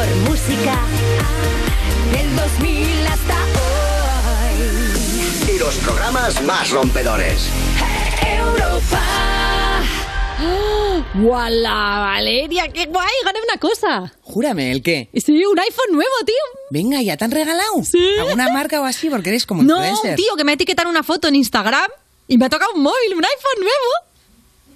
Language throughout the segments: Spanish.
mejor música del 2000 hasta hoy. Y los programas más rompedores. Europa. ¡Wala, Valeria! ¡Qué guay! Gané una cosa. Júrame, ¿el qué? Sí, un iPhone nuevo, tío. Venga, ¿ya te han regalado? Sí. ¿Alguna marca o así? Porque eres como No, influencer. tío, que me etiquetaron una foto en Instagram y me ha tocado un móvil, un iPhone nuevo.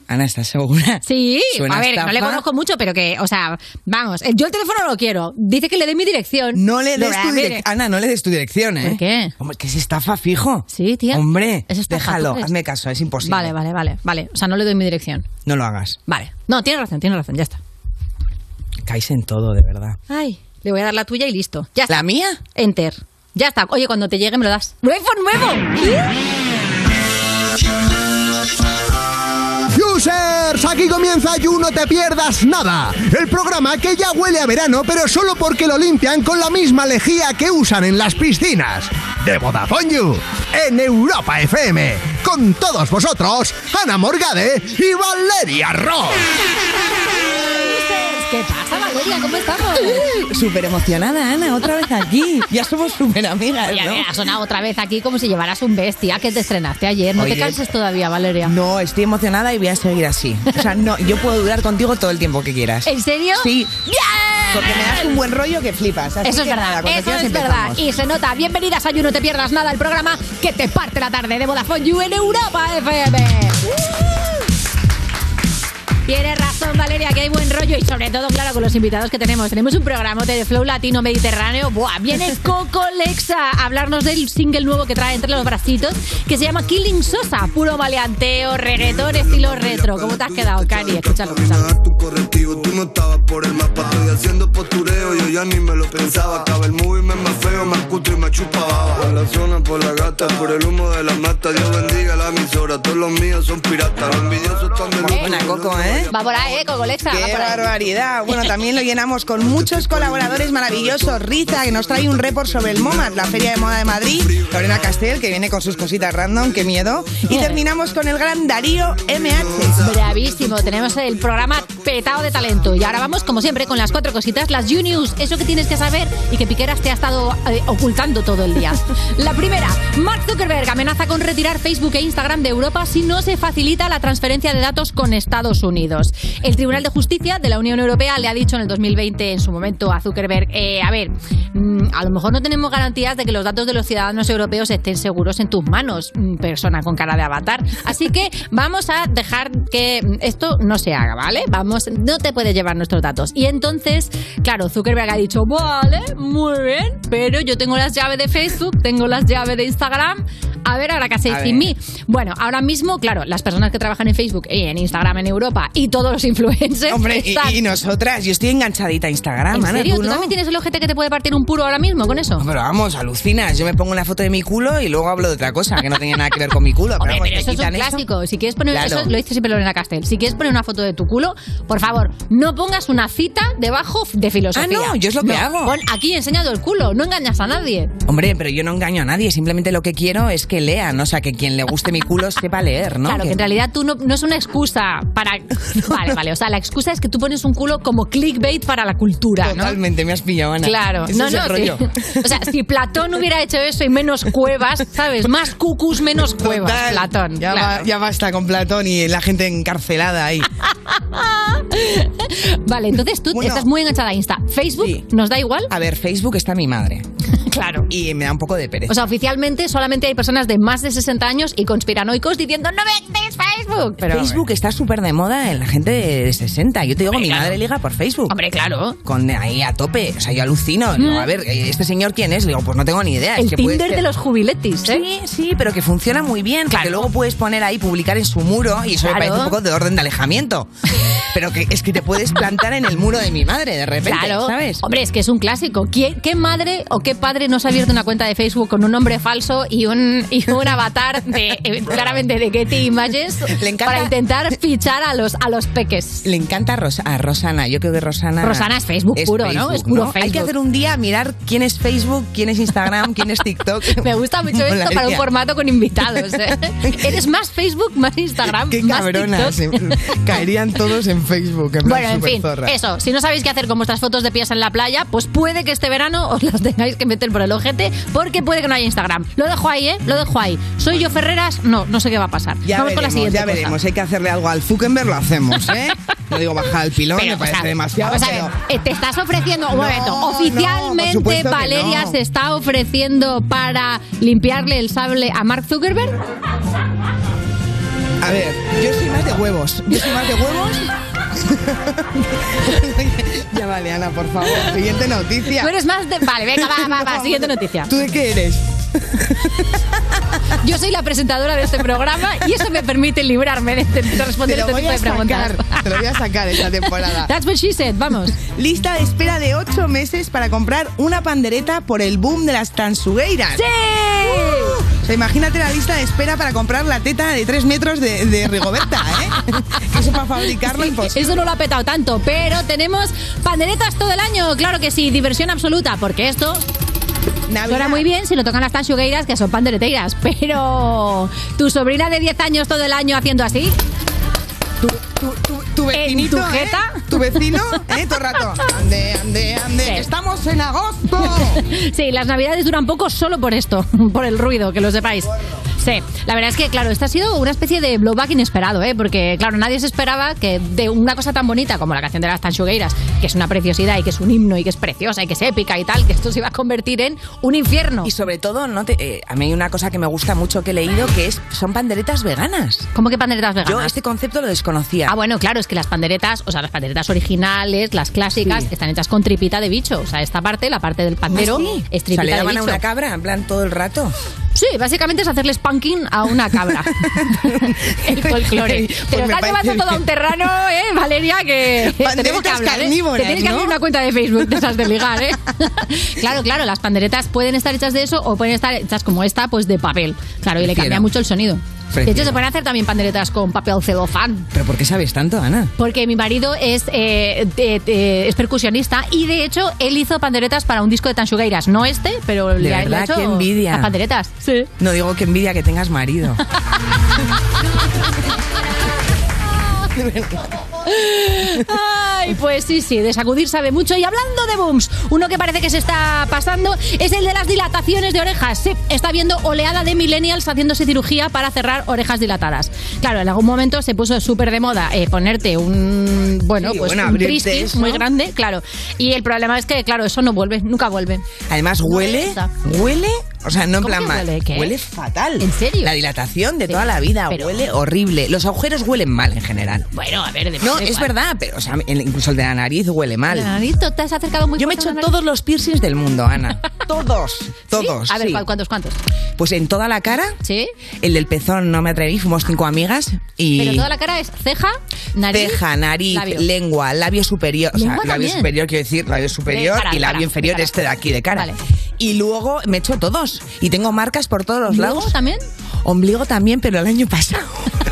Ana, ¿estás segura? Sí, ¿Suena a ver, no le conozco mucho, pero que, o sea, vamos, yo el teléfono no lo quiero. Dice que le dé mi dirección. No le des tu dirección. Ana, no le des tu dirección, ¿eh? ¿Por qué? Hombre, que es estafa fijo. Sí, tía. Hombre, Es estafa, ¿tú déjalo, hazme caso, es imposible. Vale, vale, vale, vale. O sea, no le doy mi dirección. No lo hagas. Vale. No, tienes razón, tienes razón, ya está. Caes en todo, de verdad. Ay, le voy a dar la tuya y listo. Ya está. ¿La mía? Enter. Ya está. Oye, cuando te llegue me lo das. ¡Un iPhone nuevo! Aquí comienza You No Te Pierdas Nada, el programa que ya huele a verano, pero solo porque lo limpian con la misma lejía que usan en las piscinas. De Vodafone You, en Europa FM, con todos vosotros, Ana Morgade y Valeria Ross. ¿Qué pasa, Valeria? ¿Cómo estamos? Súper emocionada, Ana, otra vez aquí. Ya somos súper amigas, Oye, ¿no? ha sonado otra vez aquí como si llevaras un bestia que te estrenaste ayer. No Oye. te canses todavía, Valeria. No, estoy emocionada y voy a seguir así. O sea, no, yo puedo durar contigo todo el tiempo que quieras. ¿En serio? Sí, ¡Bien! porque me das un buen rollo que flipas. Así Eso es que verdad, cuando eso quieras es verdad. empezamos. Y se nota. Bienvenidas a You No Te Pierdas Nada, el programa que te parte la tarde de Vodafone You en Europa FM. Tienes razón, Valeria, que hay buen rollo y sobre todo, claro, con los invitados que tenemos. Tenemos un programa de Flow Latino Mediterráneo. Buah, viene Coco Lexa a hablarnos del single nuevo que trae entre los bracitos, que se llama Killing Sosa. Puro maleanteo, reggaetón, estilo retro. ¿Cómo te has quedado, Cari? Escúchalo, escúchalo. tu correctivo, tú no estabas por el mapa, estoy haciendo postureo, yo ya ni me lo pensaba, acaba el movie, me más feo, más cutre y me chupa baba. Por la zona, por la gata, por el humo de la mata, Dios bendiga la emisora, todos los míos son piratas, los envidiosos están de Muy buena, Coco, ¿eh? Va por ahí, ¿eh, Coco Lexa? va ¡Qué barbaridad! Bueno, también lo llenamos con muchos colaboradores maravillosos. Riza, que nos trae un report sobre el MoMA, la Feria de Moda de Madrid. Lorena Castel, que viene con sus cositas random, qué miedo. Y terminamos con el gran Darío MH. Bravísimo, tenemos el programa petado de talento. Y ahora vamos, como siempre, con las cuatro cositas, las U-News, eso que tienes que saber y que Piqueras te ha estado eh, ocultando todo el día. La primera, Mark Zuckerberg amenaza con retirar Facebook e Instagram de Europa si no se facilita la transferencia de datos con Estados Unidos. El Tribunal de Justicia de la Unión Europea le ha dicho en el 2020, en su momento, a Zuckerberg, eh, a ver, mm, a lo mejor no tenemos garantías de que los datos de los ciudadanos europeos estén seguros en tus manos, mm, persona con cara de avatar. Así que vamos a dejar que esto no se haga, ¿vale? Vamos, no te puedes llevar nuestros datos. Y entonces, claro, Zuckerberg ha dicho, vale, muy bien, pero yo tengo las llaves de Facebook, tengo las llaves de Instagram. A ver, ahora qué hacéis sin mí. Bueno, ahora mismo, claro, las personas que trabajan en Facebook y en Instagram en Europa y todos los influencers Hombre, y, nosotras, yo estoy enganchadita a Instagram, ¿En Ana, serio? ¿tú ¿Tú no? también tienes el ojete que te puede partir un puro ahora mismo con eso? Pero vamos, alucinas. Yo me pongo una foto de mi culo y luego hablo de otra cosa que no tenía nada que ver con mi culo. Hombre, pero ¿te eso es un clásico. Si quieres poner Claro. eso, lo dice siempre Lorena Castel. Si quieres poner una foto de tu culo, por favor, no pongas una cita debajo de filosofía. Ah, no, yo es lo que hago. Pon aquí enseñado el culo, no engañas a nadie. Hombre, pero yo no engaño a nadie. Simplemente lo que quiero es que lean. O sea, que quien le guste mi culo sepa leer, ¿no? Claro, que en realidad tú no, no es una excusa para. Vale, vale. O sea, la excusa es que tú pones un culo como clickbait para la cultura, ¿no? Totalmente, me has pillado, Ana. Claro, Ese no, es no, el rollo. sí. O sea, si Platón hubiera hecho eso y menos cuevas, ¿sabes? Más cucus, menos cuevas. Platón. Ya, claro. va- ya basta con Platón y la gente encarcelada ahí. Vale, entonces tú Bueno. estás muy enganchada a Insta. ¿Facebook nos da igual? A ver, Facebook está mi madre. Claro. Y me da un poco de pereza. O sea, oficialmente solamente hay personas de más de 60 años y conspiranoicos diciendo ¡No vendes Facebook! Pero, Facebook está súper de moda en la gente de 60. Yo te digo, mi claro. madre liga por Facebook. Hombre, claro. Con ahí a tope. O sea, yo alucino. Digo, a ver, ¿este señor quién es? Le digo, pues no tengo ni idea. El es que puede Tinder de los jubiletis, ¿eh? Sí, sí, pero que funciona muy bien. Porque luego puedes poner ahí, publicar en su muro y eso Claro. me parece un poco de orden de alejamiento. pero que es que te puedes plantar en el muro de mi madre de repente, Claro. ¿sabes? Hombre, es que es un clásico. ¿Quién- ¿Qué madre o qué padre no se ha abierto una cuenta de Facebook con un nombre falso y un, y un avatar de eh, claramente de Getty Images Le encanta- para intentar fichar a los, a los peques? Le encanta a, Ros- a Rosana. Yo creo que Rosana. Rosana es Facebook puro, ¿no? Es puro Hay que Facebook. hacer un día mirar quién es Facebook, quién es Instagram, quién es TikTok. Me gusta mucho esto para un formato con invitados. ¿eh? Eres más Facebook, más Instagram, Qué más cabronas. TikTok. Caerían todos en Facebook. En Bueno, en fin, superzorras. eso. Si no sabéis qué hacer con vuestras fotos de pies en la playa, pues puede que este verano os las tengáis que meter por el ojete porque puede que no haya Instagram. Lo dejo ahí, ¿eh? Lo dejo ahí. ¿Soy yo Ferreras? No, no sé qué va a pasar. Ya Vamos con la siguiente ya cosa. veremos. Hay que hacerle algo al Zuckerberg, lo hacemos, ¿eh? No digo bajar el pilón, Pero, me o parece sea, demasiado. vamos a ver, pero- eh, te estás ofreciendo, un No, momento, no, oficialmente Valeria no. se está ofreciendo para limpiarle el sable a Mark Zuckerberg. A ver, yo soy más de huevos. Yo soy más de huevos. ya vale, Ana, por favor. Siguiente noticia. Tú eres más de... Vale, venga, va, va, va, No. siguiente noticia. ¿Tú de qué eres? Yo soy la presentadora de este programa y eso me permite librarme de, de- de responder este tipo de preguntas. sacar. Te lo voy a sacar esta temporada. That's what she said, vamos. Lista de espera de 8 meses para comprar una pandereta por el boom de las tansugueiras. ¡Sí! O sea, imagínate la lista de espera para comprar la teta de 3 metros de, de Rigoberta, ¿eh? eso para fabricarlo imposible. Eso no lo ha petado tanto, pero tenemos panderetas todo el año, claro que sí, diversión absoluta, porque esto Navidad. suena muy bien si lo tocan las tanchugueiras, que son pandereteiras, pero tu sobrina de 10 años todo el año haciendo así, Tu, tu, tu, tu ¿En tu jeta? ¿eh? Tu vecino, ¿eh? Todo el rato. Ande, ande, ande. Sí. Estamos en agosto. Sí, las navidades duran poco solo por esto, por el ruido, que lo sepáis. Sí, la verdad es que, claro, esto ha sido una especie de blowback inesperado, ¿eh? Porque, claro, nadie se esperaba que de una cosa tan bonita como la canción de las Tanchugueiras, que es una preciosidad y que es un himno y que es preciosa y que es épica y tal, que esto se iba a convertir en un infierno. Y sobre todo, no te, eh, a mí hay una cosa que me gusta mucho que he leído que es son panderetas veganas. ¿Cómo que panderetas veganas? Yo este concepto lo desconocía. Ah, bueno, claro, es que las panderetas, o sea, las panderetas originales, las clásicas, Sí. están hechas con tripita de bicho. O sea, esta parte, la parte del pandero, ¿Ah, sí? es O sea, tripita le de bicho. a una cabra, en plan, todo el rato. Sí, básicamente es hacerle spanking a una cabra. el folclore. Pues Te lo estás llevando todo a un bien. terreno, ¿eh, Valeria? Que tenemos que hablar, ¿eh? Te tienes que ¿no? abrir una cuenta de Facebook de esas de ligar, ¿eh? claro, claro, las panderetas pueden estar hechas de eso o pueden estar hechas como esta, pues de papel. Claro, y le cambia mucho el sonido. De hecho, se pueden hacer también panderetas con papel celofán. ¿Pero por qué sabes tanto, Ana? Porque mi marido es, eh, de- de- es percusionista y de hecho él hizo panderetas para un disco de Tanchugueiras. No este, pero le, ha- le ha verdad, hecho qué envidia. las panderetas. Sí. No digo que envidia que tengas marido. Ay, pues sí, sí, de sacudir sabe mucho. Y hablando de booms, uno que parece que se está pasando es el de las dilataciones de orejas. Sí, está viendo oleada de millennials haciéndose cirugía para cerrar orejas dilatadas. Claro, en algún momento se puso súper de moda eh, ponerte un, bueno, Sí, pues bueno, un eso. muy grande, claro. Y el problema es que, claro, eso no vuelve, nunca vuelve. Además, huele, huele, o sea, no en ¿Cómo plan mal. huele? Fatal. ¿En serio? La dilatación de Pero- toda la vida pero- huele horrible. Los agujeros huelen mal en general. Bueno, a ver, de No, es verdad, pero o sea, el- incluso el de la nariz huele mal. La nariz, ¿te has acercado muy Yo me he hecho todos los piercings del mundo, Ana. Todos, todos. ¿Sí? A ver, sí. ¿cu- ¿cuántos, cuántos? Pues en toda la cara, ¿Sí? el del pezón no me atreví, fuimos cinco amigas y Pero toda la cara es ceja, nariz, ceja, nariz, labio. lengua, labio superior, o sea, labio también. superior quiero decir, labio superior y labio inferior este de aquí de cara. Vale. Y luego me he hecho todos y tengo marcas por todos los ¿Luego lados. también? Ombligo también, pero el año pasado.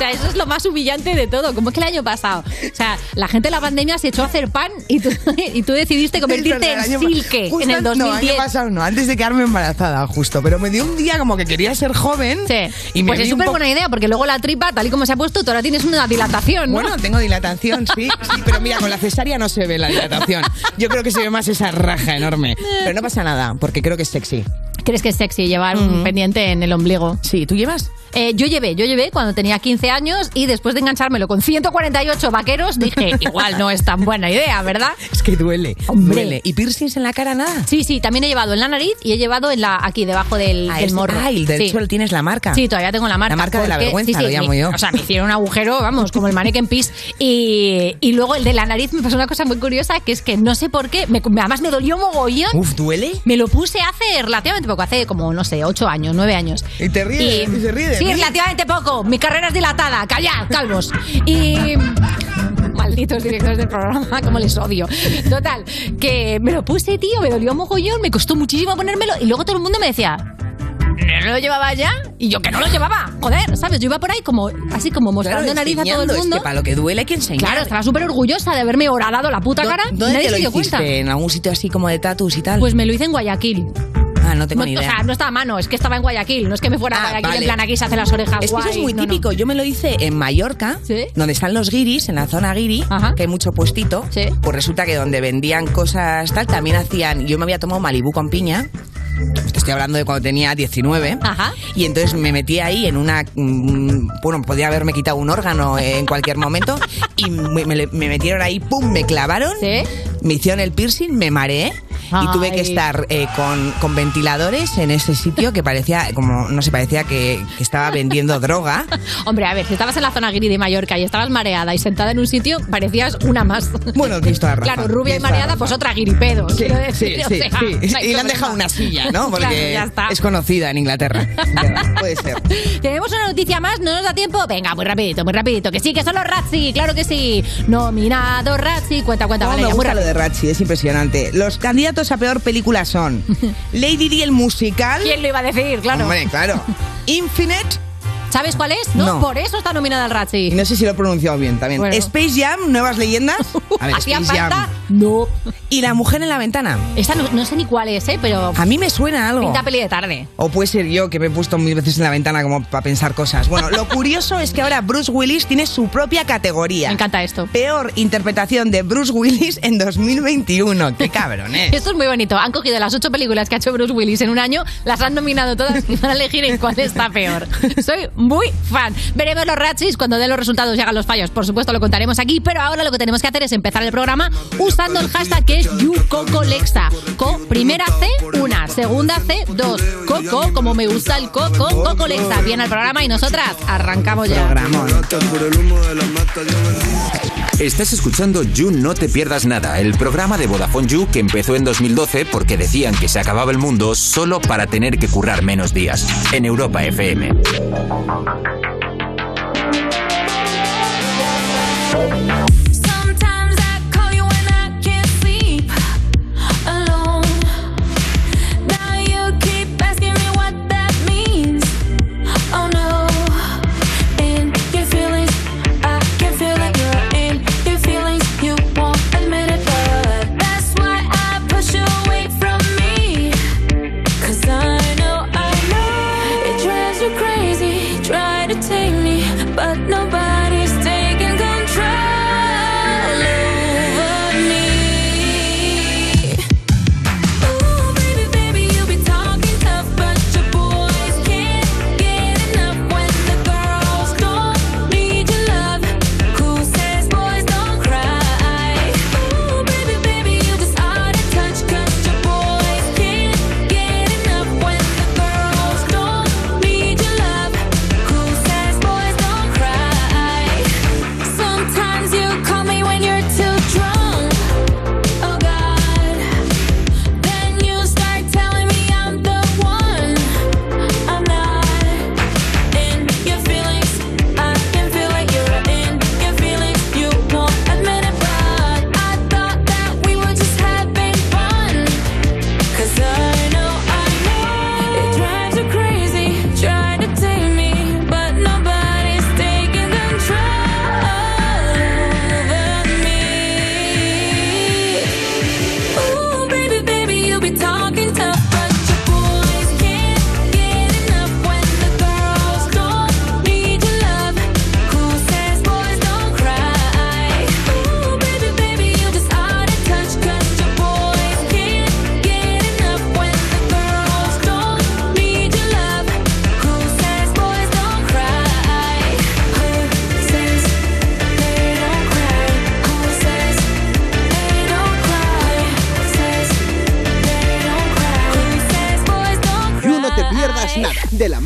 sea, eso es lo más humillante de todo. ¿Cómo es que el año pasado? O sea, la gente de la pandemia se echó a hacer pan y tú, y tú decidiste convertirte en silke en el an- 2010. No, año pasado no, antes de quedarme embarazada, justo. Pero me dio un día como que quería ser joven. Sí. Y me pues es súper buena idea, porque luego la tripa, tal y como se ha puesto, tú ahora tienes una dilatación, ¿no? Bueno, tengo dilatación, sí, sí, pero mira, con la cesárea no se ve la dilatación. Yo creo que se ve más esa raja enorme. Pero no pasa nada, porque creo que es sexy. ¿Crees que es sexy llevar un pendiente en el ombligo? Sí, ¿tú llevas? Eh, yo llevé, yo llevé cuando tenía 15 años y después de enganchármelo con 148 vaqueros, dije, igual no es tan buena idea, ¿verdad? Es que duele, Hombre. duele. ¿Y piercings en la cara nada? Sí, sí, también he llevado en la nariz y he llevado en la aquí debajo del, Ah, del morro. ah, y del Sí. tienes la marca. Sí, todavía tengo la marca. La marca de la vergüenza, sí, sí, lo llamo me- yo. O sea, me hicieron un agujero, vamos, como el mannequin piece. Y, y luego el de la nariz me pasó una cosa muy curiosa, que es que no sé por qué, me- además me dolió mogollón. Uf, ¿duele? Me lo puse hace relativamente poco, hace como, no sé, 8 años, 9 años. Y te ríes, y se ríe Sí, mí. relativamente poco. Mi carrera es dilatada. Callad, calvos. Y... Malditos directores del programa, como les odio. Total, que me lo puse, tío, me dolió mogollón, me costó muchísimo ponérmelo y luego todo el mundo me decía... ¿No lo llevaba ya? Y yo que no lo llevaba. Joder, ¿sabes? Yo iba por ahí como así como mostrando nariz a todo el mundo. Es que para lo que duele hay que enseñar. Claro, estaba súper orgullosa de haberme horadado la puta ¿Dó- cara. y ¿Dónde nadie te lo se dio hiciste? cuenta. ¿En algún sitio así como de tatus y tal? Pues me lo hice en Guayaquil. Ah, no tengo ni O idea. sea, no estaba a mano, es que estaba en Guayaquil. No es que me fuera a Ah, Guayaquil vale. en plan aquí se hacen las orejas Es que eso es muy no, no. típico. Yo me lo hice en Mallorca, ¿Sí? donde están los guiris, en la zona guiri, Ajá. que hay mucho puestito. Sí. Pues resulta que donde vendían cosas tal, también hacían. Yo me había tomado Malibú con piña. Te estoy hablando de cuando tenía 19. Ajá. Y entonces me metí ahí en una. mm, Bueno, podía haberme quitado un órgano en cualquier momento. y me, me le- me metieron ahí, ¡pum! Me clavaron. ¿Sí? Me hicieron el piercing, me mareé. Y tuve que estar eh, con, con ventiladores en ese sitio que parecía, como, no sé, parecía que, que estaba vendiendo droga. Hombre, a ver, si estabas en la zona guiri de Mallorca y estabas mareada y sentada en un sitio, parecías una más. Bueno, la razón, Claro, rubia y mareada, pues otra guiripedo. Sí, sí, o sí, sea, sí. no Y le han dejado una silla, ¿no? Porque Claro, ya está. es conocida en Inglaterra. Ya, Puede ser. Tenemos una noticia más, no nos da tiempo. Venga, muy rapidito, muy rapidito. Que sí, que son los Razzi, claro que sí. Nominado Razzi. Cuenta, cuenta, Cómo vale, me muy gusta lo rápido. de Ratchi, es impresionante. Los candidatos a peor película son Lady Di el musical. ¿Quién lo iba a decir? Claro. Hombre, claro. Infinite. ¿Sabes cuál es? No, No. por eso está nominada al Y Razzi. no sé si lo he pronunciado bien también. Bueno. Space Jam, Nuevas Leyendas. A ver, ¿Hacía Space falta? Jam. No. Y La Mujer en la Ventana. Esta no, no sé ni cuál es, ¿eh? Pero A mí me suena algo. pinta peli de tarde. O puede ser yo que me he puesto mil veces en la ventana como para pensar cosas. Bueno, lo curioso es que ahora Bruce Willis tiene su propia categoría. Me encanta esto. Peor interpretación de Bruce Willis en 2021. Qué cabrón, ¿eh? Esto es muy bonito. Han cogido las ocho películas que ha hecho Bruce Willis en un año, las han nominado todas y van a elegir en cuál está peor. Soy muy fan. Veremos los Ratchis cuando den los resultados y hagan los fallos. Por supuesto, lo contaremos aquí, pero ahora lo que tenemos que hacer es empezar el programa usando el hashtag que es YouCocoLexa. Co, primera C, una. Segunda C, dos. Coco, como me gusta el coco, Cocolexa. Viene al programa y nosotras arrancamos ya. Estás escuchando You No Te Pierdas Nada, el programa de Vodafone You que empezó en 2012 porque decían que se acababa el mundo solo para tener que currar menos días. En Europa FM.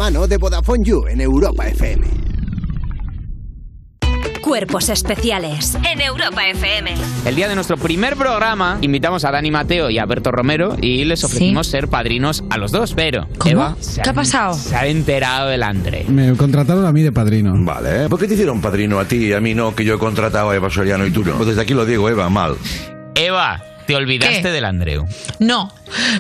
Mano de Vodafone You en Europa FM. Cuerpos especiales en Europa FM. El día de nuestro primer programa invitamos a Dani Mateo y a Berto Romero y les ofrecimos ser padrinos a los dos, pero Eva se ¿Qué ha pasado? Se ha enterado del Andre. Me contrataron a mí de padrino. Vale, ¿por qué te hicieron padrino a ti y a mí no, que yo he contratado a Eva Soriano y tú no? Pues desde aquí lo digo, Eva, mal. Eva, Te olvidaste ¿Qué? del Andreu. No,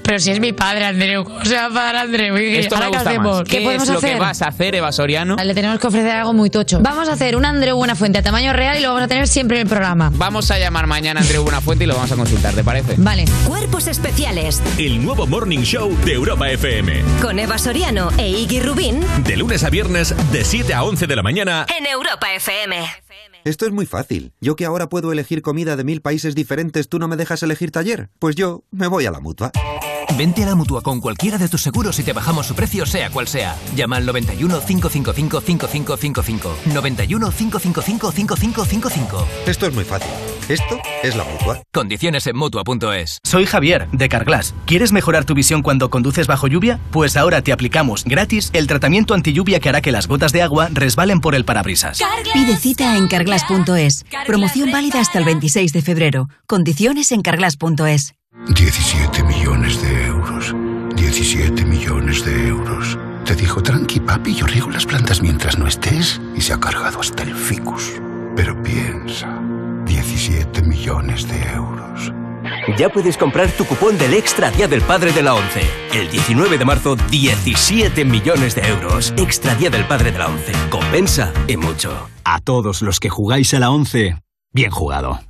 pero si es mi padre, Andreu. ¿Cómo se va a pagar Andreu? ¿Y Esto me qué gusta hacemos? más. ¿Qué, podemos es lo que hacer? vas a hacer, Eva Soriano? Le tenemos que ofrecer algo muy tocho. Vamos a hacer un Andreu Buenafuente a tamaño real y lo vamos a tener siempre en el programa. Vamos a llamar mañana a Andreu Buenafuente y lo vamos a consultar, ¿te parece? Vale. Cuerpos especiales El nuevo Morning Show de Europa FM. con Eva Soriano e Iggy Rubín De lunes a viernes, de 7 a 11 de la mañana. en Europa FM. Esto es muy fácil. Yo que ahora puedo elegir comida de mil países diferentes, ¿tú no me dejas elegir taller? Pues yo me voy a la mutua. Vente a la mutua con cualquiera de tus seguros y te bajamos su precio, sea cual sea. Llama al 91 555 5555. 91 555 5555. Esto es muy fácil. Esto es la mutua. Condiciones en mutua.es. Soy Javier, de Carglass. ¿Quieres mejorar tu visión cuando conduces bajo lluvia? Pues ahora te aplicamos gratis el tratamiento anti lluvia que hará que las gotas de agua resbalen por el parabrisas. Pide cita en carglass.es. Promoción válida hasta el 26 de febrero. Condiciones en carglass.es. 17 millones de euros. 17 millones de euros. Te dijo, tranqui papi, yo riego las plantas mientras no estés. Y se ha cargado hasta el ficus. Pero piensa, 17 millones de euros. Ya puedes comprar tu cupón del Extra Día del Padre de la ONCE. El 19 de marzo, 17 millones de euros. Extra Día del Padre de la ONCE. Compensa y mucho. A todos los que jugáis a la 11, bien jugado.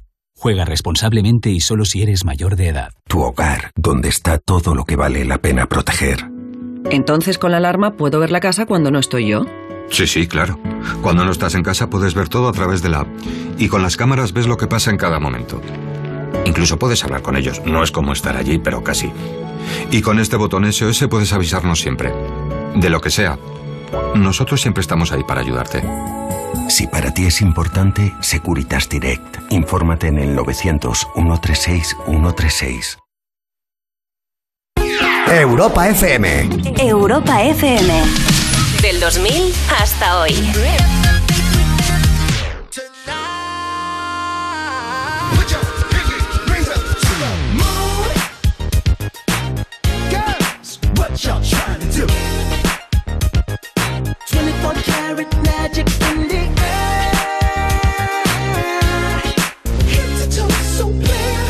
Juega responsablemente y solo si eres mayor de edad. Tu hogar, donde está todo lo que vale la pena proteger. Entonces con la alarma puedo ver la casa cuando no estoy yo. Sí, sí, claro. Cuando no estás en casa puedes ver todo a través de la app. Y con las cámaras ves lo que pasa en cada momento. Incluso puedes hablar con ellos. No es como estar allí, pero casi. Y con este botón SOS puedes avisarnos siempre. De lo que sea. Nosotros siempre estamos ahí para ayudarte. Si para ti es importante, Securitas Direct. Infórmate en el 900-136-136. Europa FM. Europa FM. Del 2000 hasta hoy. Girls, 24 karat magic in the air. To so clear.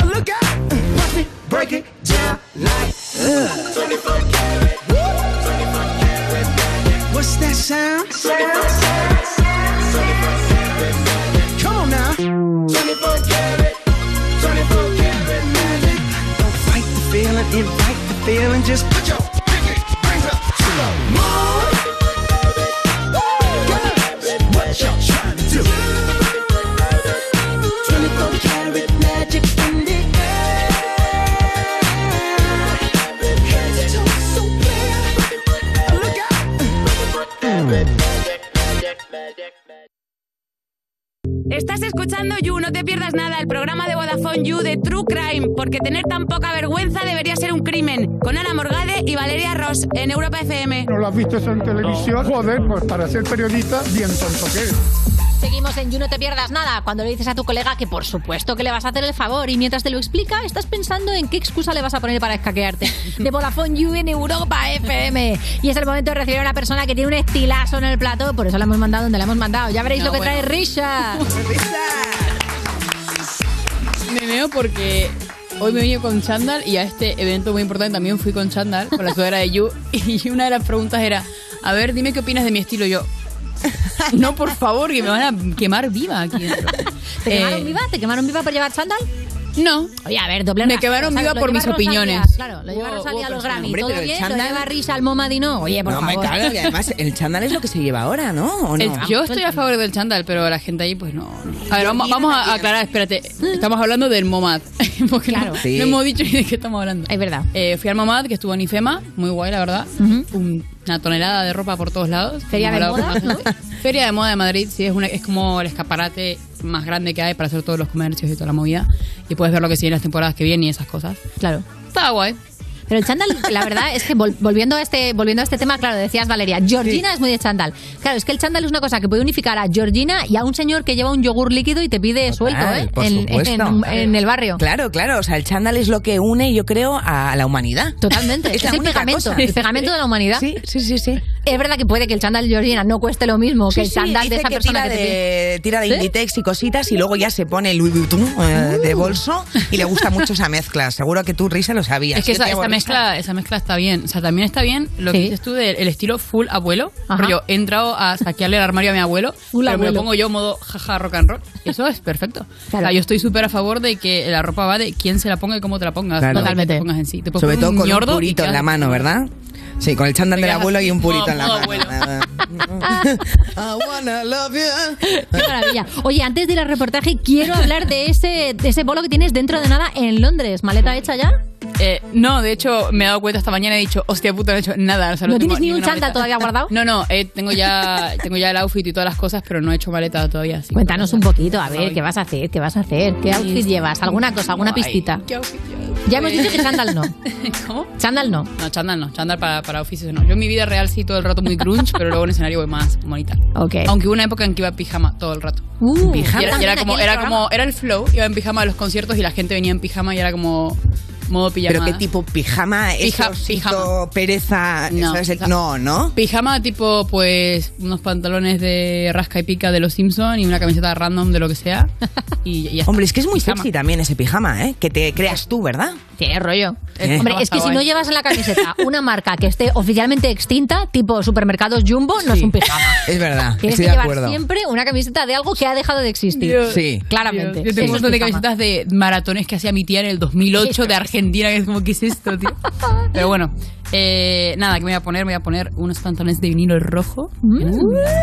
Uh, Look out, me break it down like uh. 24 karat. What's that sound? Come on now. 24 karat. 24 karat magic. Don't fight the feeling, invite the feeling. Just put your pinky rings up to the moon. Girls, what y'all trying to do? 24 karat magic in the air. Head to toe so clear. Look out. Estás escuchando You, no te pierdas nada, el programa de Vodafone You de True Crime, porque tener tan poca vergüenza debería ser un crimen. Con Ana Morgade y Valeria Ross en Europa FM. ¿No lo has visto eso en televisión? Joder, pues para ser periodista, bien tonto que eres. Seguimos en You No Te Pierdas Nada, cuando le dices a tu colega que por supuesto que le vas a hacer el favor y mientras te lo explica estás pensando en qué excusa le vas a poner para escaquearte. De Vodafone You en Europa FM. Y es el momento de recibir a una persona que tiene un estilazo en el plato, por eso la hemos mandado donde la hemos mandado. Ya veréis No, lo que bueno. trae Risha. Me veo porque hoy me vine con chándal y a este evento muy importante también fui con chándal, con la sudadera de You. Y una de las preguntas era, a ver, dime qué opinas de mi estilo. Yo, no, por favor, que me van a quemar viva aquí dentro. ¿Te quemaron Eh, viva? ¿Te quemaron viva por llevar chándal? No. Oye, a ver, doble Me ¿sabes? viva por mis opiniones. Claro, lo lleva Rosalía a los. Grammy. Hombre, todo bien, chándal- lo lleva Risha al MoMA y no. Oye, por no, me favor. claro, y además el chándal es lo que se lleva ahora, ¿no? ¿O no? El- yo estoy a favor del chándal, pero la gente ahí, pues no. no. A ver, vamos, vamos a aclarar, espérate. Estamos hablando del MOMAD. Porque no, Sí. no hemos dicho ni de qué estamos hablando. Es verdad. Eh, fui al MOMAD, que estuvo en IFEMA, muy guay, la verdad. Un- una tonelada de ropa por todos lados. Feria de moda. Feria de moda de Madrid, sí, es, una, es como el escaparate más grande que hay para hacer todos los comercios y toda la movida. Y puedes ver lo que sigue en las temporadas que vienen y esas cosas. Claro. Está guay. Pero el chándal, la verdad es que vol- volviendo a este volviendo a este tema, claro, decías Valeria, Georgina es muy de chándal. Claro, es que el chándal es una cosa que puede unificar a Georgina y a un señor que lleva un yogur líquido y te pide suelto, ¿eh? por en, supuesto. en- en el barrio. Claro, claro. O sea, el chándal es lo que une, yo creo, a la humanidad. Totalmente. Es Es, el pegamento, cosa. el pegamento de la humanidad. Sí, sí, sí, sí. Es verdad que puede que el chándal de Georgina no cueste lo mismo que Sí, el sí, chándal de esa que persona tira que te de, tira de ¿Sí? Inditex y cositas y luego ya se pone el Louis Vuitton eh, Uh. de bolso y le gusta mucho esa mezcla. Seguro que tú, Risa, lo sabías. Es que esa, mezcla, esa mezcla está bien. O sea, también está bien lo que dices tú del el estilo full abuelo. Pero yo he entrado a saquearle el armario a mi abuelo, Full pero me abuelo. lo pongo yo modo jaja rock and roll. Eso es perfecto. Claro. O sea, yo estoy súper a favor de que la ropa va de quién se la ponga y cómo te la pongas. Claro. Totalmente. te pongas en sí. Te puedes Sobre todo con un ñordo purito en la mano, ¿verdad? Sí, con el chándal del abuelo y un purito en la mano. I wanna love you. Qué maravilla. Oye, antes de ir al reportaje, quiero hablar de ese, de ese bolo que tienes dentro de nada en Londres. ¿Maleta hecha ya? Eh, no, de hecho, me he dado cuenta esta mañana y he dicho, hostia puta, no he hecho nada. O sea, ¿No tienes ni un maleta. todavía guardado? No, no, eh, tengo, ya, tengo ya el outfit y todas las cosas, pero no he hecho maleta todavía. así que- Cuéntanos un poquito, a ver, ¿qué vas a hacer? ¿Qué vas a hacer? ¿Qué outfit llevas? ¿Alguna cosa? ¿Alguna pistita? ¿Qué outfit llevas? Ya hemos dicho que chándal no. ¿Cómo? Chándal no. No, chándal no. Chándal para, para oficios no. Yo en mi vida real sí todo el rato muy grunge, pero luego en escenario voy más bonita. Ok. Aunque hubo una época en que iba en pijama todo el rato. Uh, Y era, y era También como, era el flow, iba en pijama a los conciertos y la gente venía en pijama y era como modo pijama. ¿Pero qué tipo? ¿Pijama? Pija- ¿Eso, pijama. pereza? No, ¿sabes no, ¿no? Pijama tipo, pues, unos pantalones de rasca y pica de los Simpson y una camiseta random de lo que sea. Y, y ya está. Hombre, es que es muy Pijama. sexy también ese pijama, ¿eh? Que te creas tú, ¿verdad? Qué rollo. Eh. Hombre, es que si no llevas en la camiseta una marca que esté oficialmente extinta, tipo supermercados Jumbo, no es un pijama. Es verdad, Tienes estoy que de llevar acuerdo. siempre una camiseta de algo que ha dejado de existir. Yo- Sí. Claramente. Yo, tengo un montón de camisetas de maratones que hacía mi tía en el 2008 de Argentina, que es como, ¿qué es esto, tío? Pero bueno, eh, nada, que me voy a poner, me voy a poner unos pantalones de vinilo rojo Mm. que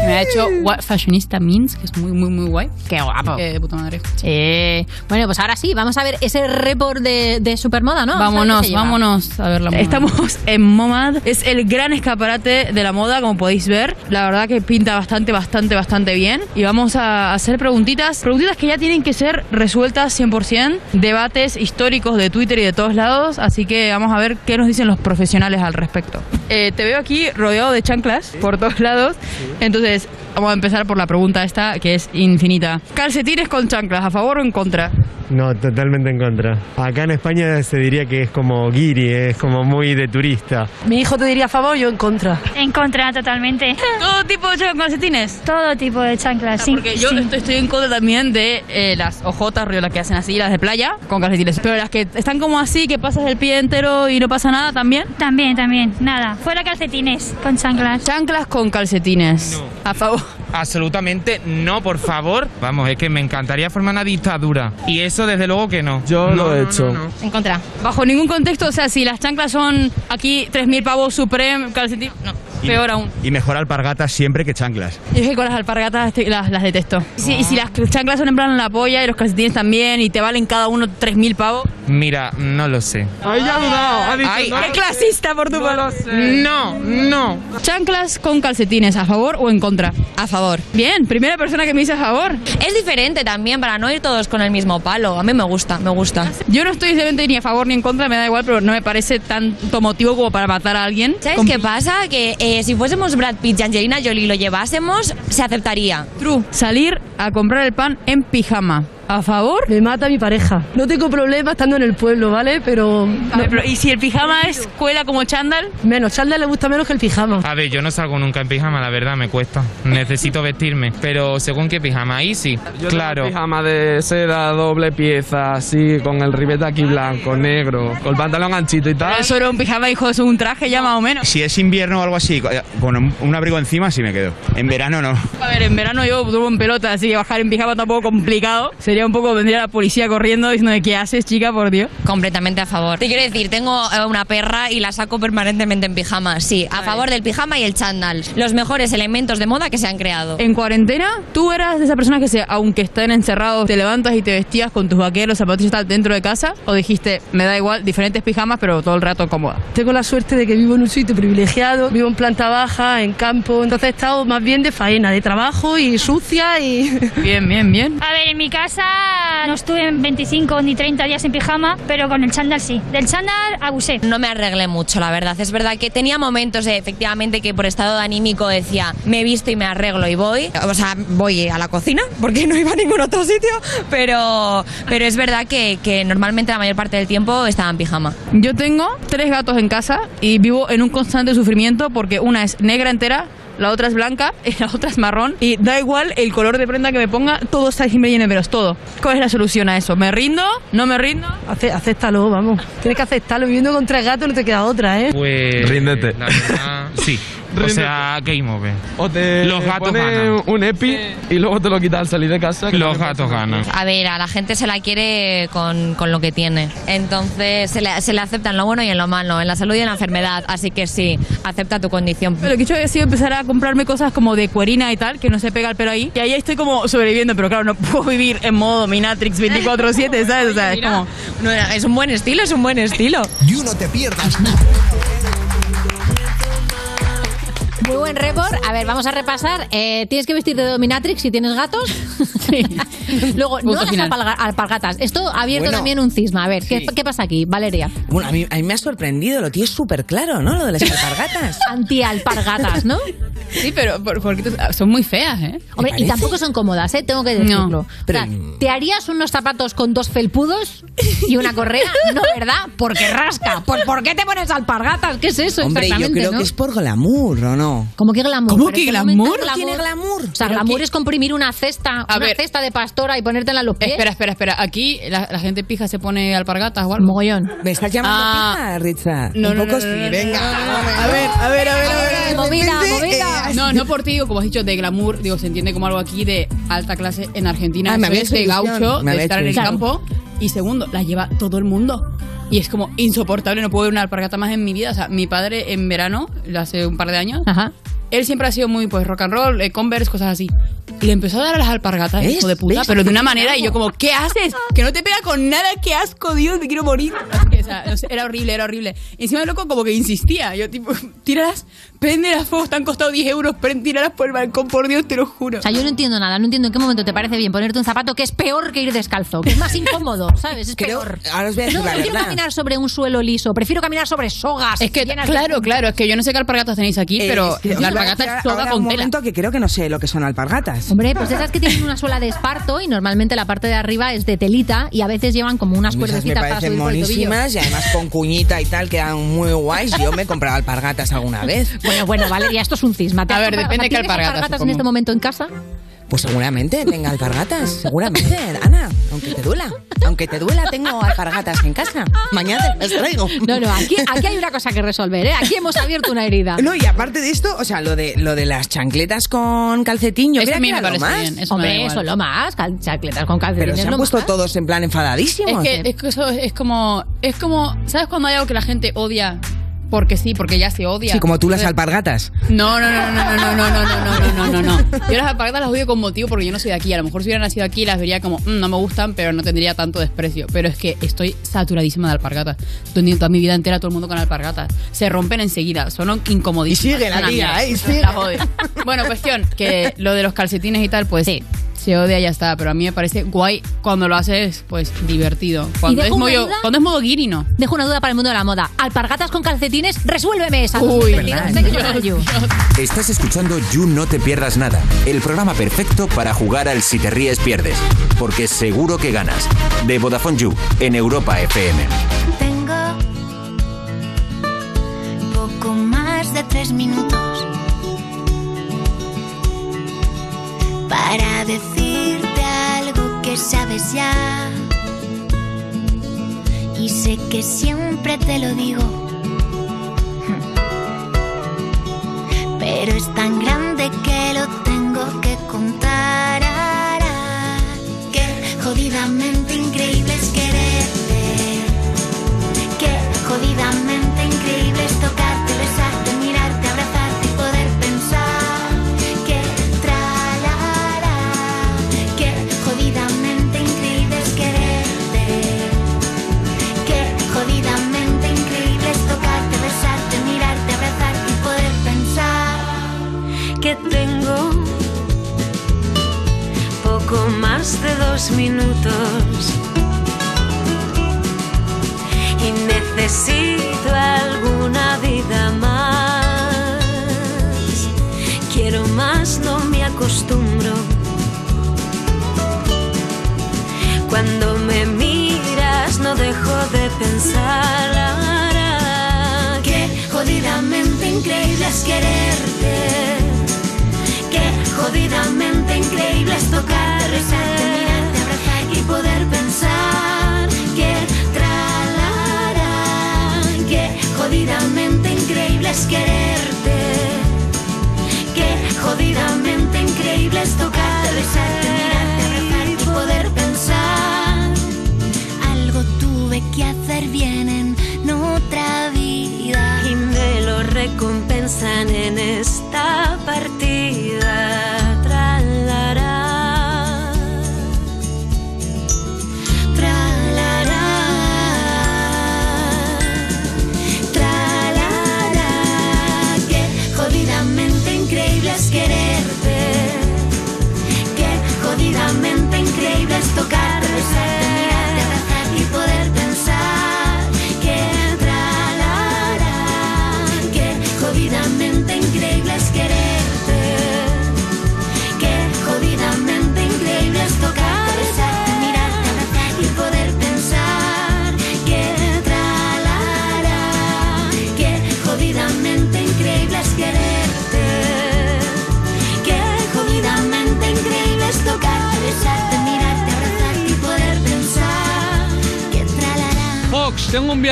me ha hecho What Fashionista Means, que es muy, muy, muy guay. Qué guapo. Que de puta madre. Eh, bueno, pues ahora sí, vamos a ver ese report de, de Supermoda, ¿no? Vámonos, vámonos a ver la moda. Estamos en MoMAD, es el gran escaparate de la moda, como podéis ver. La verdad que pinta bastante, bastante, bastante bien. Y vamos a hacer preguntitas, preguntitas que ya tienen que ser resueltas 100%, debates históricos de Twitter y de todos lados. Así que vamos a ver qué nos dicen los profesionales al respecto. Eh, te veo aquí rodeado de chanclas por todos lados. Entonces, vamos a empezar por la pregunta esta, que es infinita. Calcetines con chanclas, ¿a favor o en contra? No, totalmente en contra. Acá en España se diría que es como guiri, es como muy de turista. Mi hijo te diría a favor, yo en contra. En contra, totalmente. ¿Todo tipo de calcetines? Todo tipo de chanclas, sí. Porque yo sí. estoy, estoy en contra también de eh, las ojotas, las que hacen así, las de playa, con calcetines. Pero las que están como así, que pasas el pie entero y no pasa nada, ¿también? También, también. Nada. Fuera calcetines con chanclas. Chanclas con calcetines. A favor. Absolutamente no, por favor. Vamos, es que me encantaría formar una dictadura. Y eso desde luego que no. Yo lo he hecho. En contra. Bajo ningún contexto, o sea, si las chanclas son aquí 3.000 pavos Supreme, calcetines, no. Peor aún. Y mejor alpargatas siempre que chanclas. Y es que con las alpargatas las, las detesto. Y si, y si las chanclas son en plan la polla y los calcetines también y te valen cada uno 3.000 pavos. Mira, no lo sé. Ahí ya ha dudado, ha dicho Ay, no. ¡Qué clasista por tu parte! No, no. Chanclas con calcetines, ¿a favor o en contra? A favor. Bien, primera persona que me dice a favor. Es diferente también para no ir todos con el mismo palo. A mí me gusta, me gusta. Yo no estoy ni a favor ni en contra, me da igual, pero no me parece tanto motivo como para matar a alguien. ¿Sabes Con- qué pasa? Que eh, si fuésemos Brad Pitt y Angelina Jolie lo llevásemos, se aceptaría. True. Salir a comprar el pan en pijama. ¿A favor? Me mata mi pareja. No tengo problema estando en el pueblo, ¿vale? Pero... A ver, pero ¿Y si el pijama es cuela como chándal? Menos, chándal le gusta menos que el pijama. A ver, yo no salgo nunca en pijama, la verdad, me cuesta. Necesito vestirme. Pero según qué pijama, ahí sí. claro. Pijama de seda, doble pieza, así, con el ribete aquí blanco, negro, con el pantalón anchito y tal. Eso era un pijama, hijo, es un traje ya más o menos. Si es invierno o algo así, con un, un abrigo encima sí me quedo. En verano no. A ver, en verano yo duermo en pelota, así que bajar en pijama tampoco complicado. Sería un poco, vendría la policía corriendo diciendo ¿qué haces, chica, por Dios? Completamente a favor. Te quiero decir, tengo eh, una perra y la saco permanentemente en pijama. Sí, a favor del pijama y el chándal. Los mejores elementos de moda que se han creado. En cuarentena, tú eras de esas personas que, se, aunque estén encerrados, te levantas y te vestías con tus vaqueros, zapatillas y tal dentro de casa, o dijiste, me da igual, diferentes pijamas, pero todo el rato cómoda. Tengo la suerte de que vivo en un sitio privilegiado, vivo en planta baja, en campo, entonces he estado más bien de faena, de trabajo y sucia y... Bien, bien, bien. A ver, en mi casa verdad no estuve en 25 ni 30 días en pijama, pero con el chándal sí. Del chándal abusé. No me arreglé mucho, la verdad. Es verdad que tenía momentos, eh, efectivamente, que por estado de anímico decía, me he visto y me arreglo y voy. O sea, voy a la cocina, porque no iba a ningún otro sitio. Pero, pero es verdad que, que normalmente la mayor parte del tiempo estaba en pijama. Yo tengo tres gatos en casa y vivo en un constante sufrimiento porque una es negra entera, la otra es blanca y la otra es marrón. Y da igual el color de prenda que me ponga, todo está siempre lleno de pelos, todo. ¿Cuál es la solución a eso? ¿Me rindo? ¿No me rindo? Ace- acéptalo, vamos. Tienes que aceptarlo. Viviendo con tres gatos no te queda otra, ¿eh? Pues. Ríndete. La verdad, sí. O sea, game over. O te Los gatos ganan. un EPI y luego te lo quitas al salir de casa. que Los gatos ganan. A ver, a la gente se la quiere con, con lo que tiene. Entonces se le, se le acepta en lo bueno y en lo malo, en la salud y en la enfermedad. Así que sí, acepta tu condición. Pero lo que he hecho ha sido empezar a comprarme cosas como de cuerina y tal, que no se pega el pelo ahí. Y ahí estoy como sobreviviendo, pero claro, no puedo vivir en modo Minatrix 24-7, ¿sabes? O sea, es como... No, es un buen estilo, es un buen estilo. You no te pierdas nada. Muy buen récord. A ver, vamos a repasar. Eh, ¿Tienes que vestir de dominatrix si tienes gatos? Sí. Luego, no Punto las final. alparga- alpargatas. Esto ha abierto Bueno. también un cisma. A ver, ¿qué, Sí. qué pasa aquí, Valeria? Bueno, a mí, a mí me ha sorprendido, lo tienes súper claro, ¿no? Lo de las alpargatas. Anti-alpargatas, ¿no? Sí, pero por- porque tú- son muy feas, ¿eh? Hombre, y tampoco son cómodas, ¿eh? Tengo que decirlo. No, O sea, ¿Te harías unos zapatos con dos felpudos y una correa? No, ¿verdad? Porque rasca. Pues ¿por qué te pones alpargatas? ¿Qué es eso Hombre, yo exactamente, creo no? que es por glamour, ¿o no? ¿Cómo que glamour? ¿Cómo que este glamour? No tiene glamour. O sea, glamour que- es comprimir una cesta, A una ver. cesta de pastora y ponértela en los pies. Espera, espera, espera. Aquí la, la gente pija se pone alpargatas o algo. Mogollón. ¿Me estás llamando Ah. pija, Richard? No, Un no, poco no, sí, venga. a ver, a ver, a ver, a ver. Movida, movida. eh, No, no por ti, digo, como has dicho, de glamour, digo, se entiende como algo aquí de alta clase en Argentina. Ah, me había de gaucho, me de estar en el campo. Y segundo, la lleva todo el mundo. Y es como insoportable, no puedo ver una alpargata más en mi vida. O sea, mi padre en verano, hace un par de años, Ajá. él siempre ha sido muy, pues, rock and roll, eh, Converse, cosas así. Y le empezó a dar a las alpargatas, hijo de puta, ¿Ves? pero de una manera, y yo como, ¿qué haces? Que no te pega con nada, qué asco, Dios, me quiero morir. O sea, no sé, era horrible, era horrible. Y encima el loco como que insistía, yo tipo, tíralas, prende las fuegos, te han costado 10 euros, tíralas por el balcón, por Dios, te lo juro. O sea, yo no entiendo nada, no entiendo en qué momento te parece bien ponerte un zapato que es peor que ir descalzo, que es más incómodo, ¿sabes? Es Creo- peor. ahora os voy a decir no la prefiero verdad. caminar sobre un suelo liso, prefiero caminar sobre sogas. Es que, claro, claro, es que yo no sé qué alpargatas tenéis aquí, Eh, pero es que la alpargata es ahora con un tela. momento que creo que no sé lo que son alpargatas. Hombre, pues esas que tienen una suela de esparto y normalmente la parte de arriba es de telita y a veces llevan como unas cuerdecitas para parecen subir por el tobillo. y además con cuñita y tal quedan muy guays. Yo me he comprado alpargatas alguna vez. Bueno, bueno, Valeria, esto es un cisma. ¿Te A ver, depende sea, qué ¿tienes alpargatas, alpargatas en supongo. este momento en casa? Pues seguramente tenga alpargatas, seguramente, Ana, aunque te duela. Aunque te duela, tengo alpargatas en casa. Mañana te las traigo. No, no, aquí, aquí hay una cosa que resolver, ¿eh? Aquí hemos abierto una herida. No, y aparte de esto, o sea, lo de, lo de las chancletas con calcetín, yo Eso creía a mí que me era lo parece más. bien, eso me da Hombre, igual. eso lo más, cal- chacletas con calcetines Pero se han lo puesto más. todos en plan enfadadísimos. Es que, es que eso es como, es como, ¿sabes cuando hay algo que la gente odia? Porque sí, porque ya se odia. Sí, como tú las alpargatas. No, no, no, no, no, no, no, no, no, no, no, no, no. Yo las alpargatas las odio con motivo porque yo no soy de aquí. A lo mejor si hubiera nacido aquí las vería como, "Mm, no me gustan, pero no tendría tanto desprecio. Pero es que estoy saturadísima de alpargatas. Tenido toda mi vida entera todo el mundo con alpargatas. Se rompen enseguida, son incomodísimas. Y sigue la tía. ¿eh? Y sigue. Odio. Bueno, cuestión, que lo de los calcetines y tal, pues Sí. Se odia y ya está. Pero a mí me parece guay cuando lo haces, pues divertido. Cuando, es modo, duda? cuando es modo guiri, no. Dejo una duda para el mundo de la moda. Alpargatas con calcetines, resuélveme esa. Uy, 22, Thank you for you. Estás escuchando You No Te Pierdas Nada, el programa perfecto para jugar al Si Te Ríes Pierdes, porque seguro que ganas. De Vodafone You, en Europa FM. Tengo poco más de tres minutos para decirte algo que sabes ya. Y sé que siempre te lo digo. Pero es tan grande que lo tengo que contar. Qué jodidamente increíble es quererte. Qué jodidamente increíble es tocarte,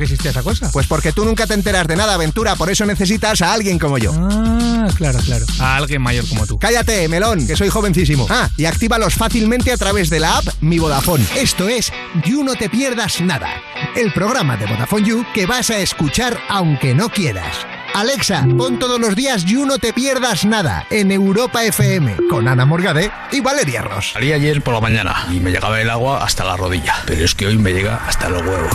que existía esa cosa? Pues porque tú nunca te enteras de nada, aventura, por eso necesitas a alguien como yo. Ah, claro, claro. A alguien mayor como tú. Cállate, melón, que soy jovencísimo. Ah, y actívalos fácilmente a través de la app Mi Vodafone. Esto es You No Te Pierdas Nada, el programa de Vodafone You que vas a escuchar aunque no quieras. Alexa, pon todos los días You No Te Pierdas Nada en Europa FM con Ana Morgade y Valeria Ross. Salí ayer por la mañana y me llegaba el agua hasta la rodilla, pero es que hoy me llega hasta los huevos.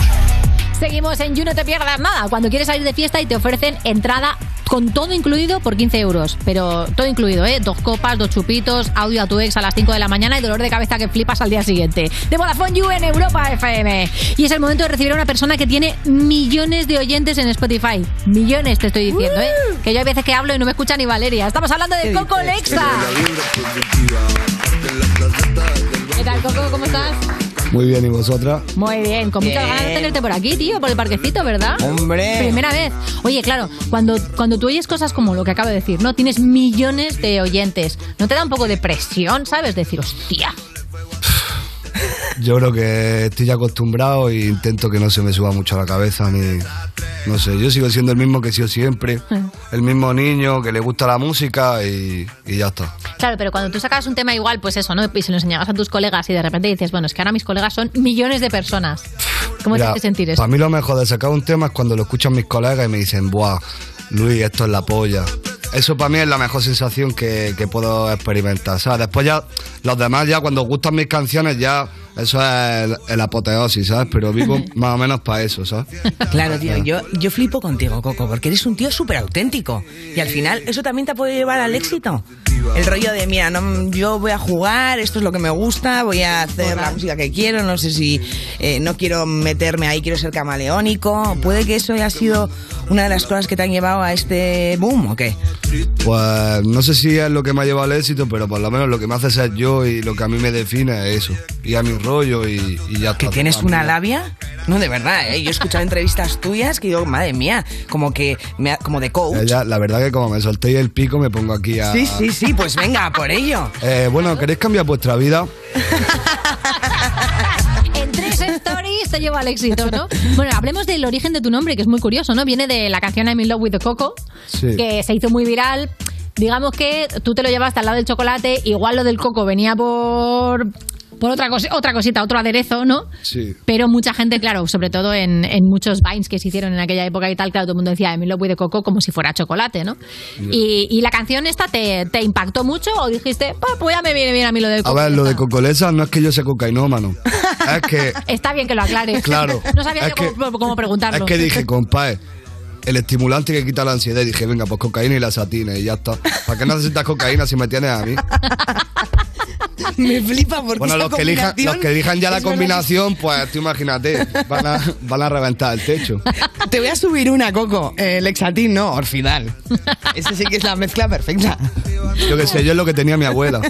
Seguimos en You No Te Pierdas Nada. Cuando quieres salir de fiesta y te ofrecen entrada con todo incluido por 15 euros. Pero todo incluido, ¿eh? Dos copas, dos chupitos, audio a tu ex a las 5 de la mañana y dolor de cabeza que flipas al día siguiente. De Vodafone You en Europa FM. Y es el momento de recibir a una persona que tiene millones de oyentes en Spotify. Millones, te estoy diciendo, ¿eh? Que yo hay veces que hablo y no me escucha ni Valeria. Estamos hablando de Coco Lexa. ¿Qué tal, Coco? ¿Cómo estás? Muy bien, ¿y vosotras? Muy bien, con muchas ganas de tenerte por aquí, tío, por el parquecito, ¿verdad? ¡Hombre! Primera vez. Oye, claro, cuando, cuando tú oyes cosas como lo que acabo de decir, ¿no? Tienes millones de oyentes. ¿No te da un poco de presión, sabes? Decir, hostia. Yo creo que estoy ya acostumbrado e intento que no se me suba mucho a la cabeza ni... No sé, yo sigo siendo el mismo que he sido siempre. El mismo niño que le gusta la música y, y ya está. Claro, pero cuando tú sacas un tema igual, pues eso, ¿no? Y se lo enseñabas a tus colegas y de repente dices, bueno, es que ahora mis colegas son millones de personas. ¿Cómo Mira, tienes que sentir eso? Para mí lo mejor de sacar un tema es cuando lo escuchan mis colegas y me dicen, buah, Luis, esto es la polla. Eso para mí es la mejor sensación que, que puedo experimentar. ¿sabes? Después ya, los demás ya cuando gustan mis canciones ya, eso es el, el apoteosis, ¿sabes? Pero vivo más o menos para eso, ¿sabes? Claro, tío, yo, yo flipo contigo, Coco, porque eres un tío súper auténtico. Y al final, eso también te puede llevar al éxito. El rollo de, mira, no, yo voy a jugar, esto es lo que me gusta, voy a hacer la música que quiero, no sé si eh, no quiero meterme ahí, quiero ser camaleónico. ¿Puede que eso haya sido una de las cosas que te han llevado a este boom o qué? Pues no sé si es lo que me ha llevado al éxito, pero por lo menos lo que me hace ser yo y lo que a mí me define es eso. Y a mi rollo y, y ya está. ¿Que tienes una labia? No, de verdad, ¿eh? yo he escuchado entrevistas tuyas que digo, madre mía, como que, me ha- como de coach. Ella, la verdad que como me soltéis el pico me pongo aquí a... Sí, sí, sí, pues venga, por ello. Eh, bueno, ¿queréis cambiar vuestra vida? En tres stories te lleva al éxito, ¿no? Bueno, hablemos del origen de tu nombre, que es muy curioso, ¿no? Viene de la canción I'm in love with the Coco, Sí. que se hizo muy viral. Digamos que tú te lo llevaste al lado del chocolate, igual lo del coco venía por por otra, cosa, otra cosita, otro aderezo, ¿no? Sí. Pero mucha gente, claro, sobre todo en, en muchos Vines que se hicieron en aquella época y tal, claro, todo el mundo decía de Puy de Coco como si fuera chocolate, ¿no? Y, y la canción esta te, te impactó mucho o dijiste, "Pa, pues ya me viene bien a mí lo del A Coco. ver, lo de Cocolesa no es que yo sea cocainómano. Es que, Está bien que lo aclares. Claro. No sabía Es yo cómo, cómo- cómo es preguntarlo. que dije, compadre, el estimulante que quita la ansiedad. Y dije, venga, pues cocaína y la satina y ya está. ¿Para qué necesitas cocaína si me tienes a mí? Me flipa porque Bueno, esa los que, elijan, los que elijan ya la combinación, pues tú imagínate, van a, van a reventar el techo. Te voy a subir una, Coco. Eh, Lexatin, no, Orfidal. Ese sí que es la mezcla perfecta. Yo qué sé, yo es lo que tenía mi abuela.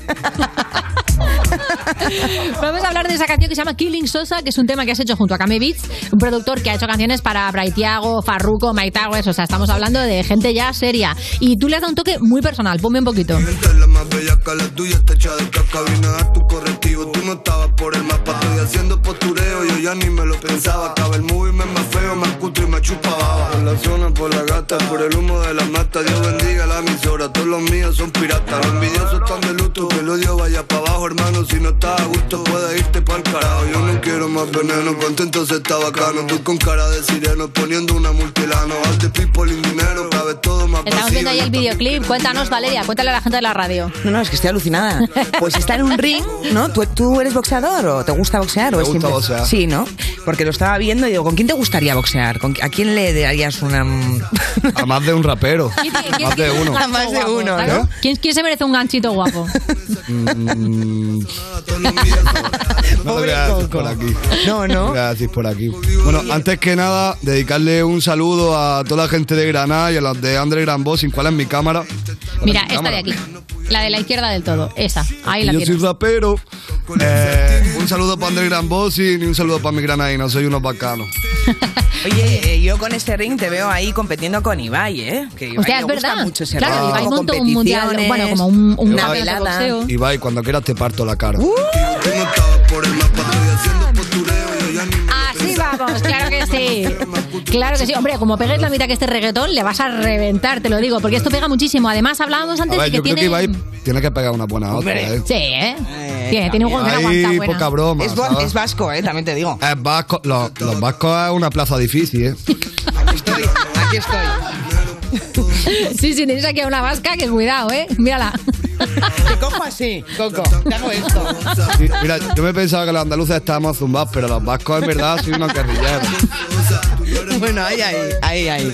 Vamos a hablar de esa canción que se llama Killing Sosa, que es un tema que has hecho junto a Kame Beats, un productor que ha hecho canciones para Braithiago, Farruko, Mike o sea, estamos hablando de gente ya seria. Y tú le has dado un toque muy personal, ponme un poquito. la más bella que la tuya está hecha de caca Vine a tu correctivo, tú no estabas por el mapa haciendo postureo, yo ya ni me lo pensaba Acaba el movie, me es más feo, más cutre y me chupa baba Por la zona, por la gata, por el humo de la mata Dios bendiga la emisora, todos los míos son piratas Los envidiosos están de luto, que el odio vaya para abajo Hermano, si no estás a gusto puedes irte pa'l carajo Yo no quiero más veneno, contento se está bacano Estoy con cara de sireno, poniendo una multilano All the people in dinero, cabe todo más Estamos viendo ahí el videoclip. Cuéntanos, Valeria, cuéntale a la gente de la radio. No, no, es que estoy alucinada. Pues está en un ring, ¿no? ¿Tú, tú eres boxeador o te gusta boxear? O Me es gusta simple- boxear. Sí, ¿no? Porque lo estaba viendo y digo, ¿con quién te gustaría boxear? ¿Con- ¿A quién le darías una...? A más de un rapero. ¿Quién- quién- Más de quién- uno. A más de uno. ¿no? ¿Quién, quién se merece un ganchito guapo? Mm, no lo voy a decir por aquí. No, no. lo voy a decir por aquí. Bueno, antes que nada, dedicarle un saludo a toda la gente de Granada y a los de Andre Gran Boss, sin cuál es mi cámara. Mira, Mi esta de aquí. La de la izquierda del todo. Esa. Ahí la Yo soy rapero. Eh, un saludo para André Gran Boss y un saludo para mi granadino. Soy unos bacanos. Oye, eh, yo con este ring te veo ahí competiendo con Ibai, ¿eh? Que Ibai es gusta verdad. mucho ese Claro, Ibai montó un mundial, bueno, como un, un campeonato de boxeo. Ibai, cuando quieras te parto la cara. Uh. Vamos, claro que sí. Claro que sí. Hombre, como pegues la mitad que este reggaetón, le vas a reventar, te lo digo, porque esto pega muchísimo. Además, hablábamos A antes ver, de que yo creo tiene... que Ibai tiene que pegar una buena otra, ¿eh? Sí, ¿eh? Tiene, tiene un juego que no Hay aguanta buena. poca broma. Es vasco, ¿eh? También te digo. Es vasco, los, los vascos es una plaza difícil, ¿eh? Aquí estoy, aquí estoy. Sí, sí, tenéis aquí a una vasca que cuidado, ¿eh? Mírala. Te cojo así, Coco. Te hago esto. Sí, mira, yo me pensaba que los andaluces estábamos zumbados, pero los vascos en verdad son unos guerrilleros. Bueno, ahí, ahí, ahí, ahí.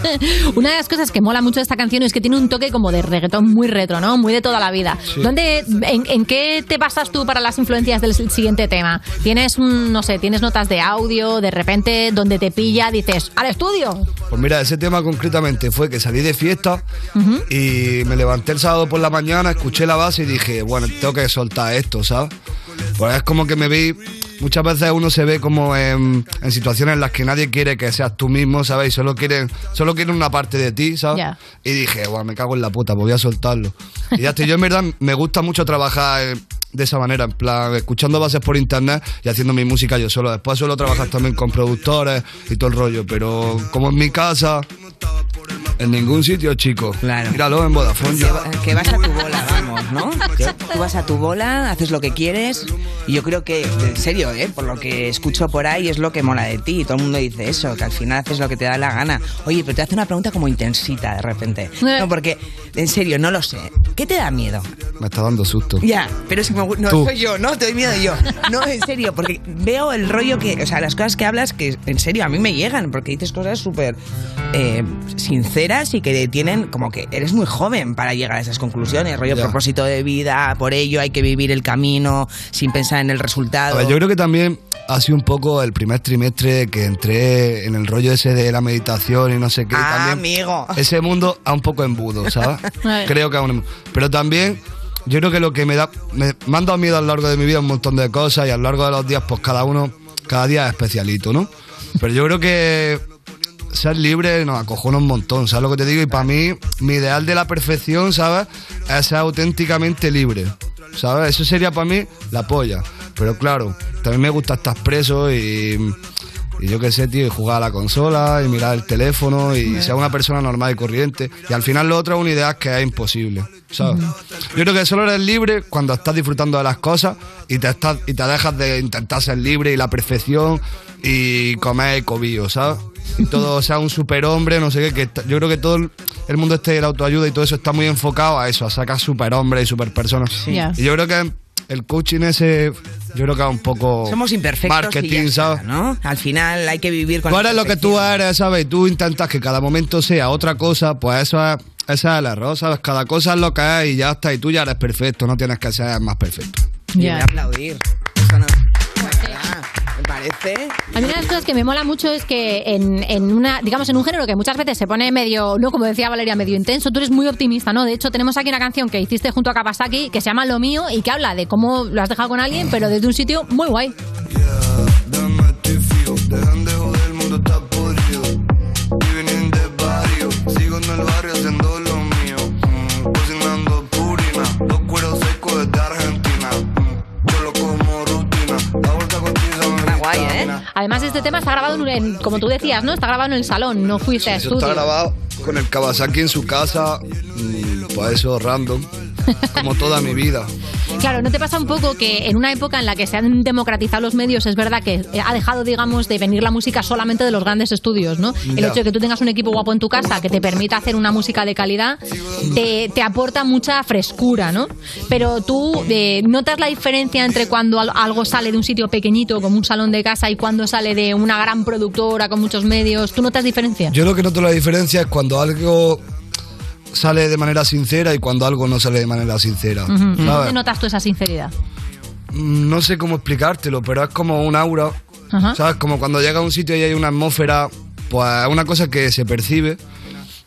Una de las cosas que mola mucho de esta canción es que tiene un toque como de reggaetón muy retro, ¿no? Muy de toda la vida. Sí. ¿Dónde, en, en qué te basas tú para las influencias del siguiente tema? ¿Tienes un, no sé, tienes notas de audio, de repente donde te pilla dices, al estudio? Pues mira, ese tema concretamente fue que salí de fiesta y me levanté el sábado por la mañana, escuché la base y dije, bueno, tengo que soltar esto, ¿sabes? Pues es como que me vi, muchas veces uno se ve como en, en situaciones en las que nadie quiere que seas tú mismo, ¿sabes? Y solo quieren, solo quieren una parte de ti, ¿sabes? Y dije, bueno, me cago en la puta, pues voy a soltarlo. Y ya estoy, yo en verdad me gusta mucho trabajar eh, de esa manera, en plan, escuchando bases por internet y haciendo mi música yo solo. Después suelo trabajar también con productores y todo el rollo, pero como en mi casa, en ningún sitio, chico. Claro. Míralo en Vodafone. Que, yo- va- que vas a tu bola, vamos, ¿no? Tú vas a tu bola, haces lo que quieres y yo creo que, en serio, ¿eh? por lo que escucho por ahí es lo que mola de ti. Todo el mundo dice eso, que al final haces lo que te da la gana. Oye, pero te hace una pregunta como intensita de repente. No, porque, en serio, no lo sé. ¿Qué te da miedo? Me está dando susto. Ya, pero es que me no Tú. soy yo, no, te doy miedo yo. No, en serio, porque veo el rollo que, o sea, las cosas que hablas que en serio a mí me llegan, porque dices cosas súper eh, sinceras y que tienen como que eres muy joven para llegar a esas conclusiones, rollo Ya. propósito de vida, por ello hay que vivir el camino sin pensar en el A resultado. ver, yo creo que también ha sido un poco el primer trimestre que entré en el rollo ese de la meditación y no sé qué. Ah, también amigo. Ese mundo a un poco embudo, ¿sabes? Creo que aún. Pero también yo creo que lo que me da. Me, me han dado miedo a lo largo de mi vida un montón de cosas y a lo largo de los días, pues cada uno, cada día es especialito, ¿no? Pero yo creo que ser libre nos acojona un montón, ¿sabes lo que te digo? Y para mí, mi ideal de la perfección, ¿sabes? Es ser auténticamente libre, ¿sabes? Eso sería para mí la polla. Pero claro, también me gusta estar preso y, Y yo qué sé, tío, y jugar a la consola y mirar el teléfono y ser una persona normal y corriente. Y al final lo otro es una idea que es imposible, ¿sabes? Yo creo que solo eres libre cuando estás disfrutando de las cosas y te, estás, y te dejas de intentar ser libre y la perfección y comer cobillo, ¿sabes? Y todo sea un superhombre, no sé qué, que está- yo creo que todo el- el mundo este de la autoayuda y todo eso está muy enfocado a eso, a sacar superhombres y superpersonas. Ya. Y yo creo que el coaching ese, yo creo que es un poco Somos imperfectos y marketing, ya ¿sabes? ¿no? Al final hay que vivir con Tú la eres lo que tú eres, ¿sabes? Y tú intentas que cada momento sea otra cosa, pues eso es, ese es el error, ¿sabes? Cada cosa es lo que es y ya está. Y tú ya eres perfecto, no tienes que ser más perfecto. Y voy a aplaudir. Eso no. Parece. A mí una de las cosas que me mola mucho es que en, en una, digamos, en un género que muchas veces se pone medio, no como decía Valeria, medio intenso, tú eres muy optimista, ¿no? De hecho, tenemos aquí una canción que hiciste junto a Kawasaki que se llama Lo mío y que habla de cómo lo has dejado con alguien, pero desde un sitio muy guay. Dejan Además, este tema está grabado, en, como tú decías, ¿no? Está grabado en el salón, no fuiste a Eso estudio. está grabado con el Kawasaki en su casa, mm, pues eso, random, como toda mi vida. Claro, ¿no te pasa un poco que en una época en la que se han democratizado los medios, es verdad que ha dejado, digamos, de venir la música solamente de los grandes estudios, ¿no? El hecho de que tú tengas un equipo guapo en tu casa que te permita hacer una música de calidad, te, te aporta mucha frescura, ¿no? Pero tú eh, notas la diferencia entre cuando al- algo sale de un sitio pequeñito, como un salón de casa, y cuando sale de una gran productora con muchos medios. ¿Tú notas diferencia? Yo lo que noto la diferencia es cuando algo sale de manera sincera y cuando algo no sale de manera sincera. Ujú. ¿sabes? ¿Dónde notas tú esa sinceridad? Mm, No sé cómo explicártelo, pero es como un aura. Ajá. ¿Sabes? Como cuando llega a un sitio y hay una atmósfera, pues es una cosa que se percibe.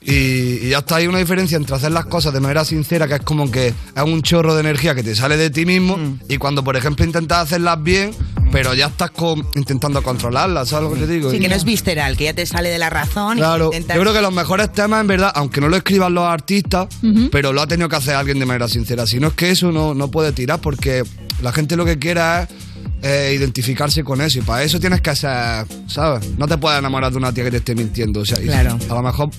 Y, y ya está, hay una diferencia entre hacer las cosas de manera sincera, que es como que es un chorro de energía que te sale de ti mismo, y cuando, por ejemplo, intentas hacerlas bien, pero ya estás con- intentando controlarlas, ¿sabes lo que te digo? Sí, Y- que no es visceral, que ya te sale de la razón. Claro, y intentas- yo creo que los mejores temas, en verdad, aunque no lo escriban los artistas, pero lo ha tenido que hacer alguien de manera sincera. Si no es que eso no, no puede tirar, porque la gente lo que quiera es eh, identificarse con eso, y para eso tienes que ser, ¿sabes? No te puedes enamorar de una tía que te esté mintiendo, o sea, Claro. a lo mejor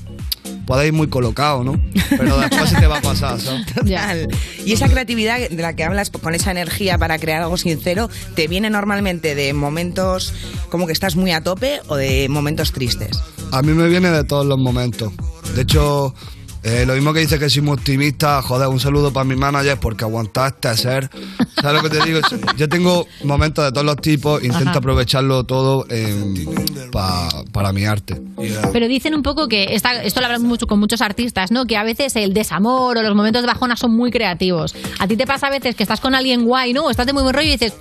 podéis ir muy colocado, ¿no? Pero después se te va a pasar, ¿sabes? Total. Y esa creatividad de la que hablas con esa energía para crear algo sincero, ¿te viene normalmente de momentos como que estás muy a tope o de momentos tristes? A mí me viene de todos los momentos. De hecho, eh, lo mismo que dice que soy muy optimista, joder, un saludo para mi manager porque aguantar este ser. ¿Sabes lo que te digo? Yo tengo momentos de todos los tipos, intento Ajá. aprovecharlo todo pa- para mi arte. Pero dicen un poco que esta- esto lo hablamos mucho con muchos artistas, ¿no? Que a veces el desamor o los momentos de bajona son muy creativos. A ti te pasa a veces que estás con alguien guay, ¿no? O estás de muy buen rollo y dices,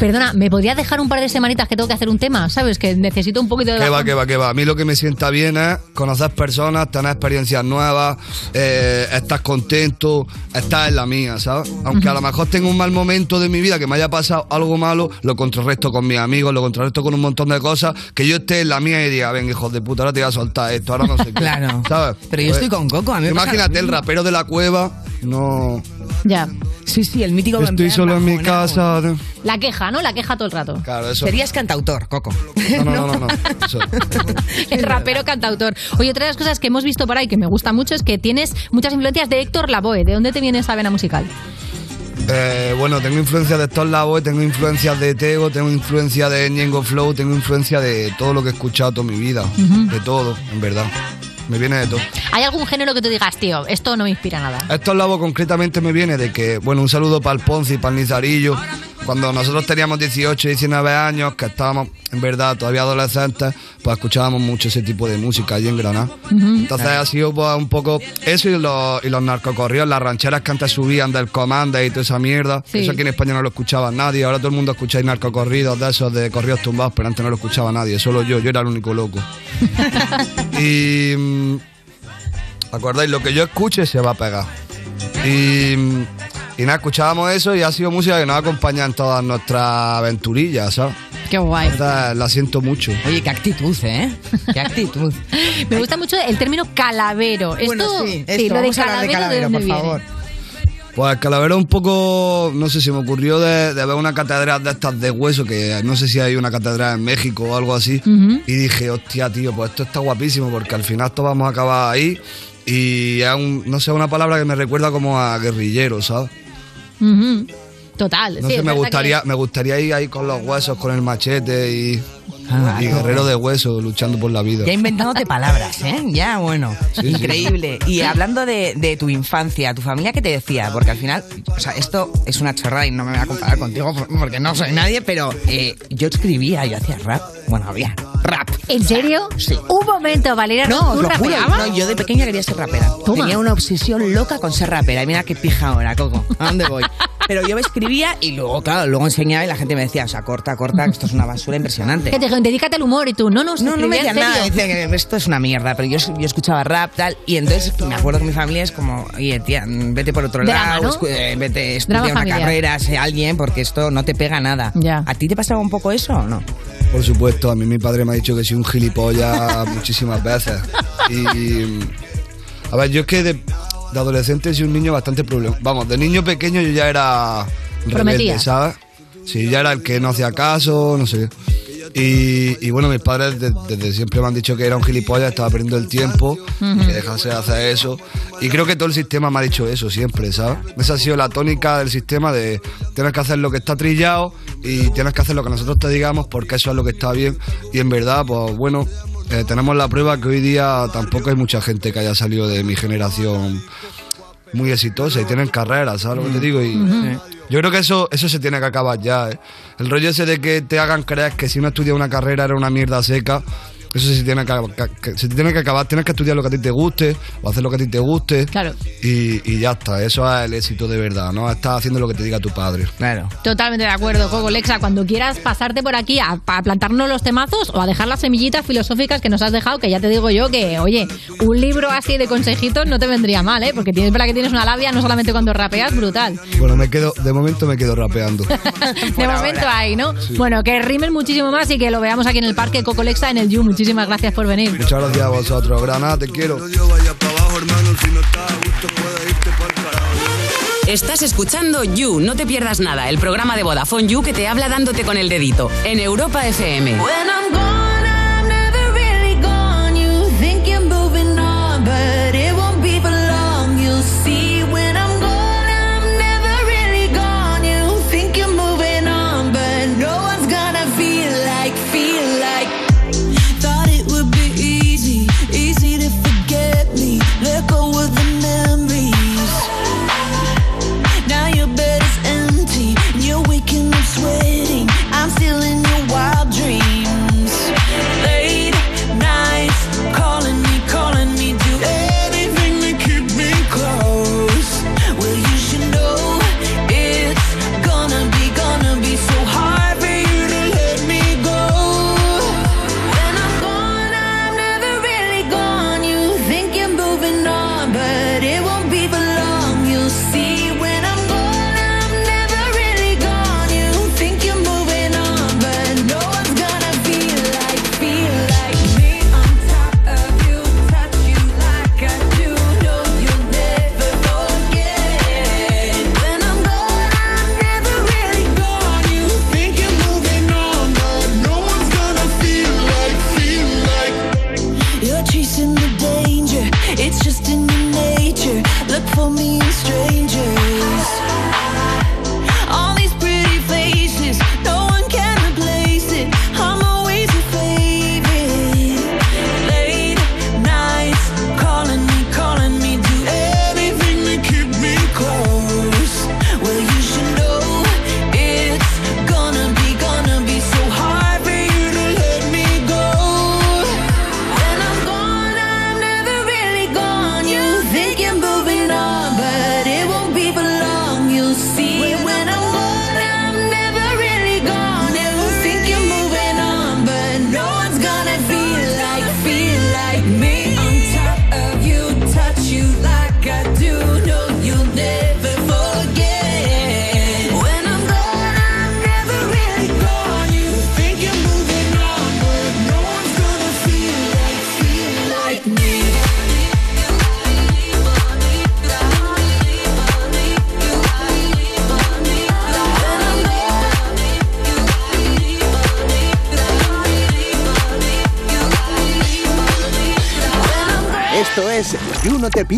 perdona, ¿me podrías dejar un par de semanitas que tengo que hacer un tema? ¿Sabes? Que necesito un poquito de... Que va, que va, que va. A mí lo que me sienta bien es conocer personas, tener experiencias nuevas, eh, estar contento, estar en la mía, ¿sabes? Aunque a lo mejor tengo un mal momento de mi vida, que me haya pasado algo malo, lo contrarresto con mis amigos, lo contrarresto con un montón de cosas, que yo esté en la mía y diga, ven, hijos de puta, ahora te voy a soltar esto, ahora no sé qué. Claro. ¿Sabes? Pero yo Pues, estoy con Coco, a mí Imagínate, el rapero de la cueva, no... Ya. Sí, sí, el mítico Estoy solo en mi casa... La queja, ¿no? La queja todo el rato. Claro, eso... Serías cantautor, Coco. No, no, no, no. no. Eso. El rapero cantautor. Oye, otra de las cosas que hemos visto por ahí que me gusta mucho es que tienes muchas influencias de Héctor Lavoe. ¿De dónde te viene esa vena musical? Eh, bueno, tengo influencia de estos Lavoe, tengo influencia de Tego, tengo influencia de Ñengo Flow, tengo influencia de todo lo que he escuchado toda mi vida. De todo, en verdad. Me viene de todo. ¿Hay algún género que tú digas, tío, esto no me inspira nada? Estos Lavoe concretamente me viene de que, bueno, un saludo para el Ponce y para el Nizarillo. Cuando nosotros teníamos 18, 19 años, que estábamos, en verdad, todavía adolescentes, pues escuchábamos mucho ese tipo de música allí en Granada. Entonces ha sido pues, un poco eso y los, y los narcocorridos, las rancheras que antes subían del Comanda y toda esa mierda. Sí. Eso aquí en España no lo escuchaba nadie. Ahora todo el mundo escucháis narcocorridos de esos de corridos tumbados, pero antes no lo escuchaba nadie, solo yo. Yo era el único loco. y. mm, ¿Acordáis? Lo que yo escuche se va a pegar. Y. Y nada, escuchábamos eso y ha sido música que nos acompaña en todas nuestras aventurillas, ¿sabes? Qué guay. La siento mucho. Oye, qué actitud, ¿eh? Qué actitud. Me gusta mucho el término calavero. Esto, Bueno, sí, esto, lo de calavero, calavero, por viene? favor. Pues el calavera un poco, no sé, si me ocurrió de, de ver una catedral de estas de hueso, que no sé si hay una catedral en México o algo así, y dije, hostia, tío, pues esto está guapísimo, porque al final todos vamos a acabar ahí, y es un, no sé, una palabra que me recuerda como a guerrillero, ¿sabes? Total. No sí, sé, me gustaría, me gustaría ir ahí con los huesos, con el machete y, y guerrero de hueso, luchando por la vida. Ya inventándote palabras, ¿eh? Ya, bueno. Sí, Increíble. Y hablando de, de tu infancia, ¿tu familia qué te decía? Porque al final, o sea, esto es una chorrada y no me voy a comparar contigo por- porque no soy nadie, pero eh, yo escribía, yo hacía rap. Bueno, había rap. ¿En serio? Sí. Un momento, Valeria, No, ¿tú os lo juro. rapeabas? No, yo de pequeña quería ser rapera. Toma. Tenía una obsesión loca con ser rapera. Y mira qué pija ahora, Coco. ¿A dónde voy? Pero yo me escribía y luego, claro, luego enseñaba y la gente me decía, o sea, corta, corta, que esto es una basura impresionante. Que te dijeron, dedícate al humor y tú, no, no, No, no me en nada, decían esto es una mierda, pero yo, yo escuchaba rap, tal, y entonces me acuerdo que mi familia es como, oye, tía, vete por otro Drama, lado, ¿no? eh, vete, estudia Drama una familiar. carrera, sé alguien, porque esto no te pega nada. Ya. ¿A ti te pasaba un poco eso o no? Por supuesto, a mí mi padre me ha dicho que soy un gilipollas muchísimas veces. Y. A ver, yo es que de, de adolescente soy un niño bastante problema. Vamos, de niño pequeño yo ya era Prometía. rebelde, ¿sabes? Sí, ya era el que no hacía caso, no sé. Y, y bueno, mis padres de- desde siempre me han dicho que era un gilipollas, estaba perdiendo el tiempo, Ujú. que dejase de hacer eso. Y creo que todo el sistema me ha dicho eso siempre, ¿sabes? Esa ha sido la tónica del sistema de tienes que hacer lo que está trillado y tienes que hacer lo que nosotros te digamos porque eso es lo que está bien. Y en verdad, pues bueno, eh, tenemos la prueba que hoy día tampoco hay mucha gente que haya salido de mi generación muy exitosa y tienen carreras, ¿sabes lo que te digo? Y yo creo que eso, eso se tiene que acabar ya. ¿eh? El rollo ese de que te hagan creer que si no estudias una carrera era una mierda seca. Eso se tiene que, se tiene que acabar. Tienes que estudiar lo que a ti te guste o hacer lo que a ti te guste. Claro. Y, y ya está. Eso es el éxito de verdad. No estás haciendo lo que te diga tu padre. Claro. Totalmente de acuerdo, Coco Lexa. Cuando quieras pasarte por aquí a, a plantarnos los temazos o a dejar las semillitas filosóficas que nos has dejado, que ya te digo yo que, oye, un libro así de consejitos no te vendría mal, ¿eh? Porque tienes verdad que tienes una labia, no solamente cuando rapeas, brutal. Bueno, me quedo, de momento me quedo rapeando. De momento hay, ¿no? Bueno, que rimen muchísimo más y que lo veamos aquí en el parque Coco Lexa en el You. Muchísimas gracias por venir. Muchas gracias a vosotros. Granada, te quiero. Estás escuchando You, no te pierdas nada, el programa de Vodafone You que te habla dándote con el dedito en Europa FM.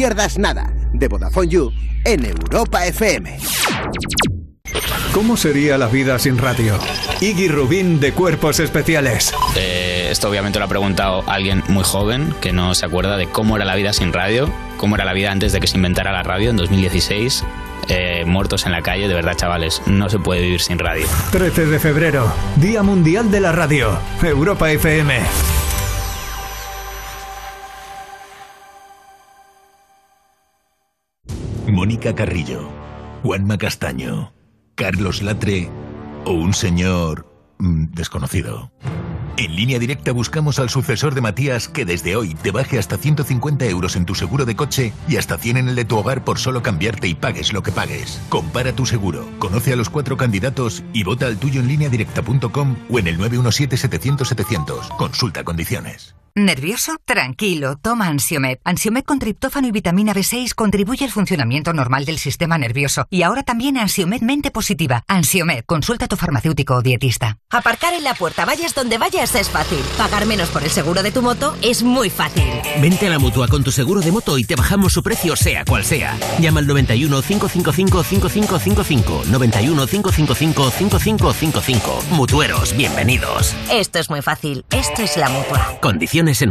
Pierdas Nada, de Vodafone You, en Europa FM. ¿Cómo sería la vida sin radio? Iggy Rubín de Cuerpos Especiales. Eh, esto obviamente lo ha preguntado alguien muy joven que no se acuerda de cómo era la vida sin radio, cómo era la vida antes de que se inventara la radio en 2016. Eh, muertos en la calle, de verdad chavales, no se puede vivir sin radio. 13 de febrero, Día Mundial de la Radio. Europa FM. Carrillo, Juanma Castaño, Carlos Latre o un señor mm, desconocido. En línea directa buscamos al sucesor de Matías que desde hoy te baje hasta 150 euros en tu seguro de coche y hasta 100 en el de tu hogar por solo cambiarte y pagues lo que pagues. Compara tu seguro, conoce a los cuatro candidatos y vota al tuyo en línea directa.com o en el 917-700-700. Consulta condiciones. ¿Nervioso? Tranquilo, toma Ansiomed. Ansiomed con triptófano y vitamina B6 contribuye al funcionamiento normal del sistema nervioso. Y ahora también Ansiomed Mente Positiva. Ansiomed, consulta a tu farmacéutico o dietista. Aparcar en la puerta, vayas donde vayas, es fácil. Pagar menos por el seguro de tu moto es muy fácil. Vente a la mutua con tu seguro de moto y te bajamos su precio, sea cual sea. Llama al 91 555 5555. 91 555 5555. Mutueros, bienvenidos. Esto es muy fácil. Esto es la mutua. Condiciones en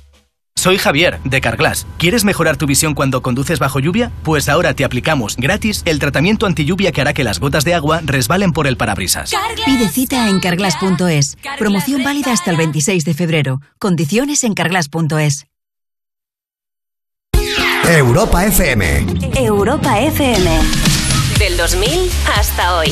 Soy Javier, de Carglass. ¿Quieres mejorar tu visión cuando conduces bajo lluvia? Pues ahora te aplicamos gratis el tratamiento anti lluvia que hará que las gotas de agua resbalen por el parabrisas. Pide cita en carglass.es. Promoción válida hasta el 26 de febrero. Condiciones en carglass.es. Europa FM. Europa FM. Del 2000 hasta hoy.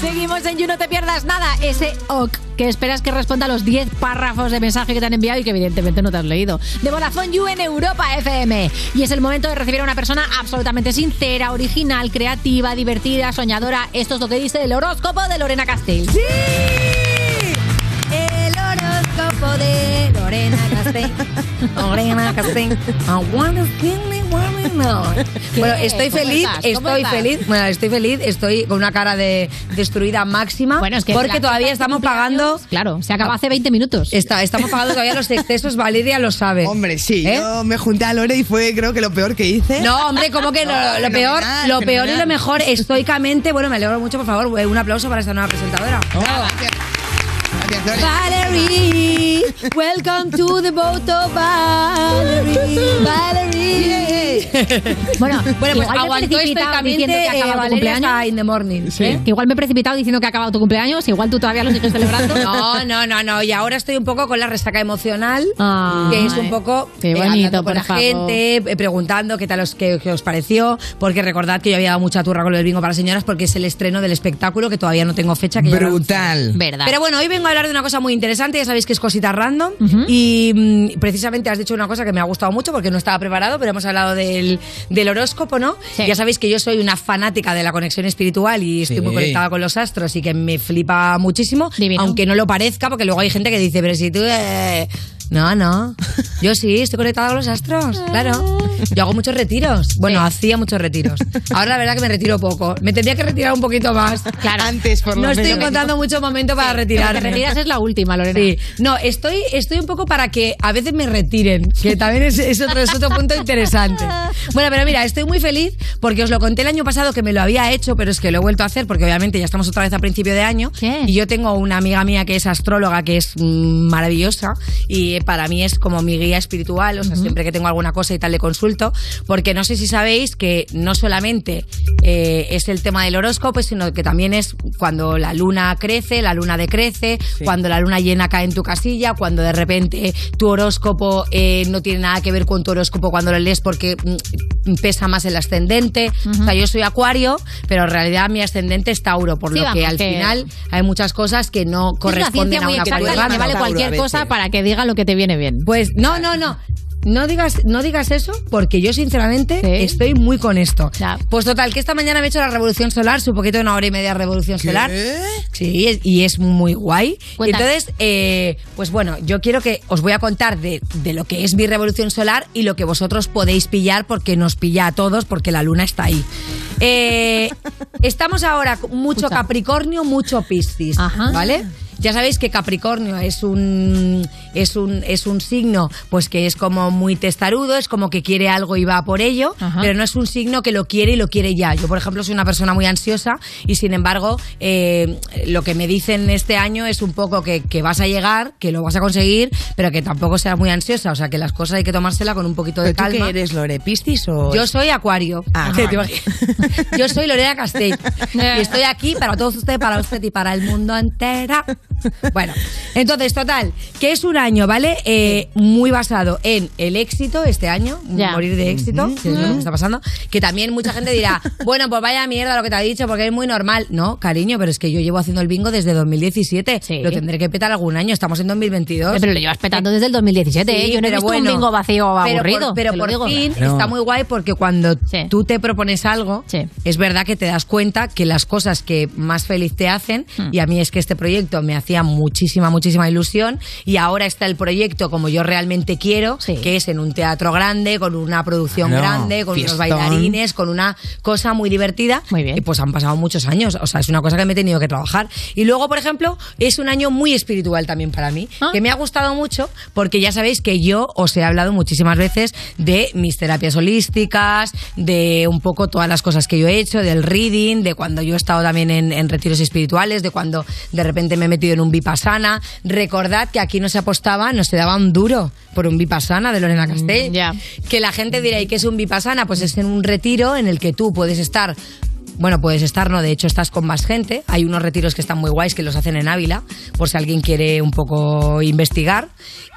Seguimos en You No Te Pierdas Nada, ese OK que esperas que responda a los 10 párrafos de mensaje que te han enviado y que evidentemente no te has leído. De Vodafone You en Europa FM. Y es el momento de recibir a una persona absolutamente sincera, original, creativa, divertida, soñadora. Esto es lo que dice el horóscopo de Lorena Castell. ¡Sí! El horóscopo de Lorena Castell. Lorena Castell. I wanna Bueno, estoy ¿Cómo feliz, estoy estás? feliz, bueno, estoy feliz, estoy con una cara de destruida máxima, Bueno, es que porque todavía estamos pagando... Claro, se acabó hace 20 minutos. Está, estamos pagando todavía los excesos, Valeria lo sabe. Hombre, sí, ¿Eh? yo me junté a Lore y fue creo que lo peor que hice. No, hombre, como que lo, No, lo peor, lo peor y lo mejor, estoicamente, bueno, me alegro mucho, por favor, un aplauso para esta nueva presentadora. Valerie, welcome to the boat of Valerie. Valerie. Bueno, bueno, pues igual me he aguantó precipitado diciendo estoicamente que ha acabado eh, tu cumpleaños. in the morning. ¿eh? Que igual me he precipitado diciendo que ha acabado tu cumpleaños, igual tú todavía lo sigues celebrando. No, no, no, no. Y ahora estoy un poco con la resaca emocional, Ah, que es un poco qué eh, bonito, hablando con por la favor. gente, eh, preguntando qué tal os, qué, qué os pareció, porque recordad que yo había dado mucha turra con el bingo para señoras porque es el estreno del espectáculo que todavía no tengo fecha. Que ya Brutal. Verdad. Pero bueno, hoy vengo a hablar de una cosa muy interesante, ya sabéis que es cosita random y mm, precisamente has dicho una cosa que me ha gustado mucho porque no estaba preparado, pero hemos hablado del, del horóscopo, ¿no? Ya sabéis que yo soy una fanática de la conexión espiritual y estoy Sí. muy conectada con los astros y que me flipa muchísimo, aunque no lo parezca, porque luego hay gente que dice, pero si tú... eh, No, no. Yo sí, estoy conectada con los astros, claro. Yo hago muchos retiros. Bueno, hacía muchos retiros. Ahora la verdad que me retiro poco. Me tendría que retirar un poquito más. Claro. Antes, por lo No estoy menos. encontrando mucho momento para Sí, retirarme. te retiras es la última, Lorena. Sí. No, estoy, estoy un poco para que a veces me retiren, que también es, es otro, es otro punto interesante. Bueno, pero mira, estoy muy feliz porque os lo conté el año pasado que me lo había hecho, pero es que lo he vuelto a hacer porque obviamente ya estamos otra vez a principio de año. Y yo tengo una amiga mía que es astróloga, que es mm, maravillosa y para mí es como mi guía espiritual, o sea, siempre que tengo alguna cosa y tal le consulto, porque no sé si sabéis que no solamente eh, es el tema del horóscopo, sino que también es cuando la luna crece, la luna decrece, cuando la luna llena cae en tu casilla, cuando de repente tu horóscopo eh, no tiene nada que ver con tu horóscopo cuando lo lees porque mm, pesa más el ascendente. O sea, yo soy acuario, pero en realidad mi ascendente es Tauro, por Sí, lo que al que- final hay muchas cosas que no Es una corresponden a una acuariana. que vale cualquier cosa para que diga lo que te viene bien. Pues no, no, no. No digas, no digas eso porque yo sinceramente estoy muy con esto. Pues total, que esta mañana me he hecho la revolución solar, su poquito de una hora y media de revolución solar. Sí, es- y es muy guay. Entonces, eh, pues bueno, yo quiero que os voy a contar de, de lo que es mi revolución solar y lo que vosotros podéis pillar porque nos pilla a todos porque la luna está ahí. Eh, estamos ahora con mucho Capricornio, mucho Piscis, ¿vale? Ya sabéis que Capricornio es un, es un es un signo pues que es como muy testarudo, es como que quiere algo y va por ello, pero no es un signo que lo quiere y lo quiere ya. Yo, por ejemplo, soy una persona muy ansiosa y sin embargo eh, lo que me dicen este año es un poco que, que vas a llegar, que lo vas a conseguir, pero que tampoco seas muy ansiosa. O sea, que las cosas hay que tomársela con un poquito de ¿Pero tú calma. qué eres, Lore? ¿Piscis o...? Yo soy acuario. Ah. Yo soy Lorena Castell. y estoy aquí para todos ustedes, para usted y para el mundo entera. Bueno, entonces, total, que es un año, ¿vale? Eh, muy basado en el éxito este año, Ya. morir de éxito, que es lo que está pasando. Que también mucha gente dirá, bueno, pues vaya mierda lo que te ha dicho, porque es muy normal. No, cariño, pero es que yo llevo haciendo el bingo desde 2017. Lo tendré que petar algún año, estamos en 2022. Pero lo llevas petando desde el 2017, ¿eh? Yo no he pero visto un bingo vacío o pero aburrido, Por, pero te lo por digo. fin está muy guay porque cuando tú te propones algo, es verdad que te das cuenta que las cosas que más feliz te hacen, Hmm. y a mí es que este proyecto me hacía muchísima, muchísima ilusión, y ahora está el proyecto como yo realmente quiero, que es en un teatro grande, con una producción Claro, grande, con unos fiestón. bailarines, con una cosa muy divertida. Y pues han pasado muchos años, o sea, es una cosa que me he tenido que trabajar. Y luego, por ejemplo, es un año muy espiritual también para mí, Ah. que me ha gustado mucho porque ya sabéis que yo os he hablado muchísimas veces de mis terapias holísticas, de un poco todas las cosas que yo he hecho, del reading, de cuando yo he estado también en, en retiros espirituales, de cuando de repente me he metido en un vipassana. Recordad que aquí no se apostaba, no se daba un duro por un vipassana de Lorena Castell. Que la gente dirá, ¿y qué es un vipassana? Pues es en un retiro en el que tú puedes estar bueno, puedes estar, no, de hecho estás con más gente. Hay unos retiros que están muy guays que los hacen en Ávila, por si alguien quiere un poco investigar.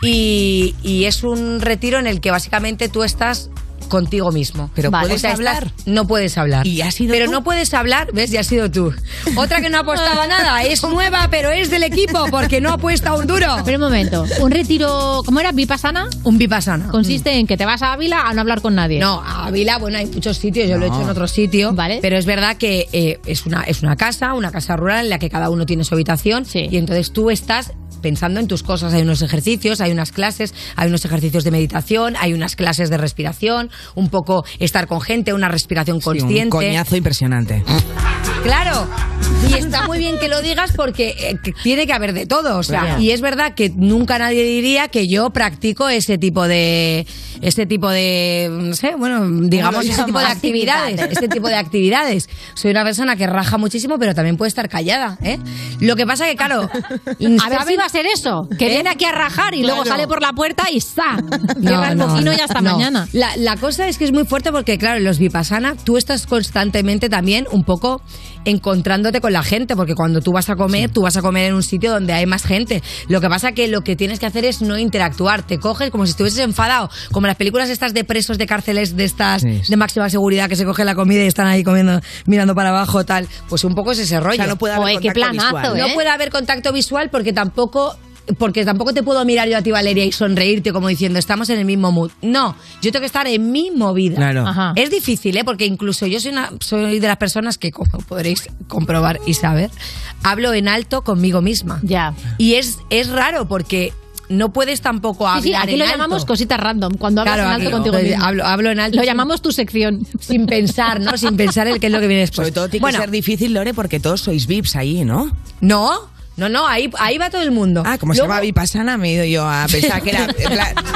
Y, y es un retiro en el que básicamente tú estás contigo mismo. Pero Vale. puedes O sea, estás- hablar. no puedes hablar. ¿Y has sido Pero tú? no puedes hablar, ¿ves? Ya has sido tú. Otra que no apostaba nada, es nueva, pero es del equipo porque no apuesta un duro. Pero un momento, un retiro, ¿cómo era? ¿Vipassana? Un vipassana. Consiste en que te vas a Ávila a no hablar con nadie. No, a Ávila, bueno, hay muchos sitios, yo lo he hecho en otro sitio, pero es verdad que eh, es, una, es una casa, una casa rural en la que cada uno tiene su habitación y entonces tú estás pensando en tus cosas. Hay unos ejercicios, hay unas clases, hay unos ejercicios de meditación, hay unas clases de respiración, un poco estar con gente, una respiración Sí, un consciente. coñazo impresionante. Claro. Y está muy bien que lo digas porque eh, tiene que haber de todo. O sea, y es verdad que nunca nadie diría que yo practico ese tipo de. Ese tipo de. No sé, bueno, digamos, ese tipo de actividades. Este tipo de actividades. Soy una persona que raja muchísimo, pero también puede estar callada, ¿eh? Lo que pasa que, claro. A ver si va a ser eso, que ¿Eh? viene aquí a rajar y luego sale por la puerta y ¡sa! Cierra el bocino y hasta no. mañana. La, la cosa es que es muy fuerte porque, claro, en los Vipassana tú estás constantemente también un poco encontrándote con la gente, porque cuando tú vas a comer, tú vas a comer en un sitio donde hay más gente. Lo que pasa que lo que tienes que hacer es no interactuar, te coges como si estuvieses enfadado, como las películas estas de presos de cárceles de estas de máxima seguridad que se coge la comida y están ahí comiendo, mirando para abajo, tal. Pues un poco es ese rollo. sea, no puede haber qué contacto planazo, visual. No ¿eh? puede haber contacto visual porque tampoco porque tampoco te puedo mirar yo a ti, Valeria, y sonreírte como diciendo, estamos en el mismo mood. No, yo tengo que estar en mi movida. Claro. Ajá. Es difícil, ¿eh? Porque incluso yo soy, una, soy de las personas que, como podréis comprobar y saber, hablo en alto conmigo misma. Ya. Y es, es raro porque no puedes tampoco hablar Sí, sí, aquí en lo alto. llamamos cositas random, cuando hablas Claro, en alto aquí, contigo mismo. hablo- hablo en alto Lo sin- llamamos tu sección. Sin pensar, ¿no? Sin pensar el qué es lo que viene después. Sobre todo tiene Bueno. que ser difícil, Lore, porque todos sois VIPs ahí, ¿no? No, no, no, ahí, ahí va todo el mundo. Ah, como se Luego- llama Vipassana, me he ido yo a pensar que era...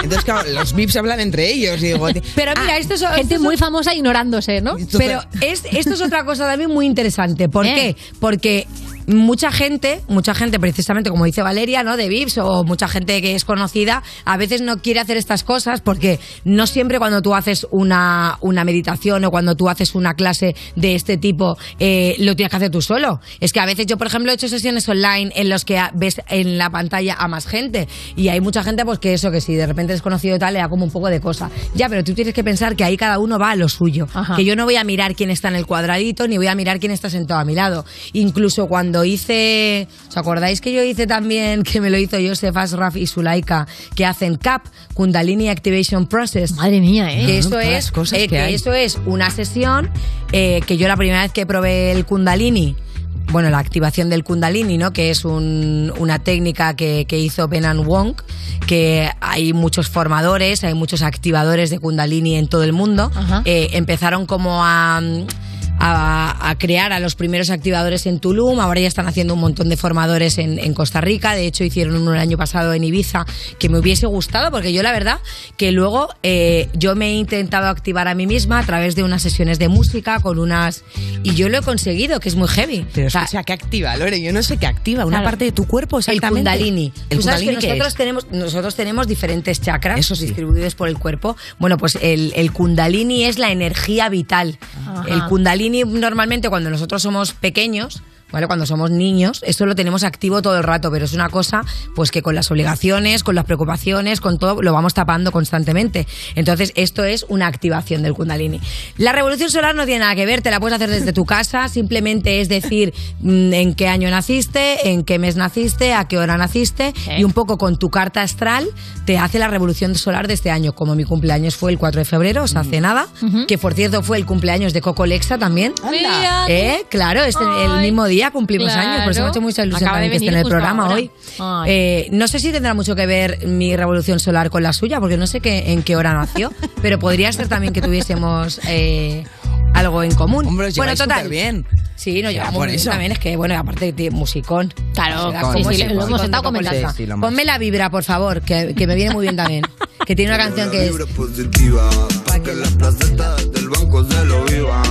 Entonces, claro, los VIPs hablan entre ellos. Y digo, Pero mira, esto es Ah, Gente muy famosa ignorándose, ¿no? Pero es, esto es otra cosa también muy interesante. ¿Por ¿Eh? qué? Porque mucha gente, mucha gente precisamente como dice Valeria, ¿no? De VIPs o mucha gente que es conocida, a veces no quiere hacer estas cosas porque no siempre cuando tú haces una, una meditación o cuando tú haces una clase de este tipo eh, lo tienes que hacer tú solo. Es que a veces yo, por ejemplo, he hecho sesiones online en los que ves en la pantalla a más gente y hay mucha gente pues que eso, que si de repente es conocido tal, le da como un poco de cosa. Ya, pero tú tienes que pensar que ahí cada uno va a lo suyo. Que yo no voy a mirar quién está en el cuadradito ni voy a mirar quién está sentado a mi lado. Incluso cuando hice, ¿os acordáis que yo hice también, que me lo hizo Joseph Asraf y Sulaika, que hacen CAP, Kundalini Activation Process? Madre mía, ¿eh? Que eso es, cosas eh, que que hay. eso es una sesión eh, que yo la primera vez que probé el Kundalini, bueno, la activación del Kundalini, ¿no? Que es un- una técnica que, que hizo Benan Wong, que hay muchos formadores, hay muchos activadores de Kundalini en todo el mundo. Eh, empezaron como a, a, a crear a los primeros activadores en Tulum, ahora ya están haciendo un montón de formadores en, en Costa Rica, de hecho hicieron uno el año pasado en Ibiza, que me hubiese gustado, porque yo la verdad que luego eh, yo me he intentado activar a mí misma a través de unas sesiones de música, con unas... Y yo lo he conseguido, que es muy heavy. Pero O sea, sea, ¿qué activa, Lore? Yo no sé qué activa. Una Claro. parte de tu cuerpo, el exactamente. kundalini. ¿El Tú sabes que kundalini qué nosotros tenemos, nosotros tenemos diferentes chakras Eso sí. distribuidos por el cuerpo. Bueno, pues el, el kundalini es la energía vital. Ajá. El kundalini normalmente cuando nosotros somos pequeños, ¿vale? Cuando somos niños, esto lo tenemos activo todo el rato, pero es una cosa pues que con las obligaciones, con las preocupaciones, con todo, lo vamos tapando constantemente. Entonces, esto es una activación del kundalini. La revolución solar no tiene nada que ver, te la puedes hacer desde tu casa, simplemente es decir mm, en qué año naciste, en qué mes naciste, a qué hora naciste y un poco con tu carta astral te hace la revolución solar de este año. Como mi cumpleaños fue el 4 de febrero, o sea, hace nada, que por cierto fue el cumpleaños de Coco Lexa también. Anda. ¿Eh? Claro, este, el mismo día cumplimos claro. años, por eso me ha hecho mucha ilusión Acaba de también que esté en venir el programa ahora. hoy. Eh, no sé si tendrá mucho que ver mi revolución solar con la suya, porque no sé qué, en qué hora nació, pero podría ser también que tuviésemos eh, algo en común. Hombre, bueno, total. superbién. Sí, nos Ya, llevamos por bien eso. también, es que, bueno, aparte de musicón. Claro, sí, como sí, lo hemos estado comentando. Sí. Ponme la vibra, por favor, que, que me viene muy bien también. Que tiene una canción que es... positiva, pa' que la placeta del banco se lo viva.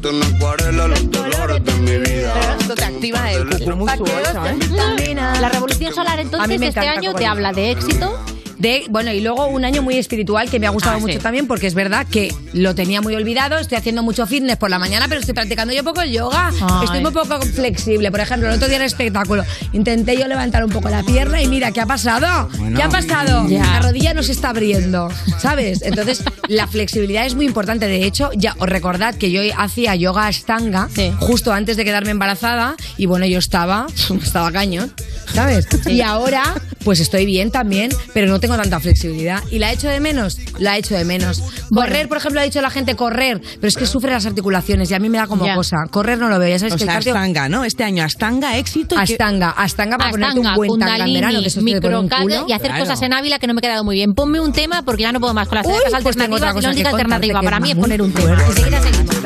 Canto en acuarela los dolores de mi vida. Esto te activa el ocho, ¿eh? La revolución solar entonces este encanta año te habla de éxito. De, bueno, y luego un año muy espiritual que me ha gustado Ah, mucho sí. también porque es verdad que lo tenía muy olvidado, estoy haciendo mucho fitness por la mañana, pero estoy practicando yo poco yoga, Ay. estoy muy poco flexible. Por ejemplo, el otro día en el espectáculo intenté yo levantar un poco la pierna y mira, ¿qué ha pasado? ¿Qué ha pasado? Ya. La rodilla no se está abriendo, ¿sabes? Entonces, la flexibilidad es muy importante. De hecho, ya os recordad que yo hacía yoga astanga justo antes de quedarme embarazada y bueno, yo estaba, estaba cañón, ¿sabes? Y ahora, pues estoy bien también, pero no tengo tanta flexibilidad. ¿Y la echo de menos? La echo de menos. Correr, por ejemplo, ha dicho la gente correr, pero es que sufre las articulaciones y a mí me da como Ya. cosa. Correr no lo veo, ya sabes O que el sea, cardio... Astanga, ¿no? Este año Astanga, éxito. y Astanga, Astanga para ponerte un Astanga, buen tanga en verano, que eso microcardio y hacer Claro. cosas en Ávila que no me he quedado muy bien. Ponme un tema porque ya no puedo más con las Uy, pues tengo alternativas. la única alternativa para mí es poner un tema. Enseguida seguimos.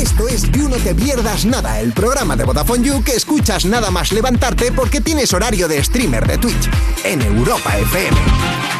Esto es You No Te Pierdas Nada, el programa de Vodafone You que escuchas nada más levantarte porque tienes horario de streamer de Twitch en Europa FM.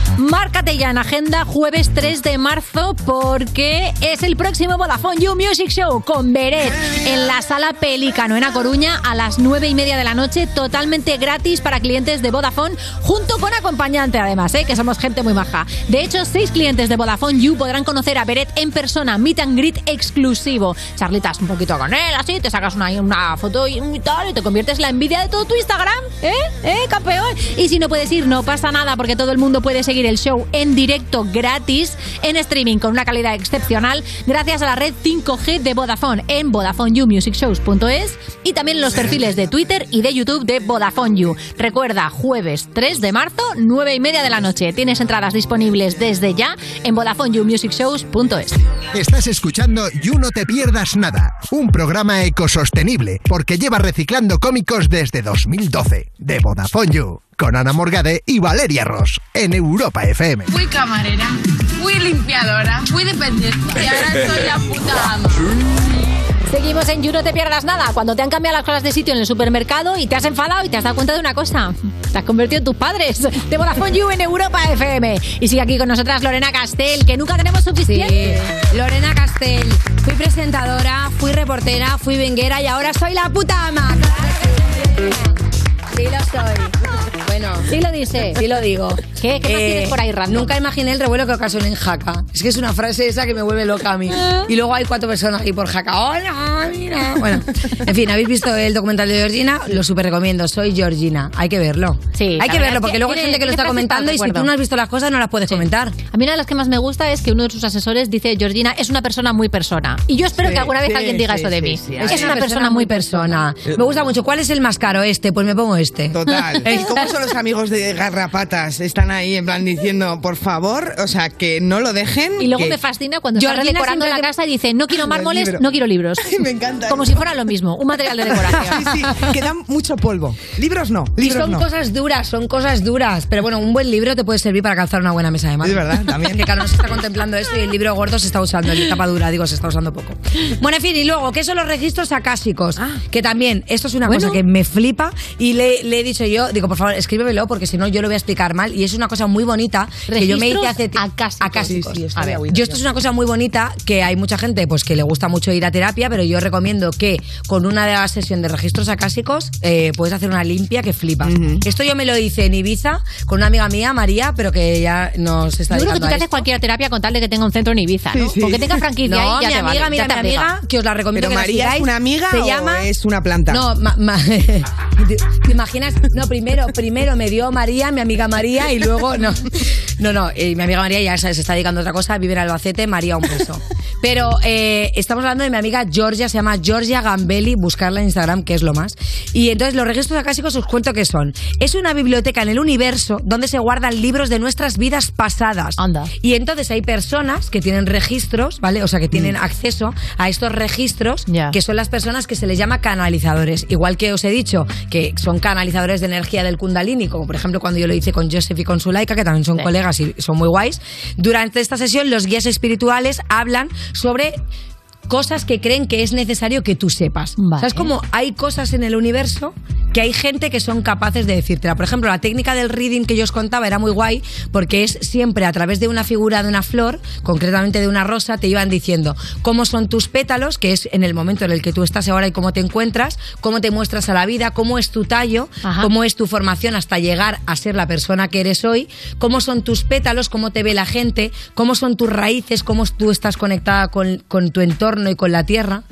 márcate ya en agenda jueves 3 de marzo porque es el próximo Vodafone You Music Show con Beret en la sala Pelícano en A Coruña a las 9 y media de la noche, totalmente gratis para clientes de Vodafone, junto con acompañante además, ¿eh? que somos gente muy maja. De hecho, seis clientes de Vodafone You podrán conocer a Beret en persona, meet and greet exclusivo. Charlitas un poquito con él, así, te sacas una, foto y, y tal, y te conviertes en la envidia de todo tu Instagram, ¿eh? ¿Eh, campeón? Y si no puedes ir, no pasa nada, porque todo el mundo puede seguir el show en directo gratis, en streaming con una calidad excepcional, gracias a la red 5G de Vodafone en VodafoneYouMusicShows.es y también en los perfiles de Twitter y de YouTube de Vodafone. Recuerda, jueves 3 de marzo, 9 y media de la noche. Tienes entradas disponibles desde ya en VodafoneYouMusicShows.es. Estás escuchando You No Te Pierdas Nada, un programa ecosostenible porque lleva reciclando cómicos desde 2012. De Vodafone con Ana Morgade y Valeria Ross, en Europa FM. Fui camarera, fui limpiadora, fui dependiente y ahora soy la puta ama. Seguimos en You No Te Pierdas Nada. Cuando te han cambiado las cosas de sitio en el supermercado y te has enfadado y te has dado cuenta de una cosa. Te has convertido en tus padres. De Vodafone You en Europa FM. Y sigue aquí con nosotras Lorena Castel, que nunca tenemos suficiente. Lorena Castel. Fui presentadora, fui reportera, fui venguera y ahora soy la puta ama. Sí lo soy. Bueno. Sí lo dice. Sí lo digo. ¿Qué? ¿Qué más tienes por ahí random? Nunca imaginé el revuelo que ocasionó en Jaca. Es que es una frase esa que me vuelve loca a mí. Y luego hay cuatro personas ahí por Jaca. ¡Hola! Mira. Bueno, en fin, ¿habéis visto el documental de Georgina? Lo súper recomiendo. Soy Georgina. Hay que verlo. Sí, Hay que verlo porque que luego hay gente que lo está comentando y si tú no has visto las cosas no las puedes comentar. A mí una de las que más me gusta es que uno de sus asesores dice, Georgina es una persona muy persona. Y yo espero Sí, que alguna vez sí, alguien diga sí, eso de sí, mí. sí. Es una persona muy persona. Me gusta mucho. ¿Cuál es el más caro? Este, pues me pongo este. Total. ¿Y cómo son los amigos de Garrapatas? Están ahí en plan diciendo, por favor, o sea, que no lo dejen. Y luego que- me fascina cuando está Georgina decorando la casa y dice, no quiero mármoles, no quiero libros. me encanta. Como si fuera lo mismo, un material de decoración. Sí, sí, que dan mucho polvo. Libros no, Y libros son no. cosas duras, son cosas duras. Pero bueno, un buen libro te puede servir para calzar una buena mesa de mano. Es verdad, también. Que claro, no se está contemplando esto y el libro gordo se está usando, el tapa dura, digo, se está usando poco. Bueno, en fin, y luego, ¿qué son los registros acásicos? Que también, esto es una Bueno. cosa que me flipa y le, le he dicho yo, digo, por favor, escríbemelo porque si no yo lo voy a explicar mal. Y es una cosa muy bonita que yo me hice hace acásicos. Sí, sí, a ver, yo esto es una cosa muy bonita que hay mucha gente pues que le gusta mucho ir a terapia, pero yo recomiendo que con una de las sesiones de registros acásicos eh, puedes hacer una limpia que flipas. Esto yo me lo hice en Ibiza con una amiga mía, María, pero que ya nos está Yo creo que tú te haces cualquier terapia con tal de que tenga un centro en Ibiza, ¿no? Sí, sí. Porque tenga franquicia No, ahí, ya mi te amiga, vale, mira, ya te mi amiga, que os la recomiendo ¿Pero que la María es una amiga se o llama... es una planta? No, ma- ma- ¿te, te imaginas? No, primero, primero me dio María, mi amiga María, y luego no. No, no, eh, mi amiga María ya se se está dedicando a otra cosa, vive en Albacete, María un beso. Pero eh, estamos hablando de mi amiga Georgia, se llama Georgia Gambelli, buscarla en Instagram, que es lo más. Y entonces los registros acásicos os cuento qué son. Es una biblioteca en el universo donde se guardan libros de nuestras vidas pasadas. Anda. Y entonces hay personas que tienen registros, ¿vale? O sea, que tienen Mm. acceso a estos registros, que son las personas que se les llama canalizadores. Igual que os he dicho, que son canalizadores de energía del Kundalini, como por ejemplo cuando yo lo hice con Joseph y con Sulaika, que también son Sí. colegas y son muy guays. Durante esta sesión, los guías espirituales hablan sobre cosas que creen que es necesario que tú sepas. ¿Sabes cómo hay cosas en el universo que hay gente que son capaces de decírtela? Por ejemplo, la técnica del reading que yo os contaba era muy guay porque es siempre a través de una figura de una flor, concretamente de una rosa, te iban diciendo cómo son tus pétalos, que es en el momento en el que tú estás ahora y cómo te encuentras, cómo te muestras a la vida, cómo es tu tallo, Ajá. cómo es tu formación hasta llegar a ser la persona que eres hoy, cómo son tus pétalos, cómo te ve la gente, cómo son tus raíces, cómo tú estás conectada con, con tu entorno y con la tierra.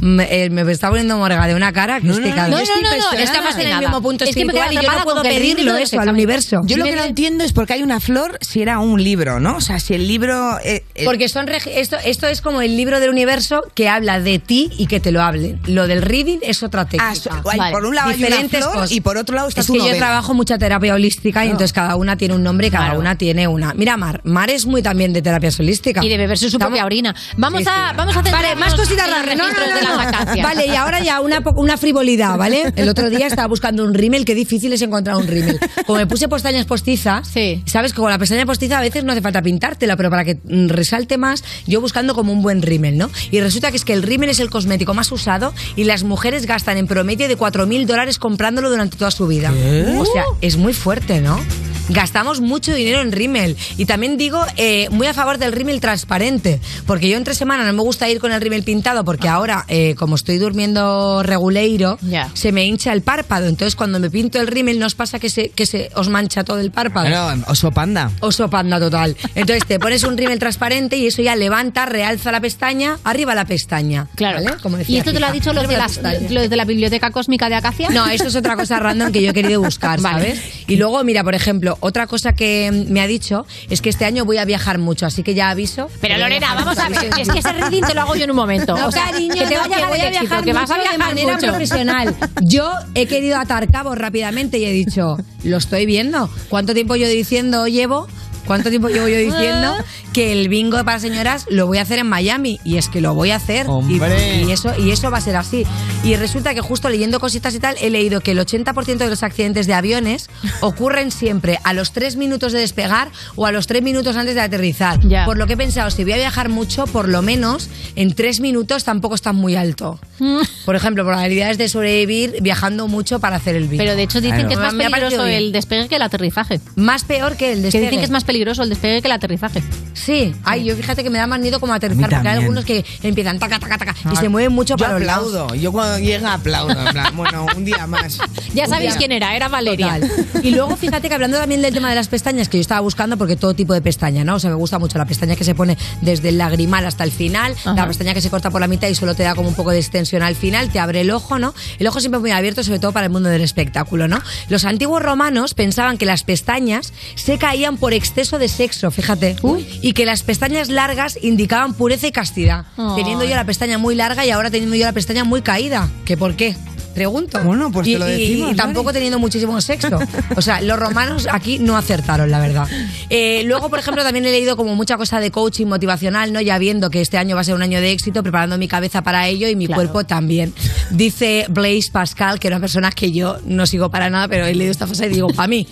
Me, eh, me está poniendo morga de una cara que es que no, claro, no, yo estoy no, no, está estamos en el mismo punto Es que me y yo no puedo pedirlo eso al universo. Yo lo que no entiendo es por qué hay una flor si era un libro, ¿no? O sea, si el libro... eh, eh, Porque son esto, esto es como el libro del universo que habla de ti y que te lo hable. Lo del reading es otra técnica. Ah, hay- por un lado hay una Diferentes flor cosas. y por otro lado está es tu que yo novela. trabajo mucha terapia holística y entonces cada una tiene un nombre y cada una tiene una. Mira, Mar. Mar es muy también de terapia holística. Y de beberse su propia orina. Vamos Sí, a, sí. vamos a hacer Vale, más cositas raras. No, no, no, de la no. vacancia. Vale, y ahora ya una, una frivolidad, ¿vale? El otro día estaba buscando un rímel, qué difícil es encontrar un rímel. Como me puse pestañas postizas, sabes que con la pestaña postiza a veces no hace falta pintártela, pero para que mm, resalte más, yo buscando como un buen rímel, ¿no? Y resulta que es que el rímel es el cosmético más usado y las mujeres gastan en promedio de 4.000 dólares comprándolo durante toda su vida. ¿Qué? O sea, es muy fuerte, ¿no? Gastamos mucho dinero en rímel. Y también digo, eh, muy a favor del rímel transparente, porque yo entre semana no me gusta ir con el rímel pintado, porque ahora, eh, como estoy durmiendo reguleiro, se me hincha el párpado. Entonces, cuando me pinto el rímel, ¿no os pasa que se, que se os mancha todo el párpado? Bueno, oso panda. Oso panda total. Entonces te pones un rímel transparente y eso ya levanta, realza la pestaña, arriba la pestaña. Claro. ¿vale? Como decía ¿Y esto te lo ha dicho los de, la las, pestaña. los de la biblioteca cósmica de Acacia? No, esto es otra cosa random que yo he querido buscar, Vale. ¿sabes? Y luego, mira, por ejemplo, otra cosa que me ha dicho es que este año voy a viajar mucho, así que ya aviso. Pero Lorena, viajar vamos a ver, es que ese reading te lo hago yo en un momento. No, o sea, cariño, que te no, voy a éxito, viajar que vas a mucho de viajar manera mucho. profesional. Yo he querido atar cabos rápidamente y he dicho, lo estoy viendo. ¿Cuánto tiempo yo diciendo llevo? ¿Cuánto tiempo llevo yo diciendo que el bingo para señoras lo voy a hacer en Miami? Y es que lo voy a hacer. Y- Hombre. Y, eso, y eso va a ser así. Y resulta que justo leyendo cositas y tal, he leído que el 80% de los accidentes de aviones ocurren siempre a los 3 minutos de despegar o a los 3 minutos antes de aterrizar. Por lo que he pensado, si voy a viajar mucho, por lo menos en 3 minutos tampoco estás muy alto. Por ejemplo, probabilidades de sobrevivir viajando mucho para hacer el bingo. Pero de hecho dicen que es más peligroso el despegue que el aterrizaje. Más peor que el Que despegue. dicen que es más peligroso el despegue que el aterrizaje. Sí, ay, yo fíjate que me da más miedo como aterrizar, porque hay algunos que empiezan taca, taca, taca, y se mueven mucho Yo para los lados. aplaudo. Yo cuando llega aplaudo. en plan, bueno, un día más. Ya sabéis quién era, era Valeria. Total. Y luego fíjate que hablando también del tema de las pestañas, que yo estaba buscando porque todo tipo de pestaña, ¿no? O sea, me gusta mucho la pestaña que se pone desde el lagrimal hasta el final, la pestaña que se corta por la mitad y solo te da como un poco de extensión al final, te abre el ojo, ¿no? El ojo siempre muy abierto, sobre todo para el mundo del espectáculo, ¿no? Los antiguos romanos pensaban que las pestañas se caían por exceso de sexo, fíjate, y que las pestañas largas indicaban pureza y castidad. Teniendo yo la pestaña muy larga y ahora teniendo yo la pestaña muy caída. ¿Que por qué? Pregunto. Bueno, pues y, te lo y- decimos, y tampoco teniendo muchísimo sexo. O sea, los romanos aquí no acertaron, la verdad. Eh, luego, por ejemplo, también he leído como mucha cosa de coaching motivacional, ¿no? Ya viendo que este año va a ser un año de éxito, preparando mi cabeza para ello y mi cuerpo también. Dice Blaise Pascal, que era una persona que yo no sigo para nada, pero he leído esta frase y digo, para mí.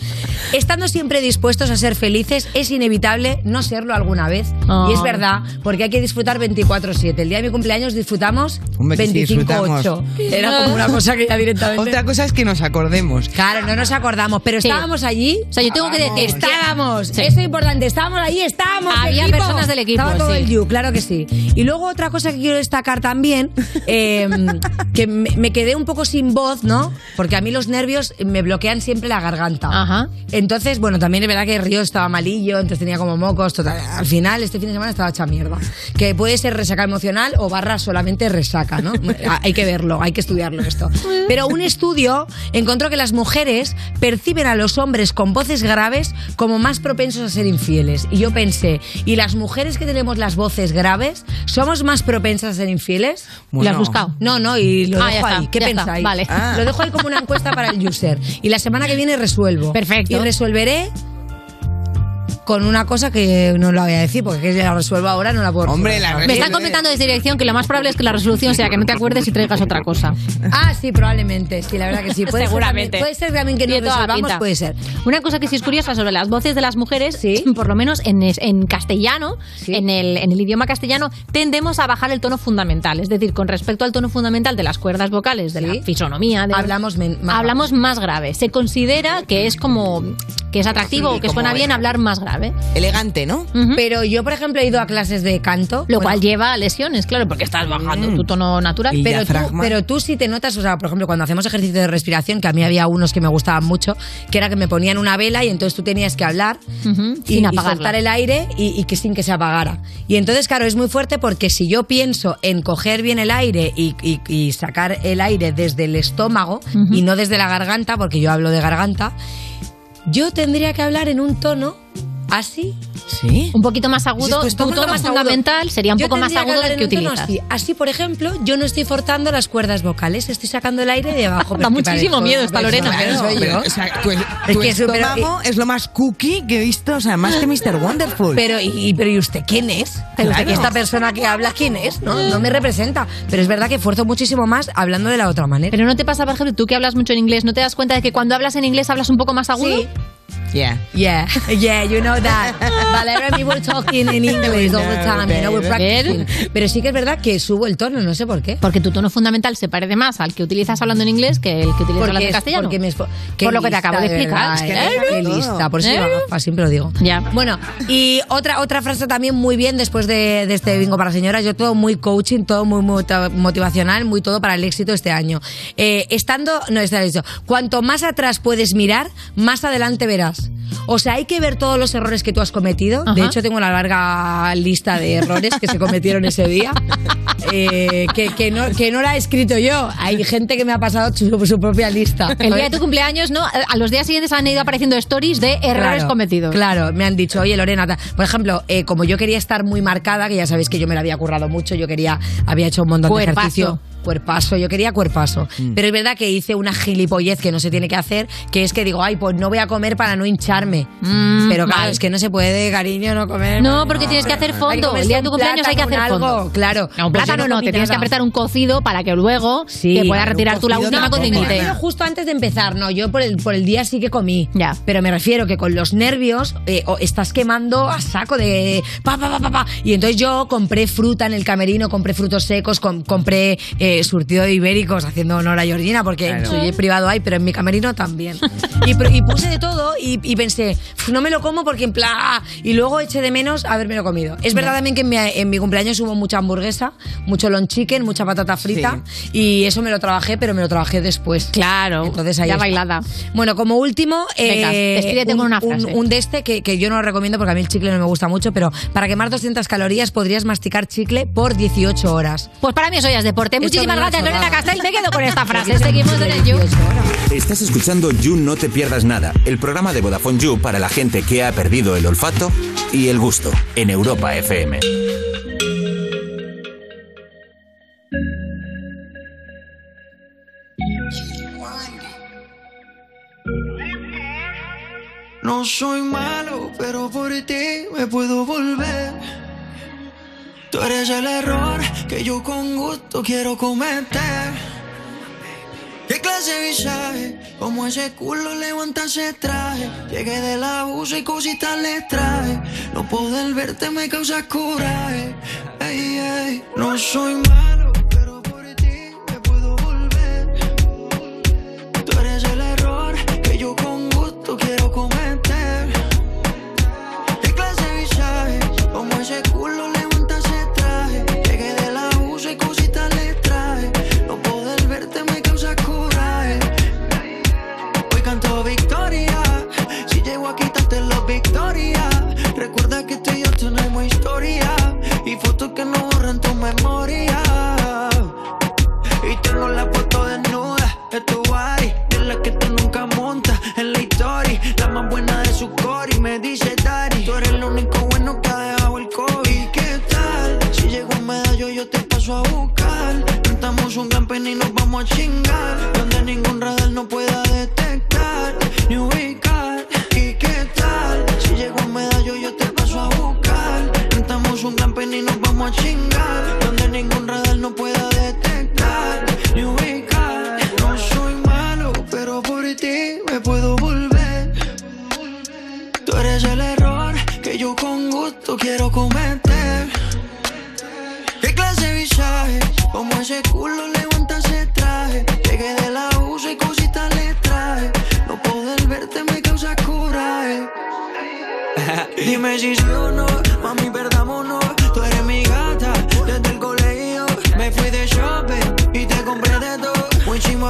Estando siempre dispuestos a ser felices, es inevitable no serlo alguna vez. Y es Ay. verdad, porque hay que disfrutar 24-7. El día de mi cumpleaños disfrutamos Hombre, que sí, 25-8. disfrutamos. Era como una cosa que ya directamente. Otra cosa es que nos acordemos. Claro, no nos acordamos, pero Sí. estábamos allí. O sea, yo tengo que decir Estábamos. Sí. Eso es importante. Estábamos allí, estábamos. Había equipo. personas del equipo, Estaba todo sí. el you, claro que sí. Y luego otra cosa que quiero destacar también, eh, que me, me quedé un poco sin voz, ¿no? Porque a mí los nervios me bloquean siempre la garganta. Ajá. Entonces, bueno, también es verdad que Río estaba malillo, entonces tenía como mocos. Total. Al final, este fin de semana estaba hecha mierda. Que puede ser resaca emocional o barra solamente resaca, ¿no? hay que verlo, hay que estudiarlo esto. Pero un estudio encontró que las mujeres perciben a los hombres con voces graves como más propensos a ser infieles. Y yo pensé, ¿y las mujeres que tenemos las voces graves somos más propensas a ser infieles? ¿Y lo has buscado? No, no, y lo Ah, dejo ya está, ahí. ¿Qué ya está, pensáis? vale. Ah. Lo dejo ahí como una encuesta para el user. Y la semana que viene resuelvo. Perfecto. Y resolveré con una cosa que no la voy a decir, porque si la resuelvo ahora no la puedo Hombre, resolver. la Me están comentando desde dirección que lo más probable es que la resolución sea que no te acuerdes y traigas otra cosa. Ah, sí, probablemente. Sí, la verdad que sí. Puede Seguramente. Ser, puede ser también que no resolvamos, puede ser. Una cosa que sí es curiosa sobre las voces de las mujeres, por lo menos en, en castellano, en, el, en el idioma castellano, tendemos a bajar el tono fundamental. Es decir, con respecto al tono fundamental de las cuerdas vocales, de la fisonomía, de- Hablamos más hablamos más grave. Se considera que es como que es atractivo Sí, o que suena bien hablar más grave. Elegante, ¿no? Pero yo, por ejemplo, he ido a clases de canto. Lo bueno, cual lleva a lesiones, claro, porque estás bajando Mm. tu tono natural. Pero tú, pero tú sí te notas, o sea, por ejemplo, cuando hacemos ejercicio de respiración, que a mí había unos que me gustaban mucho, que era que me ponían una vela y entonces tú tenías que hablar y, sin y soltar el aire y, y que sin que se apagara. Y entonces, claro, es muy fuerte porque si yo pienso en coger bien el aire y, y- y sacar el aire desde el estómago y no desde la garganta, porque yo hablo de garganta, yo tendría que hablar en un tono así. Sí. Un poquito más agudo, Pues tómalo tono más agudo. fundamental sería un Yo poco más agudo del que un utilizas. Así. Así, por ejemplo, yo no estoy forzando las cuerdas vocales, estoy sacando el aire de abajo. Da muchísimo miedo esta Lorena. Pero soy yo. Pero, o sea, tu, Es tu que estómago es lo más cookie que he visto, o sea, más que Mr. Wonderful. Pero y, pero ¿y usted quién es? Pero usted Claro. que esta persona que habla, ¿quién es? No, no me representa. Pero es verdad que esfuerzo muchísimo más hablando de la otra manera. Pero no te pasa, por ejemplo, tú que hablas mucho en inglés, ¿no te das cuenta de que cuando hablas en inglés hablas un poco más agudo? Sí. Yeah. Yeah, yeah, you know that. Valeria and me were talking in English all the time, you know, we're practicing. Pero sí que es verdad que subo el tono, no sé por qué. Porque tu tono fundamental se parece más al que utilizas hablando en inglés que el que utilizas hablando en castellano. porque me Por lo que te acabo de explicar. Es que ¿eh? Qué lista, por eso ¿Eh? siempre lo digo. Ya. Bueno, y otra, otra frase también muy bien después de, de este bingo para señoras. Yo todo muy coaching, todo muy mota- motivacional, muy todo para el éxito este año. Eh, estando, no, está dicho, cuanto más atrás puedes mirar, más adelante verás. O sea, hay que ver todos los errores que tú has cometido. De Ajá. hecho, tengo una larga lista de errores que se cometieron ese día. eh, que, que no, que no la he escrito yo. Hay gente que me ha pasado su, su propia lista. El día de tu cumpleaños, ¿no? A los días siguientes han ido apareciendo stories de errores Claro, cometidos. Claro, me han dicho, oye Lorena, por ejemplo, eh, como yo quería estar muy marcada, que ya sabéis que yo me la había currado mucho, yo quería, había hecho un montón Cuerpazo. de ejercicio. Cuerpazo, yo quería cuerpazo. Mm. Pero es verdad que hice una gilipollez que no se tiene que hacer, que es que digo, ay, pues no voy a comer para no hincharme. Pero claro, mal. es que no se puede, cariño, no comer. No, porque tienes que hacer fondo. El día de tu cumpleaños hay que hacer fondo. algo, claro. No, un Pues plátano no, comí te tienes que apretar un cocido para que luego te puedas retirar tú la última con. Pero justo antes de empezar, no, yo por el, por el día sí que comí. Ya. Pero me refiero que con los nervios eh, estás quemando a saco de pa, pa, pa, pa, pa. Y entonces yo compré fruta en el camerino, compré frutos secos, com- compré eh, surtido de ibéricos, haciendo honor a Georgina, porque en Claro. su privado hay, pero en mi camerino también. y, y puse de todo y, y pensé, "Uf, no me lo como porque en plan... ah", Y luego eché de menos haberme lo comido. Es verdad también que en mi, en mi cumpleaños hubo mucha hamburguesa, mucho long chicken, mucha patata frita. Y eso me lo trabajé, pero me lo trabajé después. Claro, Entonces ahí ya está. bailada. Bueno, como último, Venga, eh, despídete con una un, frase. un de este que, que yo no lo recomiendo porque a mí el chicle no me gusta mucho, pero para quemar 200 calorías podrías masticar chicle por 18 horas. Pues para mí eso ya es deporte. Esto Muchísimas gracias, Lorena chorrado. Castel. Me quedo con esta frase. Seguimos en el You. Estás escuchando You No Te Pierdas Nada, el programa de Vodafone You para la gente que ha perdido el olfato y el gusto en Europa FM. No soy malo, pero por ti me puedo volver. Tú eres el error que yo con gusto quiero cometer. ¿Qué clase de visaje? Como ese culo levanta ese traje. Llegué del abuso y cositas le traje. No poder verte me causa coraje. Ey, ey, no soy malo, que no borran tu memoria. Y tengo la foto desnuda de tu body. De la que tú nunca montas en la historia. La más buena de su core. Y me dice, Daddy, tú eres el único bueno que ha dejado el COVID. ¿Qué tal? Si llego a medallo, yo te paso a buscar. Cantamos un pen y nos vamos a chingar. Donde ningún radar no pueda detectar ni ubicar. A chingar. Donde ningún radar no pueda detectar ni ubicar. No soy malo, pero por ti me puedo volver. Tú eres el error que yo con gusto quiero cometer. ¿Qué clase de visaje? Como ese culo levanta ese traje. Llegué del abuso y cositas le traje. No poder verte me causa coraje. Dime si sí o no, mami, perdámonos.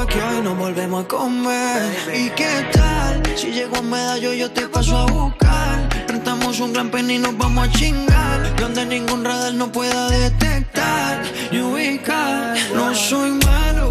Que hoy nos volvemos a comer. ¿Y qué tal? Si llego a medallo, yo te paso a buscar. Rentamos un gran pen y nos vamos a chingar. Donde ningún radar no pueda detectar ni ubicar. No soy malo,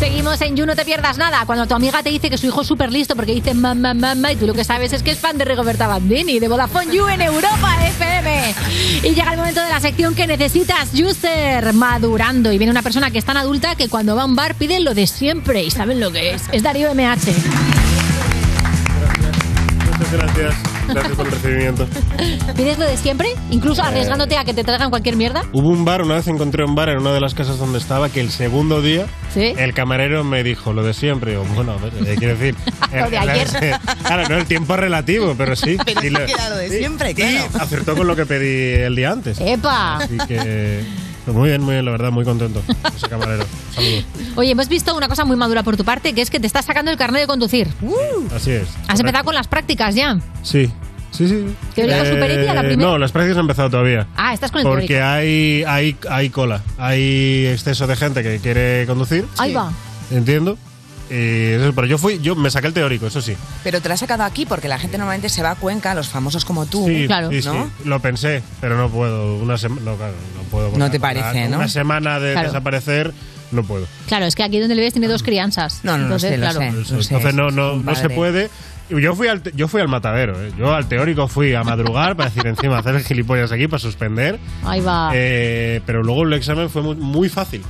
Seguimos en You, no te pierdas nada. Cuando tu amiga te dice que su hijo es súper listo porque dice mamá, mamá, y tú lo que sabes es que es fan de Rigoberta Bandini, de Vodafone You en Europa FM. Y llega el momento de la sección que necesitas, User, madurando. Y viene una persona que es tan adulta que cuando va a un bar pide lo de siempre. ¿Y saben lo que es? Es Darío MH. Muchas gracias. Gracias por el recibimiento. ¿Pides lo de siempre? Incluso arriesgándote a que te traigan cualquier mierda. Hubo un bar, una vez encontré un bar en una de las casas donde estaba que el segundo día Sí. el camarero me dijo lo de siempre. Digo, bueno, a ver, eh, quiero decir. Lo de ayer. Claro, no, el tiempo es relativo, pero sí. Pero Y lo- lo de siempre, y claro. acertó con lo que pedí el día antes. ¡Epa! Así que. Pues muy bien, muy bien, la verdad, muy contento. Ese camarero. Saludos. Oye, hemos visto una cosa muy madura por tu parte, que es que te estás sacando el carnet de conducir. Así es. Has empezado con las prácticas ya. Sí, sí, sí. ¿Teórica superior la primera? No, las prácticas han empezado todavía. Ah, estás con el Porque teórico. hay, hay, hay cola, hay exceso de gente que quiere conducir. Ahí va. Entiendo. Eso, pero yo fui, yo me saqué el teórico, eso sí. Pero te lo has sacado aquí porque la gente normalmente se va a Cuenca, los famosos como tú. Sí, sí, ¿no? sí. Lo pensé, pero no puedo. Una semana, no, claro, no puedo. No te parece, ¿no? Una semana de Claro. desaparecer, no puedo. Claro, es que aquí donde le ves tiene dos crianzas. No, no, no Entonces, sé, lo claro. Eso, Entonces no, no, no se puede. Yo fui al, te- yo fui al matadero, ¿eh? yo al teórico fui a madrugar para decir encima hacer el gilipollas aquí para suspender. Ahí va. Eh, pero luego el examen fue muy, muy fácil,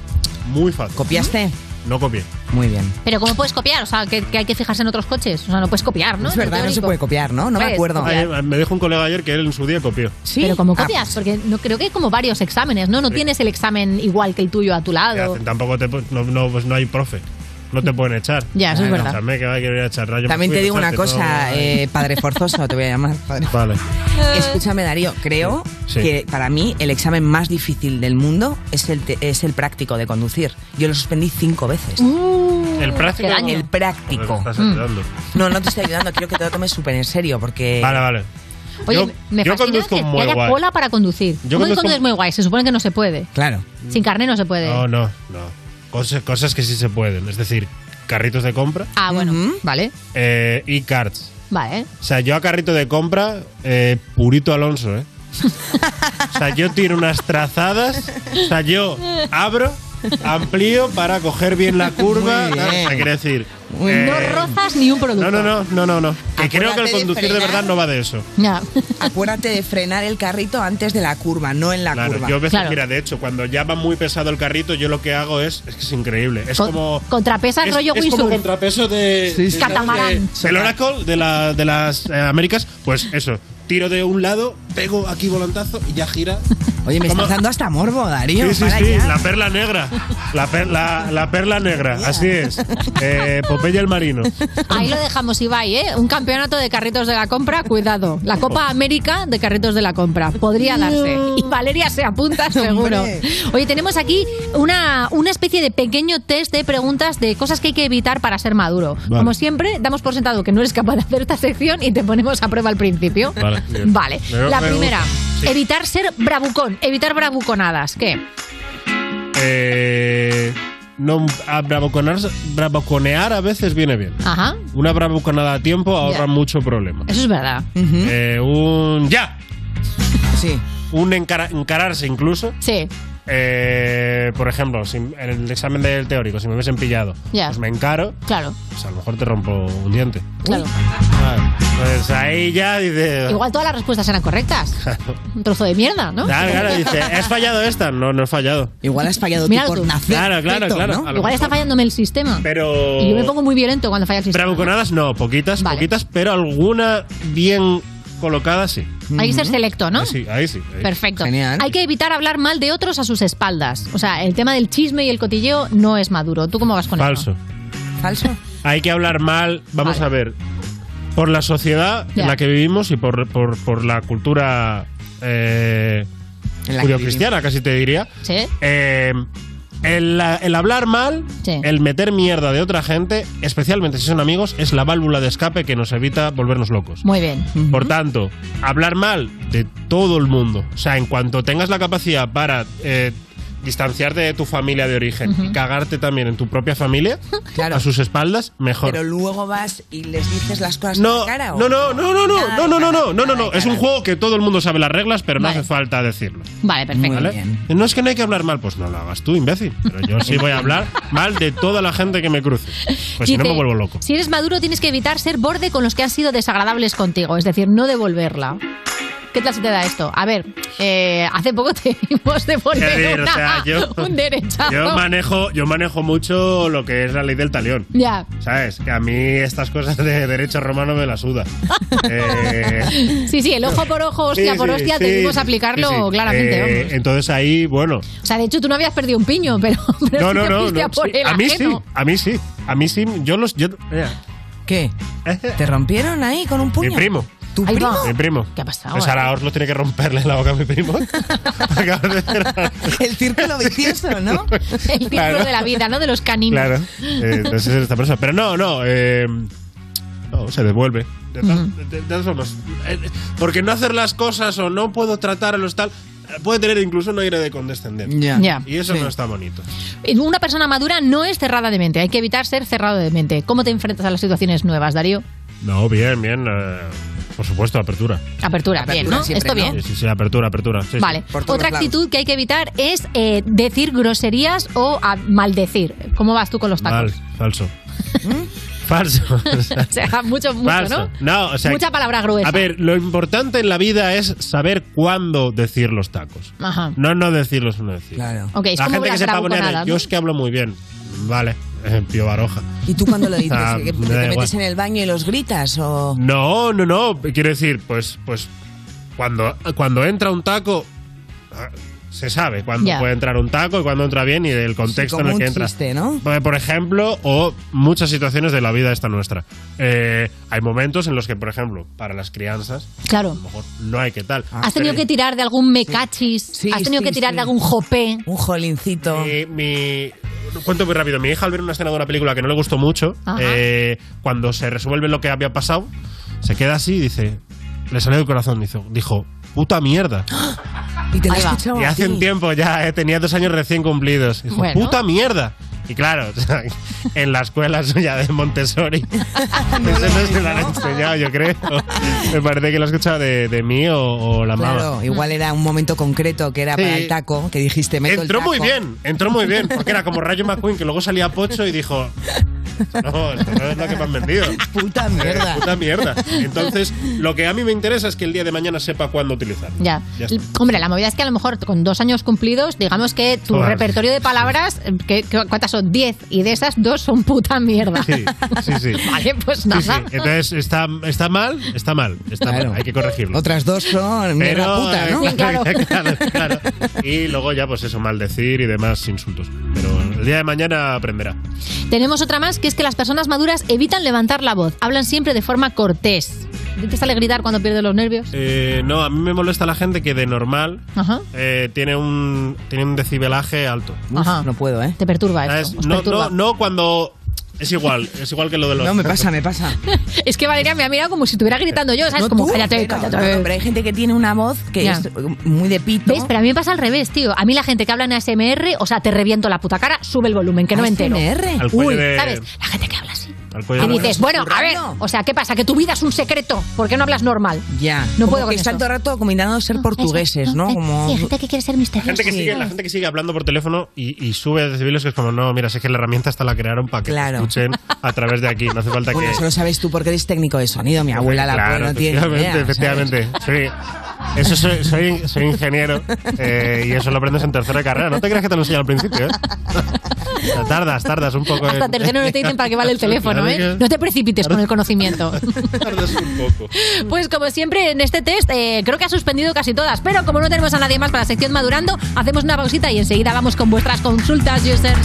muy fácil. ¿Copiaste? No copié. Muy bien. Pero ¿cómo puedes copiar? O sea, que, que hay que fijarse en otros coches. O sea, no puedes copiar, ¿no? Es verdad, no se puede copiar, ¿no? No me Puedes acuerdo. copiar. Ayer- me dijo un colega ayer que él en su día copió. Pero ¿cómo Ah, copias? Porque no creo que hay como varios exámenes, ¿no? No Sí. tienes el examen igual que el tuyo a tu ¿qué lado. hacen? Tampoco te, pu- no, no, pues no hay profe. No te pueden echar. Ya, eso es verdad. Echarme, que va a querer echar rayo. También te digo una cosa, eh, padre forzoso, te voy a llamar. Padre. Vale. Escúchame, Darío, creo Sí. que para mí el examen más difícil del mundo es el, te- es el práctico de conducir. Yo lo suspendí cinco veces. ¿El práctico? qué daño. El práctico. Estás Mm. ayudando. No, no te estoy ayudando, quiero que te lo tomes súper en serio porque... Vale, vale. Oye, Yo- me yo fascina que, muy haya guay. cola para conducir. Yo ¿Cómo que conduzco- conduces muy guay? Se supone que no se puede. Claro. Sin carnet no se puede. No, no, no. Cosas, cosas que sí se pueden. Es decir, carritos de compra Ah, bueno, vale. eh, y carts. Vale. O sea, yo a carrito de compra, eh, purito Alonso, ¿eh? O sea, yo tiro unas trazadas. O sea, yo abro, amplío para coger bien la curva. Muy bien. Quiere decir. No eh, rozas ni un producto. no, no, no, no, no, no. Que creo que el de conducir de verdad no va de eso. Ya. Acuérdate de frenar el carrito antes de la curva, no en la Claro, curva. yo a veces, mira, de hecho, cuando ya va muy pesado el carrito, yo lo que hago es, es que es increíble. Es Con- como. Contrapesas es, rollo es como contrapeso de. de- Catamarán. de- del Oracle de, la- de las eh, Américas, pues eso. Tiro de un lado, pego aquí volantazo y ya gira. Oye, me Como- estás dando hasta morbo, Darío. Sí, sí, para sí, ya. la perla negra. La, per- la, la perla negra, así es. Eh, Popeye el marino. Ahí lo dejamos, Ibai, ¿eh? Un campeonato de carritos de la compra, cuidado. La Copa América de carritos de la compra. Podría darse. Y Valeria se apunta, seguro. Oye, tenemos aquí una, una especie de pequeño test de preguntas de cosas que hay que evitar para ser maduro. Vale. Como siempre, damos por sentado que no eres capaz de hacer esta sección y te ponemos a prueba al principio. Vale, bien. Vale. Me- La me primera. Sí. evitar ser bravucón, evitar bravuconadas. ¿Qué? Eh, no, a bravuconar, bravuconear a veces viene bien. Ajá. Una bravuconada a tiempo ahorra Ya. mucho problema. Eso es verdad. Eh, un ya. Sí. Un encara- encararse incluso. Sí. Eh, por ejemplo, si en el examen del teórico, si me hubiesen pillado, pues me encaro, Claro. pues a lo mejor te rompo un diente. Claro. Claro. Pues ahí ya dice. Igual todas las respuestas eran correctas. Un trozo de mierda, ¿no? Claro, claro, dice, ¿has fallado esta? No, no he fallado. Igual has fallado Mira tú por nacer. Claro, claro, feto, claro. Igual está fallándome el sistema. Pero. Y yo me pongo muy violento cuando falla el sistema. Bravuconadas no, poquitas, Vale. poquitas, pero alguna bien colocada sí. Hay que ser selecto, ¿no? Ahí sí, ahí sí. ahí. Perfecto. Hay que evitar hablar mal de otros a sus espaldas. O sea, el tema del chisme y el cotilleo no es maduro. ¿Tú cómo vas con Falso. eso? Falso. Hay que hablar mal, vamos Vale. a ver, por la sociedad Ya. en la que vivimos y por, por, por la cultura eh, En la que judio-cristiana, casi te diría. Sí. Eh, el, el hablar mal, Sí. el meter mierda de otra gente, especialmente si son amigos, es la válvula de escape que nos evita volvernos locos. Muy bien. Por tanto, hablar mal de todo el mundo. O sea, en cuanto tengas la capacidad para eh, distanciarte de tu familia de origen y cagarte también en tu propia familia, a sus espaldas, mejor. Pero luego vas y les dices las cosas No, cara. ¿o? no, no, no, no, no, Nada no, no, no, no, no, no, no. Es un juego que todo el mundo sabe las reglas, pero no hace falta decirlo. Vale, perfecto. ¿Vale? No es que no hay que hablar mal, pues no lo hagas tú, imbécil. Pero yo sí voy a hablar mal de toda la gente que me cruce. Pues si no Dice, me vuelvo loco. Si eres maduro, tienes que evitar ser borde con los que han sido desagradables contigo, es decir, no devolverla. ¿Qué tal se te da esto? A ver, eh, hace poco te dimos devolver Es decir, o una- sea, yo- un derechazo. Yo manejo, yo manejo mucho lo que es la ley del talión. Ya. ¿Sabes? Que a mí estas cosas de derecho romano me la suda. Eh, Sí, sí, el ojo por ojo, hostia sí, por hostia, sí, debimos sí, aplicarlo sí, sí. claramente. Eh, entonces ahí, bueno. O sea, de hecho, tú no habías perdido un piño, pero, pero No, no, te no. a mí sí, a mí sí. A mí sí. Yo los. Yo, mira, ¿Qué? ¿Te rompieron ahí con un puño? mi primo. ¿Tu Ahí primo? va. Mi primo. ¿Qué ha pasado? Pues ahora os lo tiene que romperle la boca a mi primo. El círculo vicioso, ¿no? El círculo Claro. de la vida, ¿no? De los caninos. Claro. Eh, entonces es esta persona. Pero no, no. eh, no, se devuelve. De, tal- de- de todas formas. eh, porque no hacer las cosas o no puedo tratar a los tal. Puede tener incluso un aire de condescendencia. Ya. Y eso Sí. no está bonito. Una persona madura no es cerrada de mente, hay que evitar ser cerrado de mente. ¿Cómo te enfrentas a las situaciones nuevas, Darío? No, bien, bien. eh, por supuesto, apertura. Apertura, bien, ¿no? Esto bien. Sí, sí, sí, apertura, apertura. sí, sí. Vale. Otra actitud que hay que evitar es eh, decir groserías o a- maldecir. ¿Cómo vas tú con los Mal, tacos? falso. Falso. o sea, mucho, mucho, Falso. ¿no? o sea, Mucha palabra gruesa. A ver, lo importante en la vida es saber cuándo decir los tacos. Ajá. No no decirlos no decir. Claro. Ok, es la como gente que las se pavonean, bravuconadas, yo ¿no? es que hablo muy bien. Vale, Pío Baroja. ¿Y tú cuando lo dices? Ah, ¿Que me te metes en el baño y los gritas? o No, no, no. Quiero decir, pues, pues cuando, cuando entra un taco, se sabe cuándo Ya. puede entrar un taco y cuándo entra bien y el contexto como en el que entra. chiste, ¿no? Por ejemplo, o muchas situaciones de la vida esta nuestra. Eh, hay momentos en los que, por ejemplo, para las crianzas, Claro. a lo mejor no hay que tal. ¿Has tenido que tirar de algún mecachis? ¿Has tenido sí, que tirar sí. de algún jopé? Un jolincito. Mi, mi- cuento muy rápido. Mi hija al ver una escena de una película que no le gustó mucho, eh, cuando se resuelve lo que había pasado, se queda así y dice, le salió del corazón, dijo, dijo puta mierda. Y te lo he escuchado Y hace un tiempo ya, eh, tenía dos años recién cumplidos. Dijo, Bueno. puta mierda. Y claro, o sea, en la escuela suya de Montessori, eso no se lo han enseñado, yo creo. Me parece que lo has escuchado de, de mí o, o la mamá. Claro, igual era un momento concreto que era Sí. para el taco, que dijiste, meto Entró el taco. muy bien, entró muy bien, porque era como Rayo McQueen, que luego salía Pocho y dijo, no, esto no es lo que me han vendido. Puta mierda. Puta mierda. Entonces, lo que a mí me interesa es que el día de mañana sepa cuándo utilizarlo. Ya. Ya. Hombre, la movida es que a lo mejor con dos años cumplidos, digamos que tu Todas. repertorio de palabras, eh, ¿qué- qué- ¿cuántas son? Diez. Y de esas, dos son puta mierda. Sí, sí, sí. Vale, pues Sí, nada. sí. Entonces, está, está mal, está mal, está Claro. mal, hay que corregirlo. Otras dos son mierda Pero, puta, ¿no? Sí, claro. claro, claro. Y luego ya, pues eso, maldecir y demás insultos. Pero el día de mañana aprenderá. Tenemos otra más, que es que las personas maduras evitan levantar la voz. Hablan siempre de forma cortés. ¿A ti ¿Te sale gritar cuando pierdes los nervios? Eh, no, a mí me molesta la gente que de normal eh, tiene, un, tiene un decibelaje alto. Ajá. No puedo, ¿eh? Te perturba os No, perturba. no, no cuando... Es igual, es igual que lo de los... No, me pasa, me pasa. Es que Valeria me ha mirado como si estuviera gritando yo, ¿sabes? No como tú, cállate, pero- cállate. no, pero hay gente que tiene una voz que Ya. es muy de pito. ¿Ves? Pero a mí me pasa al revés, tío. A mí la gente que habla en ASMR, o sea, te reviento la puta cara, sube el volumen, que no me entero. ASMR. Uy, de- ¿sabes? La gente que. Al cuello Y de- dices, bueno, a ver, o sea, ¿qué pasa? Que tu vida es un secreto. ¿Por qué no hablas normal? Ya. No Como puedo que con están eso. todo el rato como intentando ser portugueses, ¿no? Como... Sí, hay gente que quiere ser misteriosa. La gente, que sigue, la gente que sigue hablando por teléfono y, y sube decibeles que es como, no, mira, es que la herramienta hasta la crearon para que te Claro. escuchen a través de aquí. No hace falta Bueno, que... eso lo sabes tú porque eres técnico de sonido. Mi abuela la Claro, no tiene efectivamente, idea, ¿sabes? efectivamente. Soy, eso soy, soy, soy ingeniero eh, y eso lo aprendes en tercera carrera. No te creas que te lo enseñan al principio, ¿eh? Tardas, tardas un poco. Hasta en- tercero no te dicen para qué vale el teléfono, ¿eh? No te precipites con el conocimiento. Tardas un poco. Pues como siempre en este test, eh, creo que ha suspendido casi todas. Pero como no tenemos a nadie más para la sección Madurando, hacemos una pausita y enseguida vamos con vuestras consultas, users.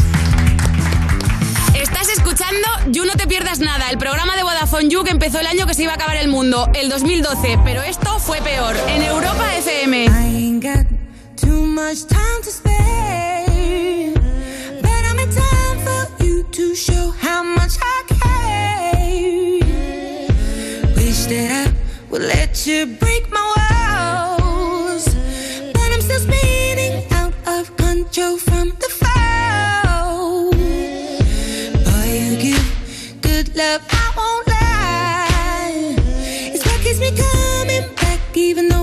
Estás escuchando You No Te Pierdas Nada, el programa de Vodafone You que empezó el año que se iba a acabar el mundo, el 2012, pero esto fue peor, en Europa FM. I ain't got too much time to spare. to show how much I care. Wish that I would let you break my walls, but I'm still spinning out of control from the fall. You give good love, I won't lie. It's what keeps me coming back, even though.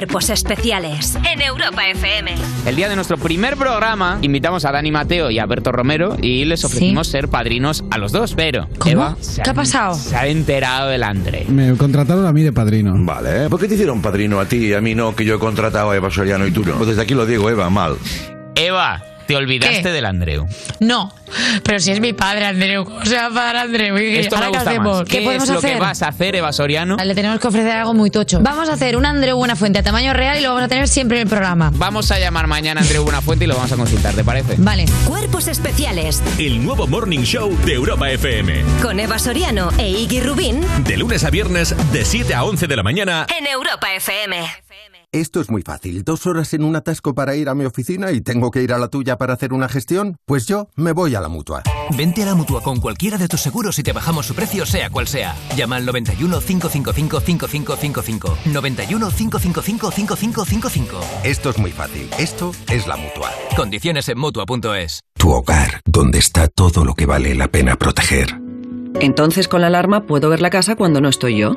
Cuerpos especiales en Europa FM. El día de nuestro primer programa invitamos a Dani Mateo y a Berto Romero y les ofrecimos ser padrinos a los dos, pero Eva se ¿Qué ha pasado? Se ha enterado del Andre. Me contrataron a mí de padrino. Vale, ¿por qué te hicieron padrino a ti y a mí no, que yo he contratado a Eva Soriano y tú no? Pues desde aquí lo digo, Eva, mal. Eva, te olvidaste ¿Qué? del Andreu. No, pero si es mi padre, Andreu. ¿Cómo se llama padre Andreu? ¿Y Esto me gusta hacemos? más. ¿Qué, es lo que vas a hacer, Eva Soriano? Le tenemos que ofrecer algo muy tocho. Vamos a hacer un Andreu Buenafuente a tamaño real y lo vamos a tener siempre en el programa. Vamos a llamar mañana a Andreu Buenafuente y lo vamos a consultar, ¿te parece? Vale. Cuerpos especiales El nuevo Morning Show de Europa FM. con Eva Soriano e Iggy Rubín De lunes a viernes, de 7 a 11 de la mañana. en Europa FM. Esto es muy fácil. Dos horas en un atasco para ir a mi oficina y tengo que ir a la tuya para hacer una gestión. Pues yo me voy a la mutua. Vente a la mutua con cualquiera de tus seguros y te bajamos su precio, sea cual sea. Llama al 91 555 5555. 91 555 5555. Esto es muy fácil. Esto es la mutua. Condiciones en mutua.es. Tu hogar, donde está todo lo que vale la pena proteger. Entonces con la alarma puedo ver la casa cuando no estoy yo.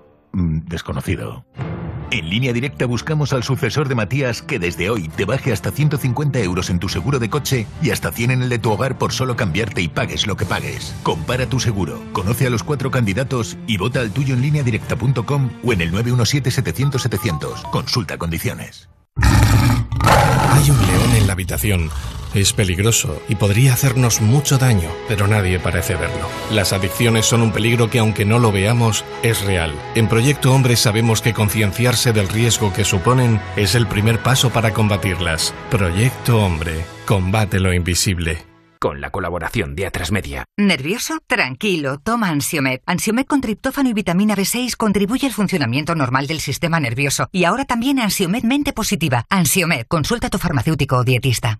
desconocido. En línea directa buscamos al sucesor de Matías que desde hoy te baje hasta 150 euros en tu seguro de coche y hasta 100 en el de tu hogar por solo cambiarte y pagues lo que pagues. Compara tu seguro, conoce a los cuatro candidatos y vota al tuyo en línea directa.com o en el 917-700-700. Consulta condiciones. Hay un león en la habitación. Es peligroso y podría hacernos mucho daño, pero nadie parece verlo. Las adicciones son un peligro que aunque no lo veamos, es real. En Proyecto Hombre sabemos que concienciarse del riesgo que suponen es el primer paso para combatirlas. Proyecto Hombre, combate lo invisible. Con la colaboración de Atrasmedia. ¿Nervioso? Tranquilo, toma Ansiomed. Ansiomed con triptófano y vitamina B6 contribuye al funcionamiento normal del sistema nervioso. Y ahora también Ansiomed Mente Positiva. Ansiomed, consulta a tu farmacéutico o dietista.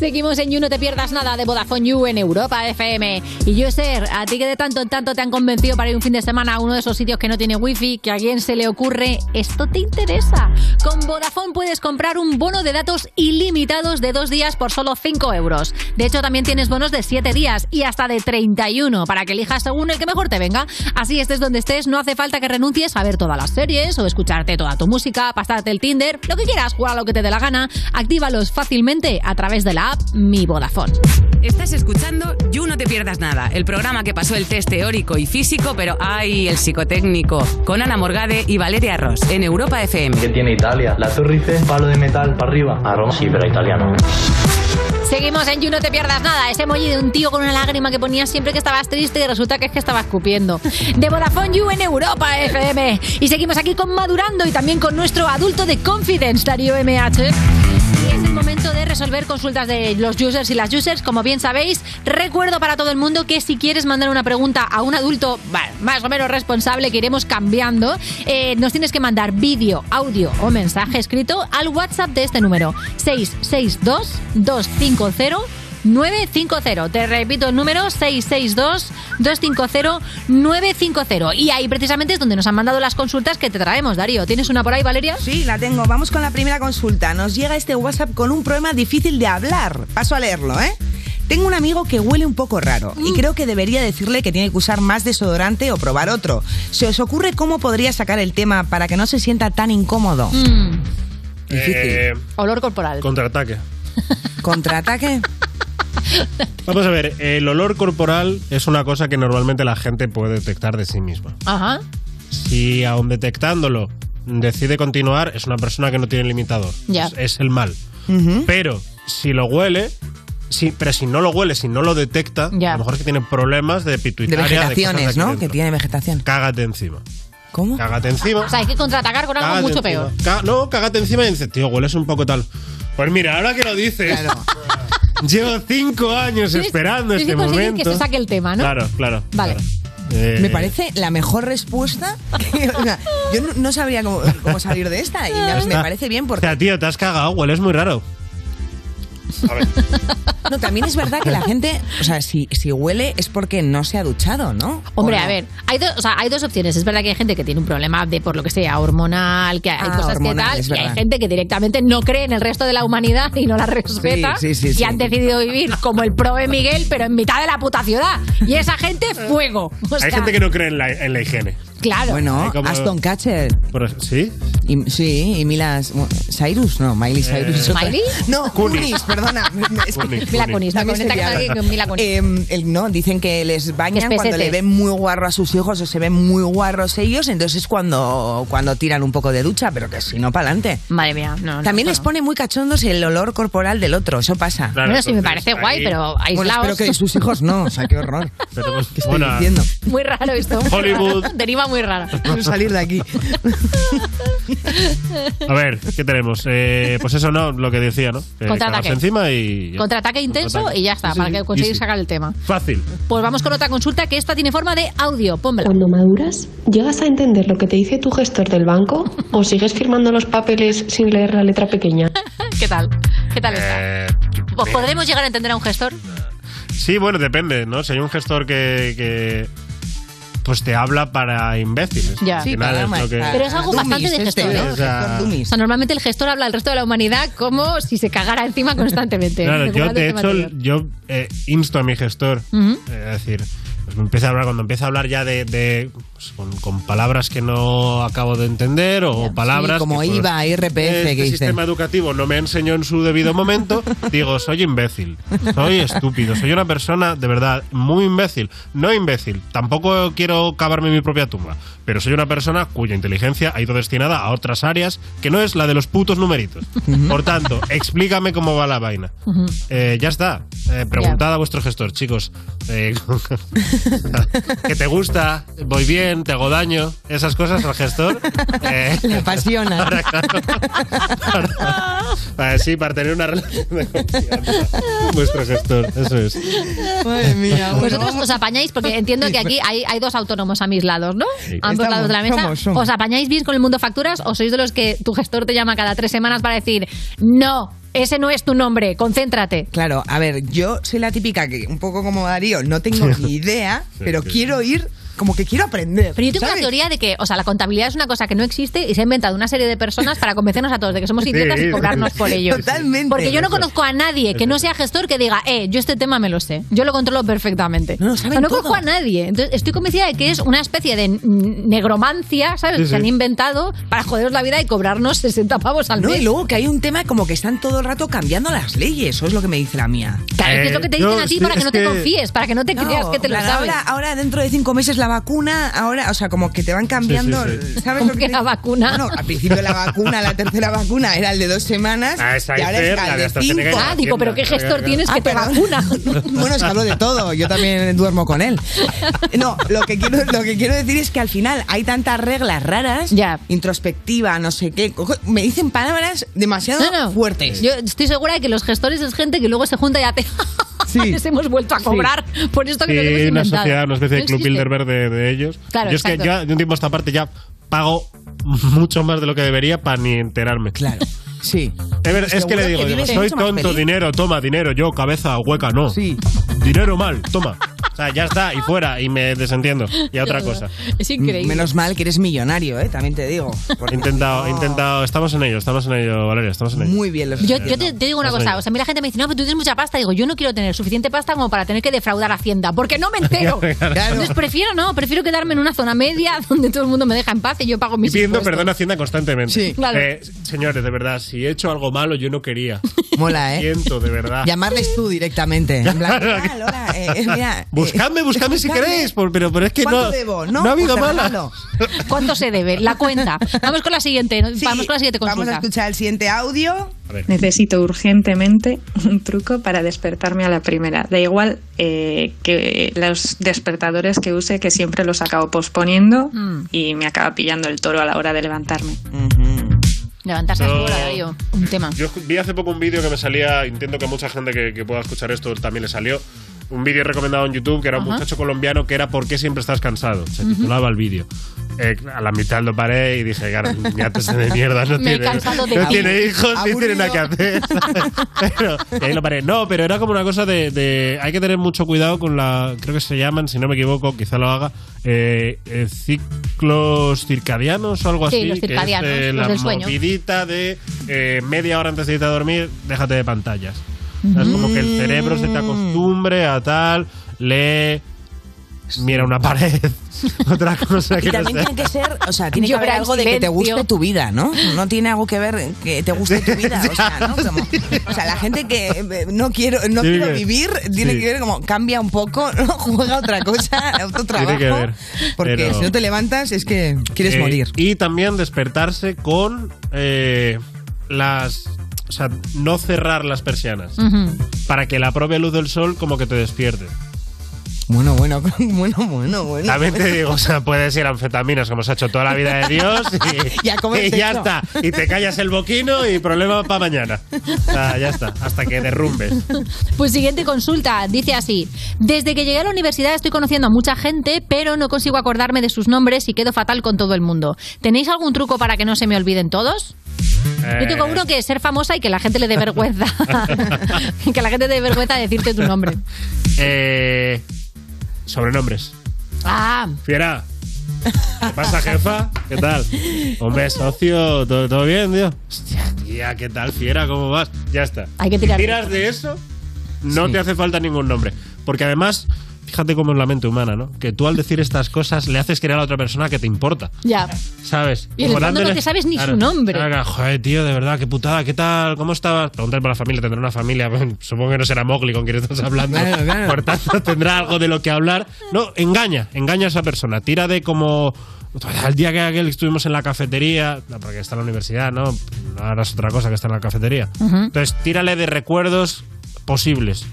Seguimos en You, no te pierdas nada de Vodafone You en Europa FM. Y Joser, a ti que de tanto en tanto te han convencido para ir un fin de semana a uno de esos sitios que no tiene wifi, que a alguien se le ocurre, ¿esto te interesa? Con Vodafone puedes comprar un bono de datos ilimitados de dos días por solo 5 euros. De hecho, también tienes bonos de 7 días y hasta de 31 para que elijas según el que mejor te venga. Así estés donde estés, no hace falta que renuncies a ver todas las series o escucharte toda tu música, pasarte el Tinder, lo que quieras, jugar lo que te dé la gana. Actívalos fácilmente a través de la app Mi Vodafone. Estás escuchando You No Te Pierdas Nada, el programa que pasó el test teórico y físico, pero ¡ay! el psicotécnico, con Ana Morgade y Valeria Ross, en Europa FM. ¿Qué tiene Italia? La Torre Eiffel, palo de metal para arriba. A Roma sí, pero italiano. Seguimos en You, no te pierdas nada. Ese emoji de un tío con una lágrima que ponías siempre que estabas triste y resulta que es que estaba escupiendo. De Vodafone You en Europa FM. Y seguimos aquí con Madurando y también con nuestro adulto de Confidence, Darío MH. Y es el momento resolver consultas de los users y las users. Como bien sabéis, recuerdo para todo el mundo que si quieres mandar una pregunta a un adulto bueno, más o menos responsable que iremos cambiando, eh, nos tienes que mandar vídeo, audio o mensaje escrito al WhatsApp de este número 662 250 950. Te repito el número 662-250-950. Y ahí precisamente es donde nos han mandado las consultas que te traemos, Darío. ¿Tienes una por ahí, Valeria? Sí, la tengo. Vamos con la primera consulta. Nos llega este WhatsApp con un problema difícil de hablar. Paso a leerlo, ¿eh? Tengo un amigo que huele un poco raro y creo que debería decirle que tiene que usar más desodorante o probar otro. ¿Se os ocurre cómo podría sacar el tema para que no se sienta tan incómodo? Difícil. Eh, Olor corporal. contraataque. ¿Contraataque? Vamos a ver, el olor corporal es una cosa que normalmente la gente puede detectar de sí misma. Ajá. Si aún detectándolo decide continuar, es una persona que no tiene limitador. Ya. Es, es el mal. Pero si lo huele, sí, pero si no lo huele, si no lo detecta, Ya. a lo mejor es que tiene problemas de De pituitaria. vegetaciones, cosas aquí ¿no? dentro. Que tiene vegetación. Cágate encima. ¿Cómo? Cágate encima. O sea, hay que contraatacar con algo Cágate mucho encima. peor. No, cágate encima y dices, tío, hueles un poco tal. Pues mira, ahora que lo dices, llevo cinco años esperando este momento. que se saque el tema, ¿no? Claro, claro. Vale. claro. Eh, Me parece la mejor respuesta. que- o sea, yo no, no sabría cómo, cómo salir de esta y me, me está. parece bien O porque sea, tío, te has cagado, hueles muy raro. No, también es verdad que la gente, o sea, si, si huele es porque no se ha duchado, ¿no? Hombre, ¿O no? a ver, hay, dos, o sea, hay dos opciones. Es verdad que hay gente que tiene un problema de, por lo que sea, hormonal, que hay Ah, cosas hormonal, que tal, y hay gente que directamente no cree en el resto de la humanidad y no la respeta. Sí, sí, sí, y sí. han decidido vivir como el pro de Miguel, pero en mitad de la puta ciudad. Y esa gente, fuego. O Hay gente que no cree en la, en la higiene. Claro. Bueno, como- Aston Catcher. ¿Sí? Y, sí, y Milas... Cyrus, no, Miley Cyrus. es otra. ¿Miley? No, Kunis, perdona. Es que- Mila Kunis, me También conecta con alguien con Mila Kunis. Eh, el- no, dicen que les bañan Que es cuando le ven muy guarro a sus hijos o se ven muy guarros ellos, entonces es cuando, cuando tiran un poco de ducha, pero que si no, para adelante. Madre mía, no. También les pone muy cachondos el olor corporal del otro, eso pasa. Claro, bueno, sí me entonces, parece guay, ahí- pero Bueno, aislados. espero que sus hijos no, o sea, qué horror. Pero, pues, ¿Qué estoy bueno, diciendo? Muy raro esto. Hollywood. Deriva muy rara. Quiero salir de aquí. A ver, ¿qué tenemos? Eh, pues eso no, lo que decía, ¿no? Que Contraataque. encima y... Contraataque intenso Contraataque. y ya está, Sí, para que Easy. sacar el tema. Fácil. Pues vamos con otra consulta que esta tiene forma de audio. Pónmela. Cuando maduras, ¿llegas a entender lo que te dice tu gestor del banco o sigues firmando los papeles sin leer la letra pequeña? ¿Qué tal? ¿Qué tal está? Eh, ¿Pues ¿Podremos llegar a entender a un gestor? sí, bueno, depende, ¿no? Si hay un gestor que... que pues te habla para imbéciles. Ya. Sí, es lo que- Pero es algo bastante de este, gestor, ¿eh? o sea-. O normalmente el gestor habla al resto de la humanidad como si se cagara encima constantemente. Claro, yo de el tema hecho anterior. yo eh, insto a mi gestor, eh, es decir, pues me empieza a hablar cuando empieza a hablar ya de, de, pues, con, con palabras que no acabo de entender o palabras como que, pues, IVA, IRPF, este que dicen. sistema educativo no me enseñó en su debido momento, digo, soy imbécil, soy estúpido, soy una persona de verdad muy imbécil, no imbécil, tampoco quiero cavarme mi propia tumba, pero soy una persona cuya inteligencia ha ido destinada a otras áreas que no es la de los putos numeritos. Por tanto, explícame cómo va la vaina. Eh, ya está. Eh, preguntad a vuestro gestor, chicos. Eh, ¿Qué te gusta? ¿Voy bien? ¿Te hago daño? Esas cosas al gestor. eh, Le apasiona. para, claro, para- sí, para tener una relación de confianza. Vuestro gestor, eso es. Madre mía. bueno, Vosotros os apañáis, porque entiendo que aquí hay, hay dos autónomos a mis lados, ¿no? Sí. Ambos Estamos, lados de la mesa. somos, somos. ¿Os apañáis bien con el mundo facturas o sois de los que tu gestor te llama cada tres semanas para decir, no, ese no es tu nombre, concéntrate? Claro, a ver, yo soy la típica que, un poco como Darío, no tengo ni idea, pero quiero ir, como que quiero aprender. Pero yo tengo ¿sabes? la teoría de que, o sea, la contabilidad es una cosa que no existe y se ha inventado una serie de personas para convencernos a todos de que somos idiotas Sí, y cobrarnos por ello. Totalmente. Porque yo no conozco a nadie que no sea gestor que diga, eh, yo este tema me lo sé, yo lo controlo perfectamente. No, lo O sea, saben no conozco a nadie. Entonces, estoy convencida de que es una especie de negromancia, ¿sabes? Sí, que se han inventado para joderos la vida y cobrarnos 60 pavos al No, mes. y luego que hay un tema como que están todo el rato cambiando las leyes, eso es lo que me dice la mía. Claro, que es lo que te Eh, dicen yo a ti sí, para que no te que- confíes, para que no te No, creas que te lo claro, sabes. ahora, ahora dentro de cinco meses la vacuna, ahora, o sea, como que te van cambiando, Sí, sí, sí. ¿sabes ¿Cómo lo que te- la vacuna? Bueno, al principio la vacuna, la tercera vacuna era el de dos semanas Ah, esa y ahora es la el de cinco. Ah, digo, pero qué gestor tienes Ah, que te perdón. vacuna. bueno, es que hablo de todo, yo también duermo con él. No, lo que quiero, lo que quiero decir es que al final hay tantas reglas raras, Ya. introspectiva, no sé qué, me dicen palabras demasiado No, no. fuertes. Yo estoy segura de que los gestores es gente que luego se junta y hace. Sí. Les hemos vuelto a cobrar por esto que Sí, nos hemos una inventado. sociedad, una especie de No club. Bilderberg de, de ellos. Claro, Yo es que ya de un tiempo a esta parte ya pago mucho más de lo que debería para ni enterarme. Claro, sí. Es, ver- es que Seguro le digo, que digo, soy tonto, dinero, toma, dinero, yo, cabeza, hueca, no. Sí. Dinero mal, toma. O sea, ya está, y fuera, y me desentiendo. Y a otra cosa. Es increíble. Menos mal que eres millonario, ¿eh? También te digo. He Porque intentado, no- intentado, estamos en ello, estamos en ello, Valeria, estamos en ello. Muy bien los Yo, yo te, te digo una cosa, o sea, a mí la gente me dice, no, pero tú tienes mucha pasta. Digo, yo no quiero tener suficiente pasta como para tener que defraudar a Hacienda, porque no me entero. Claro. Entonces prefiero no, prefiero quedarme en una zona media donde todo el mundo me deja en paz y yo pago Y mis pidiendo impuestos. perdón a Hacienda constantemente. Sí. Claro. Eh, señores, de verdad, si he hecho algo malo, yo no quería. Mola, ¿eh? Siento, de verdad. Llamarles tú directamente. En plan, "Ah, Lola, eh, eh, mira, Buscadme, buscadme si queréis, por- pero, pero es que ¿Cuánto no, debo? no, No, ha habido pues regalo. ¿Cuánto se debe? La cuenta. Vamos con la siguiente, Sí, vamos con la siguiente Vamos a consulta. escuchar el siguiente audio. Necesito urgentemente un truco para despertarme a la primera. Da igual eh, que los despertadores que use, que siempre los acabo posponiendo Mm. y me acaba pillando el toro a la hora de levantarme. Levantarse a No. su hora, Darío. Un tema. Yo vi hace poco un vídeo que me salía, entiendo que a mucha gente que, que pueda escuchar esto también le salió. Un vídeo recomendado en YouTube que era un Ajá. muchacho colombiano que era ¿Por qué siempre estás cansado? Se titulaba el vídeo. eh, a la mitad lo paré y dije, niñatos de mierda, no, tiene, no ti. tiene hijos ni tiene Aburrido. nada que hacer. pero, y ahí lo paré. No, pero era como una cosa de, de- Hay que tener mucho cuidado con la. Creo que se llaman, si no me equivoco, quizá lo haga. eh, eh, ciclos circadianos o algo Sí, así. los que es, circadianos, eh, los la del sueño. movidita de eh, media hora antes de irte a dormir, déjate de pantallas. Es como que el cerebro se te acostumbre a tal, lee, mira una pared, otra cosa Y que no también sea. tiene que ser, o sea, tiene que haber Llora en algo de que te guste tu vida, ¿no? No tiene algo que ver que te guste tu vida, o sea, ¿no? Como- o sea, la gente que eh, no quiero, no Tiene quiero que- vivir, tiene sí. que ver como cambia un poco, ¿no? Juega otra cosa, otro trabajo. Tiene que ver. Porque pero- si no te levantas es que quieres Eh, morir. Y también despertarse con eh, las. O sea, no cerrar las persianas. Para que la propia luz del sol como que te despierte. Bueno, bueno, bueno, bueno, bueno. También te digo, o sea, puedes ir a anfetaminas como se ha hecho toda la vida de Dios y, Y a comer y ya está. Y te callas el boquino y problema para mañana. O sea, ya está. Hasta que derrumbes. Pues siguiente consulta, dice así. Desde que llegué a la universidad estoy conociendo a mucha gente, pero no consigo acordarme de sus nombres y quedo fatal con todo el mundo. ¿Tenéis algún truco para que no se me olviden todos? Yo tengo uno que es ser famosa y que la gente le dé vergüenza. que la gente le dé vergüenza decirte tu nombre. eh, sobrenombres. Ah, Fiera. ¿Qué pasa, jefa? ¿Qué tal? Hombre, socio, ¿todo, todo bien, tío? Hostia, tía, ¿qué tal, Fiera? ¿Cómo vas? Ya está. Hay que tirar. Si tiras de eso, no te hace falta ningún nombre. Porque además, fíjate cómo es la mente humana, ¿no? Que tú al decir estas cosas le haces creer a la otra persona que te importa. ya. ¿Sabes? Y en el fondo no te sabes ni su Claro. nombre. Claro, joder, tío, de verdad, qué putada, ¿qué tal? ¿Cómo estabas? Preguntar por la familia, tendrá una familia. Bueno, Supongo que no será Mowgli con quien estás hablando. Claro, claro. Por tanto, tendrá algo de lo que hablar. No, engaña, engaña a esa persona. Tira de como. El día que aquel estuvimos en la cafetería, no, porque está en la universidad, ¿no? Ahora es otra cosa que está en la cafetería. Ujú. Entonces, tírale de recuerdos posibles.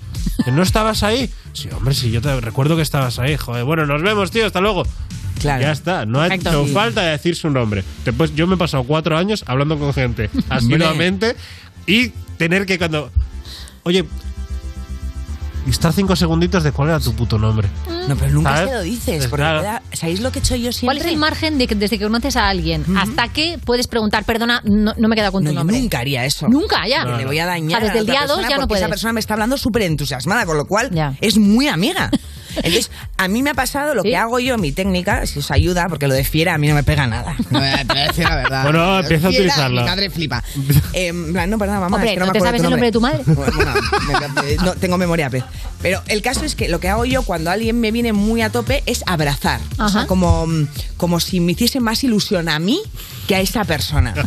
¿Que ¿No estabas ahí? Sí, hombre, sí, yo te recuerdo que estabas ahí. Joder, bueno, nos vemos, tío, hasta luego. Claro. Ya está, no ha hecho Sí. falta decir su nombre. Después, yo me he pasado cuatro años hablando con gente asiduamente y tener que cuando. Oye, y estar cinco segunditos de cuál era tu puto nombre. No, pero nunca ¿Sabes? se lo dices. Pues Porque claro. da- ¿Sabéis lo que he hecho yo siempre? ¿Cuál es el margen de que desde que conoces a alguien hasta que puedes preguntar, perdona, no, no me he quedado con No, tu yo nombre? nunca haría eso. Nunca, ya. Le voy a dañar. O sea, desde a el día otra 2 persona ya no puedes. Esa persona me está hablando súper entusiasmada, con lo cual es muy amiga. Entonces, a mí me ha pasado lo que hago yo, mi técnica, si os ayuda, porque lo de fiera a mí no me pega nada. No, te voy a decir la verdad. Bueno, empieza a utilizarla. Mi madre flipa. Eh, no, perdona, mamá. Hombre, es que no, ¿no me te sabes el nombre de tu madre? Me- no, tengo memoria pez. Pero el caso es que lo que hago yo cuando alguien me viene muy a tope es abrazar. O sea, como, como si me hiciese más ilusión a mí que a esa persona.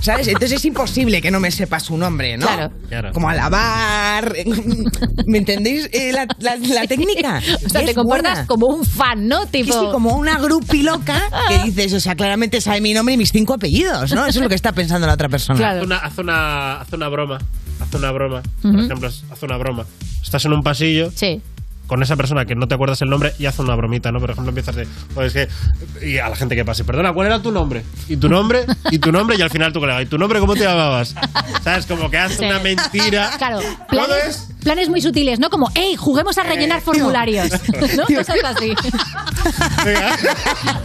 ¿Sabes? Entonces es imposible que no me sepa su nombre, ¿no? Claro. Claro. Como alabar. ¿Me entendéis eh, la, la- la técnica? O sea, Es te comportas buena. como un fan, ¿no? Tipo... sí, como una grupi loca que dices, o sea, claramente sabe mi nombre y mis cinco apellidos, ¿no? Eso es lo que está pensando la otra persona. Haz, una, haz, una, haz una broma. Haz una broma. Por Ujú. ejemplo, haz una broma. Estás en un pasillo. Sí. Con esa persona que no te acuerdas el nombre y haz una bromita, ¿no? Por ejemplo, empiezas de. Pues es que. Y a la gente que pase, perdona, ¿cuál era tu nombre? Y tu nombre, y tu nombre, y al final tu colega. ¿Y tu nombre cómo te llamabas? ¿Sabes? Como que haces Sí. una mentira. Claro, Todo planes, planes muy sutiles, ¿no? Como, hey, juguemos a rellenar formularios. ¿No? Cosas así.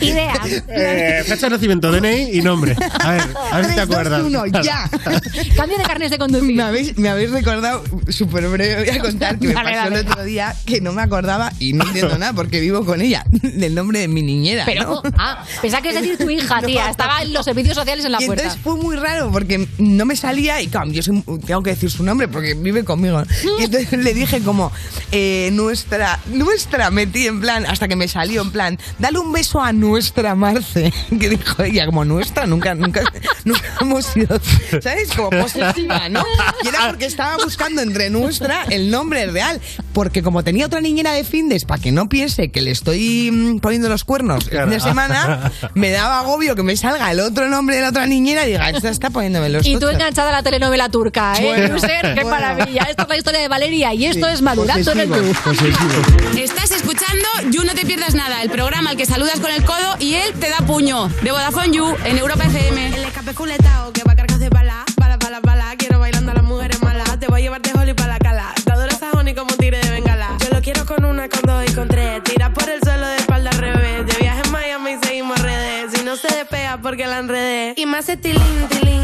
Ideas. Eh, fecha de nacimiento, DNI y nombre. A ver, a ver si te acuerdas. uno, ya. Cambio de carnes de conducir. Me habéis, me habéis recordado, súper breve, voy a contar que me Dale, pasó dale. el otro día que no me acordaba, y no entiendo nada porque vivo con ella, del nombre de mi niñera. Pero, ¿no? ah, pensaba que es decir tu hija, No. tía. Estaba en los servicios sociales en la y puerta. entonces fue muy raro porque no me salía y claro, yo soy- tengo que decir su nombre porque vive conmigo. Y entonces le dije como, eh, nuestra, nuestra, metí en plan, hasta que me salió en plan, dale un beso a nuestra Marce. Que dijo ella, como nuestra, nunca, nunca, nunca hemos sido, ¿sabes? Como posesiva, ¿no? Y era porque estaba buscando entre nuestra el nombre real. Porque como tenía otra niñera de Findes, para que no piense que le estoy mm, poniendo los cuernos el fin de semana, me daba agobio que me salga el otro nombre de la otra niñera y diga, esta está poniéndome los Y tú tochos". enganchada a la telenovela turca, ¿eh? Bueno, User, qué bueno. maravilla. Esto es la historia de Valeria y esto es madurando en el club. Estás escuchando You No Te Pierdas Nada, el programa al que saludas con el codo y él te da puño. De Vodafone You en Europa FM. El escape culetao que va cargas de bala, bala, bala, bala. Quiero bailando a las mujeres malas. Te voy a llevar de Holly para la cala. Te adoro esa honey como tigre de bengala. Yo lo quiero con una, con dos y con tres. Tiras por el suelo de espalda al revés. De viaje en Miami seguimos redes. será porque la enredé. Y más tilín, tilín.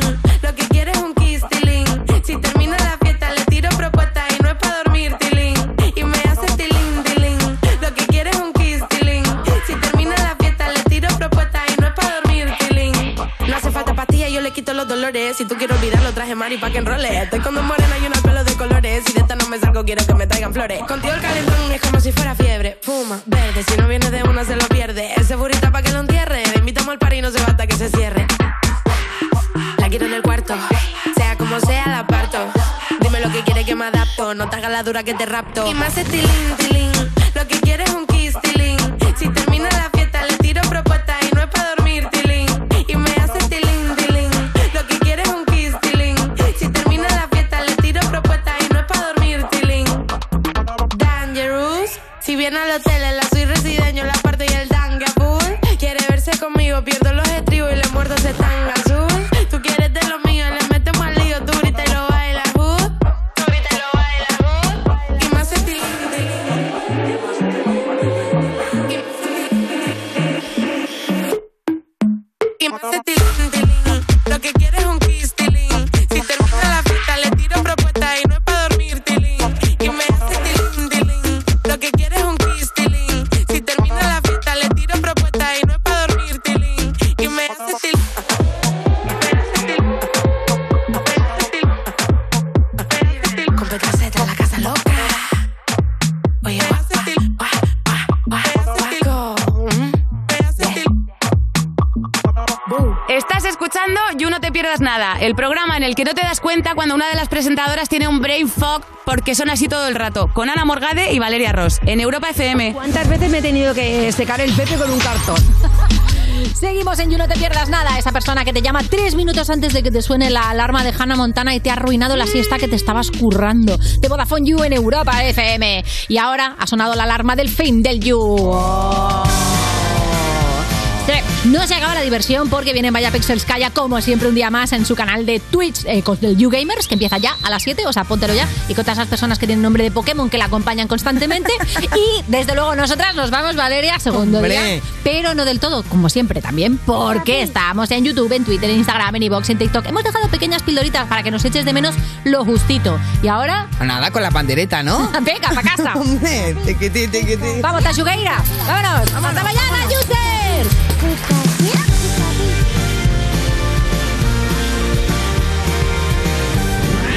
Quito los dolores. Si tú quieres olvidarlo, traje mari pa' que enrole. Estoy con dos morenas y una pelo de colores. Si de esta no me salgo, quiero que me traigan flores. Contigo el calentón es como si fuera fiebre. Fuma, verde. Si no viene de una, se lo pierde. Ese burrito pa' que lo entierre. Le invitamos al par no se va que se cierre. La quiero en el cuarto. Sea como sea, la parto. Dime lo que quiere que me adapto. No te hagas la dura que te rapto. Y más tilín, tilín. Lo que quiere es un kiss, tilín. Si termina la Dangerous. Si viene el programa en el que no te das cuenta cuando una de las presentadoras tiene un brain fog porque son así todo el rato, con Ana Morgade y Valeria Ross, en Europa FM. ¿Cuántas veces me he tenido que secar el pepe con un cartón? Seguimos en You No Te Pierdas Nada. Esa persona que te llama tres minutos antes de que te suene la alarma de Hannah Montana y te ha arruinado la siesta que te estabas currando. De Vodafone You en Europa FM. Y ahora ha sonado la alarma del fin del You. No se acaba la diversión porque viene Vaya Pixels Calla como siempre un día más en su canal de Twitch eh, con el You Gamers que empieza ya a las 7, o sea, póntelo ya y con todas esas personas que tienen nombre de Pokémon que la acompañan constantemente y desde luego nosotras nos vamos Valeria segundo Hombre. día, pero no del todo, como siempre también, porque estamos en YouTube, en Twitter, en Instagram, en iVoox, en TikTok. Hemos dejado pequeñas pildoritas para que nos eches de menos lo justito. Y ahora, Nada, con la pandereta, ¿no? venga, para casa. Hombre, tiquití, tiquití. Vamos, Tashugueira. Vámonos. Hasta mañana, user.